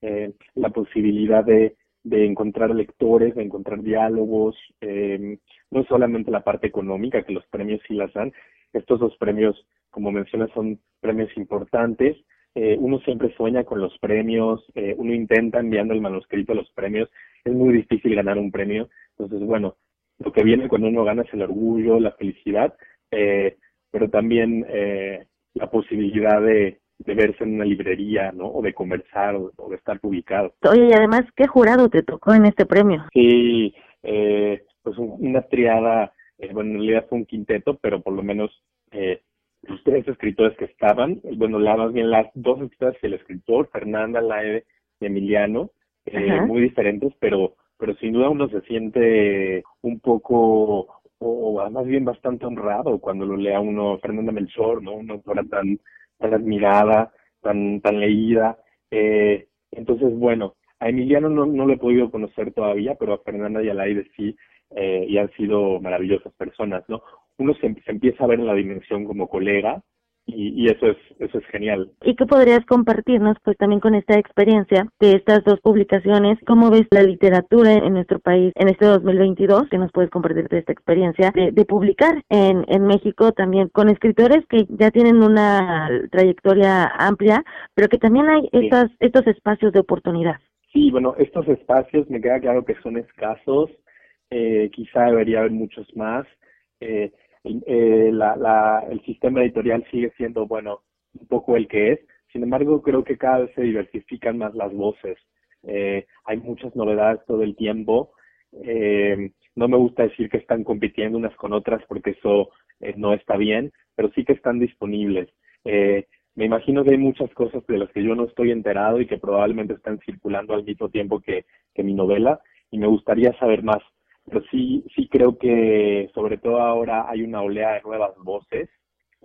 Speaker 32: eh, la posibilidad de, de encontrar lectores, de encontrar diálogos, eh, no solamente la parte económica, que los premios sí las dan, estos dos premios, como mencionas, son premios importantes, eh, uno siempre sueña con los premios, eh, uno intenta enviando el manuscrito a los premios, es muy difícil ganar un premio, entonces bueno, lo que viene cuando uno gana es el orgullo, la felicidad, eh, pero también la posibilidad de, de verse en una librería, ¿no? O de conversar o, o, de estar publicado.
Speaker 31: Oye, y además, ¿qué jurado te tocó en este premio?
Speaker 32: Sí, eh, pues una triada, eh, bueno, en realidad fue un quinteto, pero por lo menos eh, los tres escritores que estaban, bueno, la, más bien las dos escritoras y el escritor, Fernanda, Laede y Emiliano, eh, muy diferentes, pero pero sin duda uno se siente un poco o más bien bastante honrado cuando lo lea uno Fernanda Melchor, ¿no? Una autora tan tan admirada, tan, tan leída. Eh, entonces, bueno, a Emiliano no, no lo he podido conocer todavía, pero a Fernanda y a Laide sí, eh, y han sido maravillosas personas, ¿no? Uno se, se, empieza a ver en la dimensión como colega, y, y, eso es eso es genial.
Speaker 31: ¿Y qué podrías compartirnos pues también con esta experiencia de estas dos publicaciones? ¿Cómo ves la literatura en nuestro país en este 2022? ¿Qué nos puedes compartir de esta experiencia de, de publicar en, en México también con escritores que ya tienen una trayectoria amplia, pero que también hay sí. estas, estos espacios de oportunidad?
Speaker 32: Sí, bueno, estos espacios me queda claro que son escasos, eh, quizá debería haber muchos más. Eh, eh, la, la, el sistema editorial sigue siendo, bueno, un poco el que es. Sin embargo, creo que cada vez se diversifican más las voces. Eh, hay muchas novedades todo el tiempo. Eh, no me gusta decir que están compitiendo unas con otras porque eso eh, no está bien, pero sí que están disponibles. Eh, me imagino que hay muchas cosas de las que yo no estoy enterado y que probablemente están circulando al mismo tiempo que, que mi novela y me gustaría saber más pero sí, sí creo que sobre todo ahora hay una oleada de nuevas voces.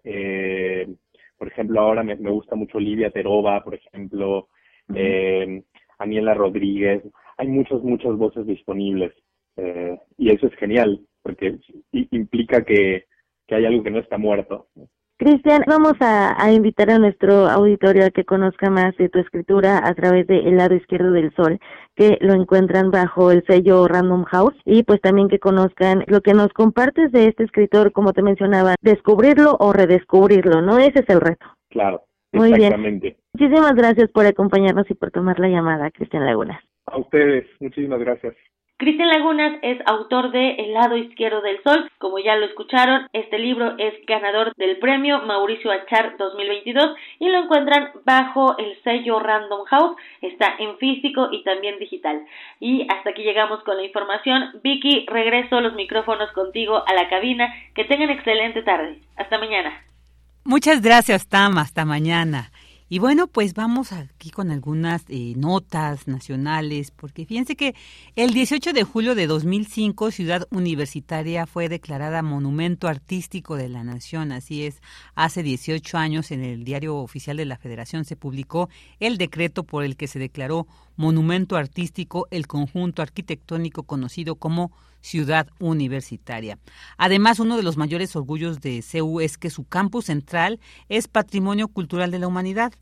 Speaker 32: Eh, por ejemplo, ahora me, me, gusta mucho Livia Terova, por ejemplo, eh, Aniela Rodríguez. hay muchas, muchas voces disponibles eh, y eso es genial porque implica que, que hay algo que no está muerto.
Speaker 31: Cristian, vamos a, invitar a nuestro auditorio a que conozca más de tu escritura a través de El lado izquierdo del sol, que lo encuentran bajo el sello Random House y pues también que conozcan lo que nos compartes de este escritor, como te mencionaba, descubrirlo o redescubrirlo, ¿no? Ese es el reto.
Speaker 32: Claro, Muy exactamente.
Speaker 31: Bien. Muchísimas gracias por acompañarnos y por tomar la llamada, Cristian Lagunas.
Speaker 32: A ustedes, muchísimas gracias.
Speaker 21: Cristian Lagunas es autor de El lado izquierdo del sol. Como ya lo escucharon, este libro es ganador del premio Mauricio Achar 2022 y lo encuentran bajo el sello Random House. Está en físico y también digital. Y hasta aquí llegamos con la información. Vicky, regreso los micrófonos contigo a la cabina. Que tengan excelente tarde. Hasta mañana.
Speaker 1: Muchas gracias, Tam. Hasta mañana. Y bueno, pues vamos aquí con algunas eh, notas nacionales, porque fíjense que el 18 de julio de 2005 Ciudad Universitaria fue declarada Monumento Artístico de la Nación, así es, hace 18 años en el Diario Oficial de la Federación se publicó el decreto por el que se declaró Monumento Artístico el conjunto arquitectónico conocido como ciudad universitaria. Además, uno de los mayores orgullos de CEU es que su campus central es Patrimonio Cultural de la Humanidad.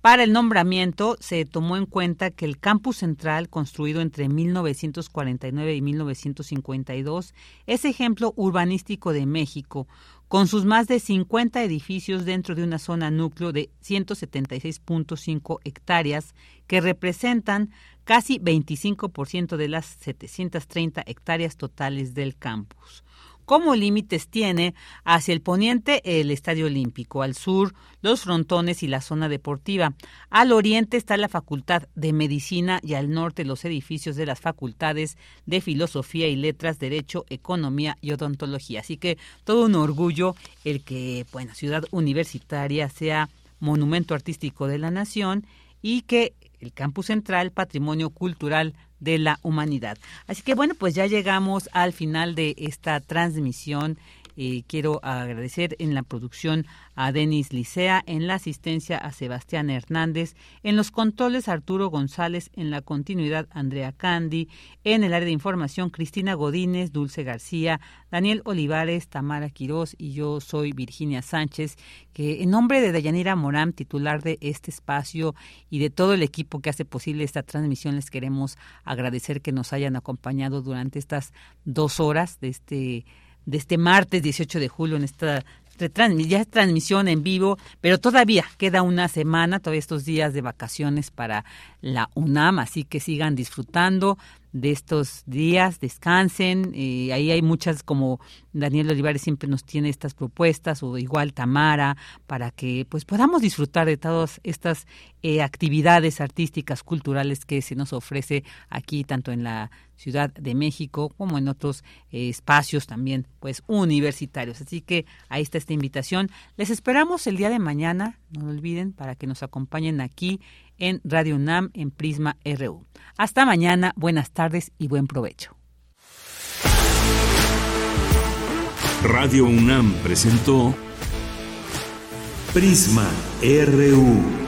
Speaker 1: Para el nombramiento se tomó en cuenta que el campus central, construido entre 1949 y 1952, es ejemplo urbanístico de México, con sus más de 50 edificios dentro de una zona núcleo de 176.5 hectáreas que representan casi 25% de las 730 hectáreas totales del campus. Como límites tiene hacia el poniente el Estadio Olímpico, al sur los frontones y la zona deportiva. Al oriente está la Facultad de Medicina y al norte los edificios de las facultades de Filosofía y Letras, Derecho, Economía y Odontología. Así que todo un orgullo el que, bueno, Ciudad Universitaria sea monumento artístico de la nación y que el campus central, patrimonio cultural de la humanidad. Así que bueno, pues ya llegamos al final de esta transmisión eh, quiero agradecer en la producción a Denis Licea, en la asistencia a Sebastián Hernández, en los controles Arturo González, en la continuidad Andrea Candy, en el área de información Cristina Godínez, Dulce García, Daniel Olivares, Tamara Quirós y yo soy Virginia Sánchez, que en nombre de Dayanira Morán, titular de este espacio y de todo el equipo que hace posible esta transmisión, les queremos agradecer que nos hayan acompañado durante estas dos horas de este de este martes 18 de julio en esta ya transmisión en vivo, pero todavía queda una semana, todavía estos días de vacaciones para la UNAM, así que sigan disfrutando de estos días, descansen, eh, ahí hay muchas como Daniel Olivares siempre nos tiene estas propuestas o igual Tamara para que pues podamos disfrutar de todas estas eh, actividades artísticas, culturales que se nos ofrece aquí tanto en la Ciudad de México como en otros eh, espacios también pues universitarios. Así que ahí está esta invitación. Les esperamos el día de mañana, no lo olviden, para que nos acompañen aquí en Radio UNAM en Prisma RU. Hasta mañana, buenas tardes y buen provecho.
Speaker 29: Radio UNAM presentó Prisma RU.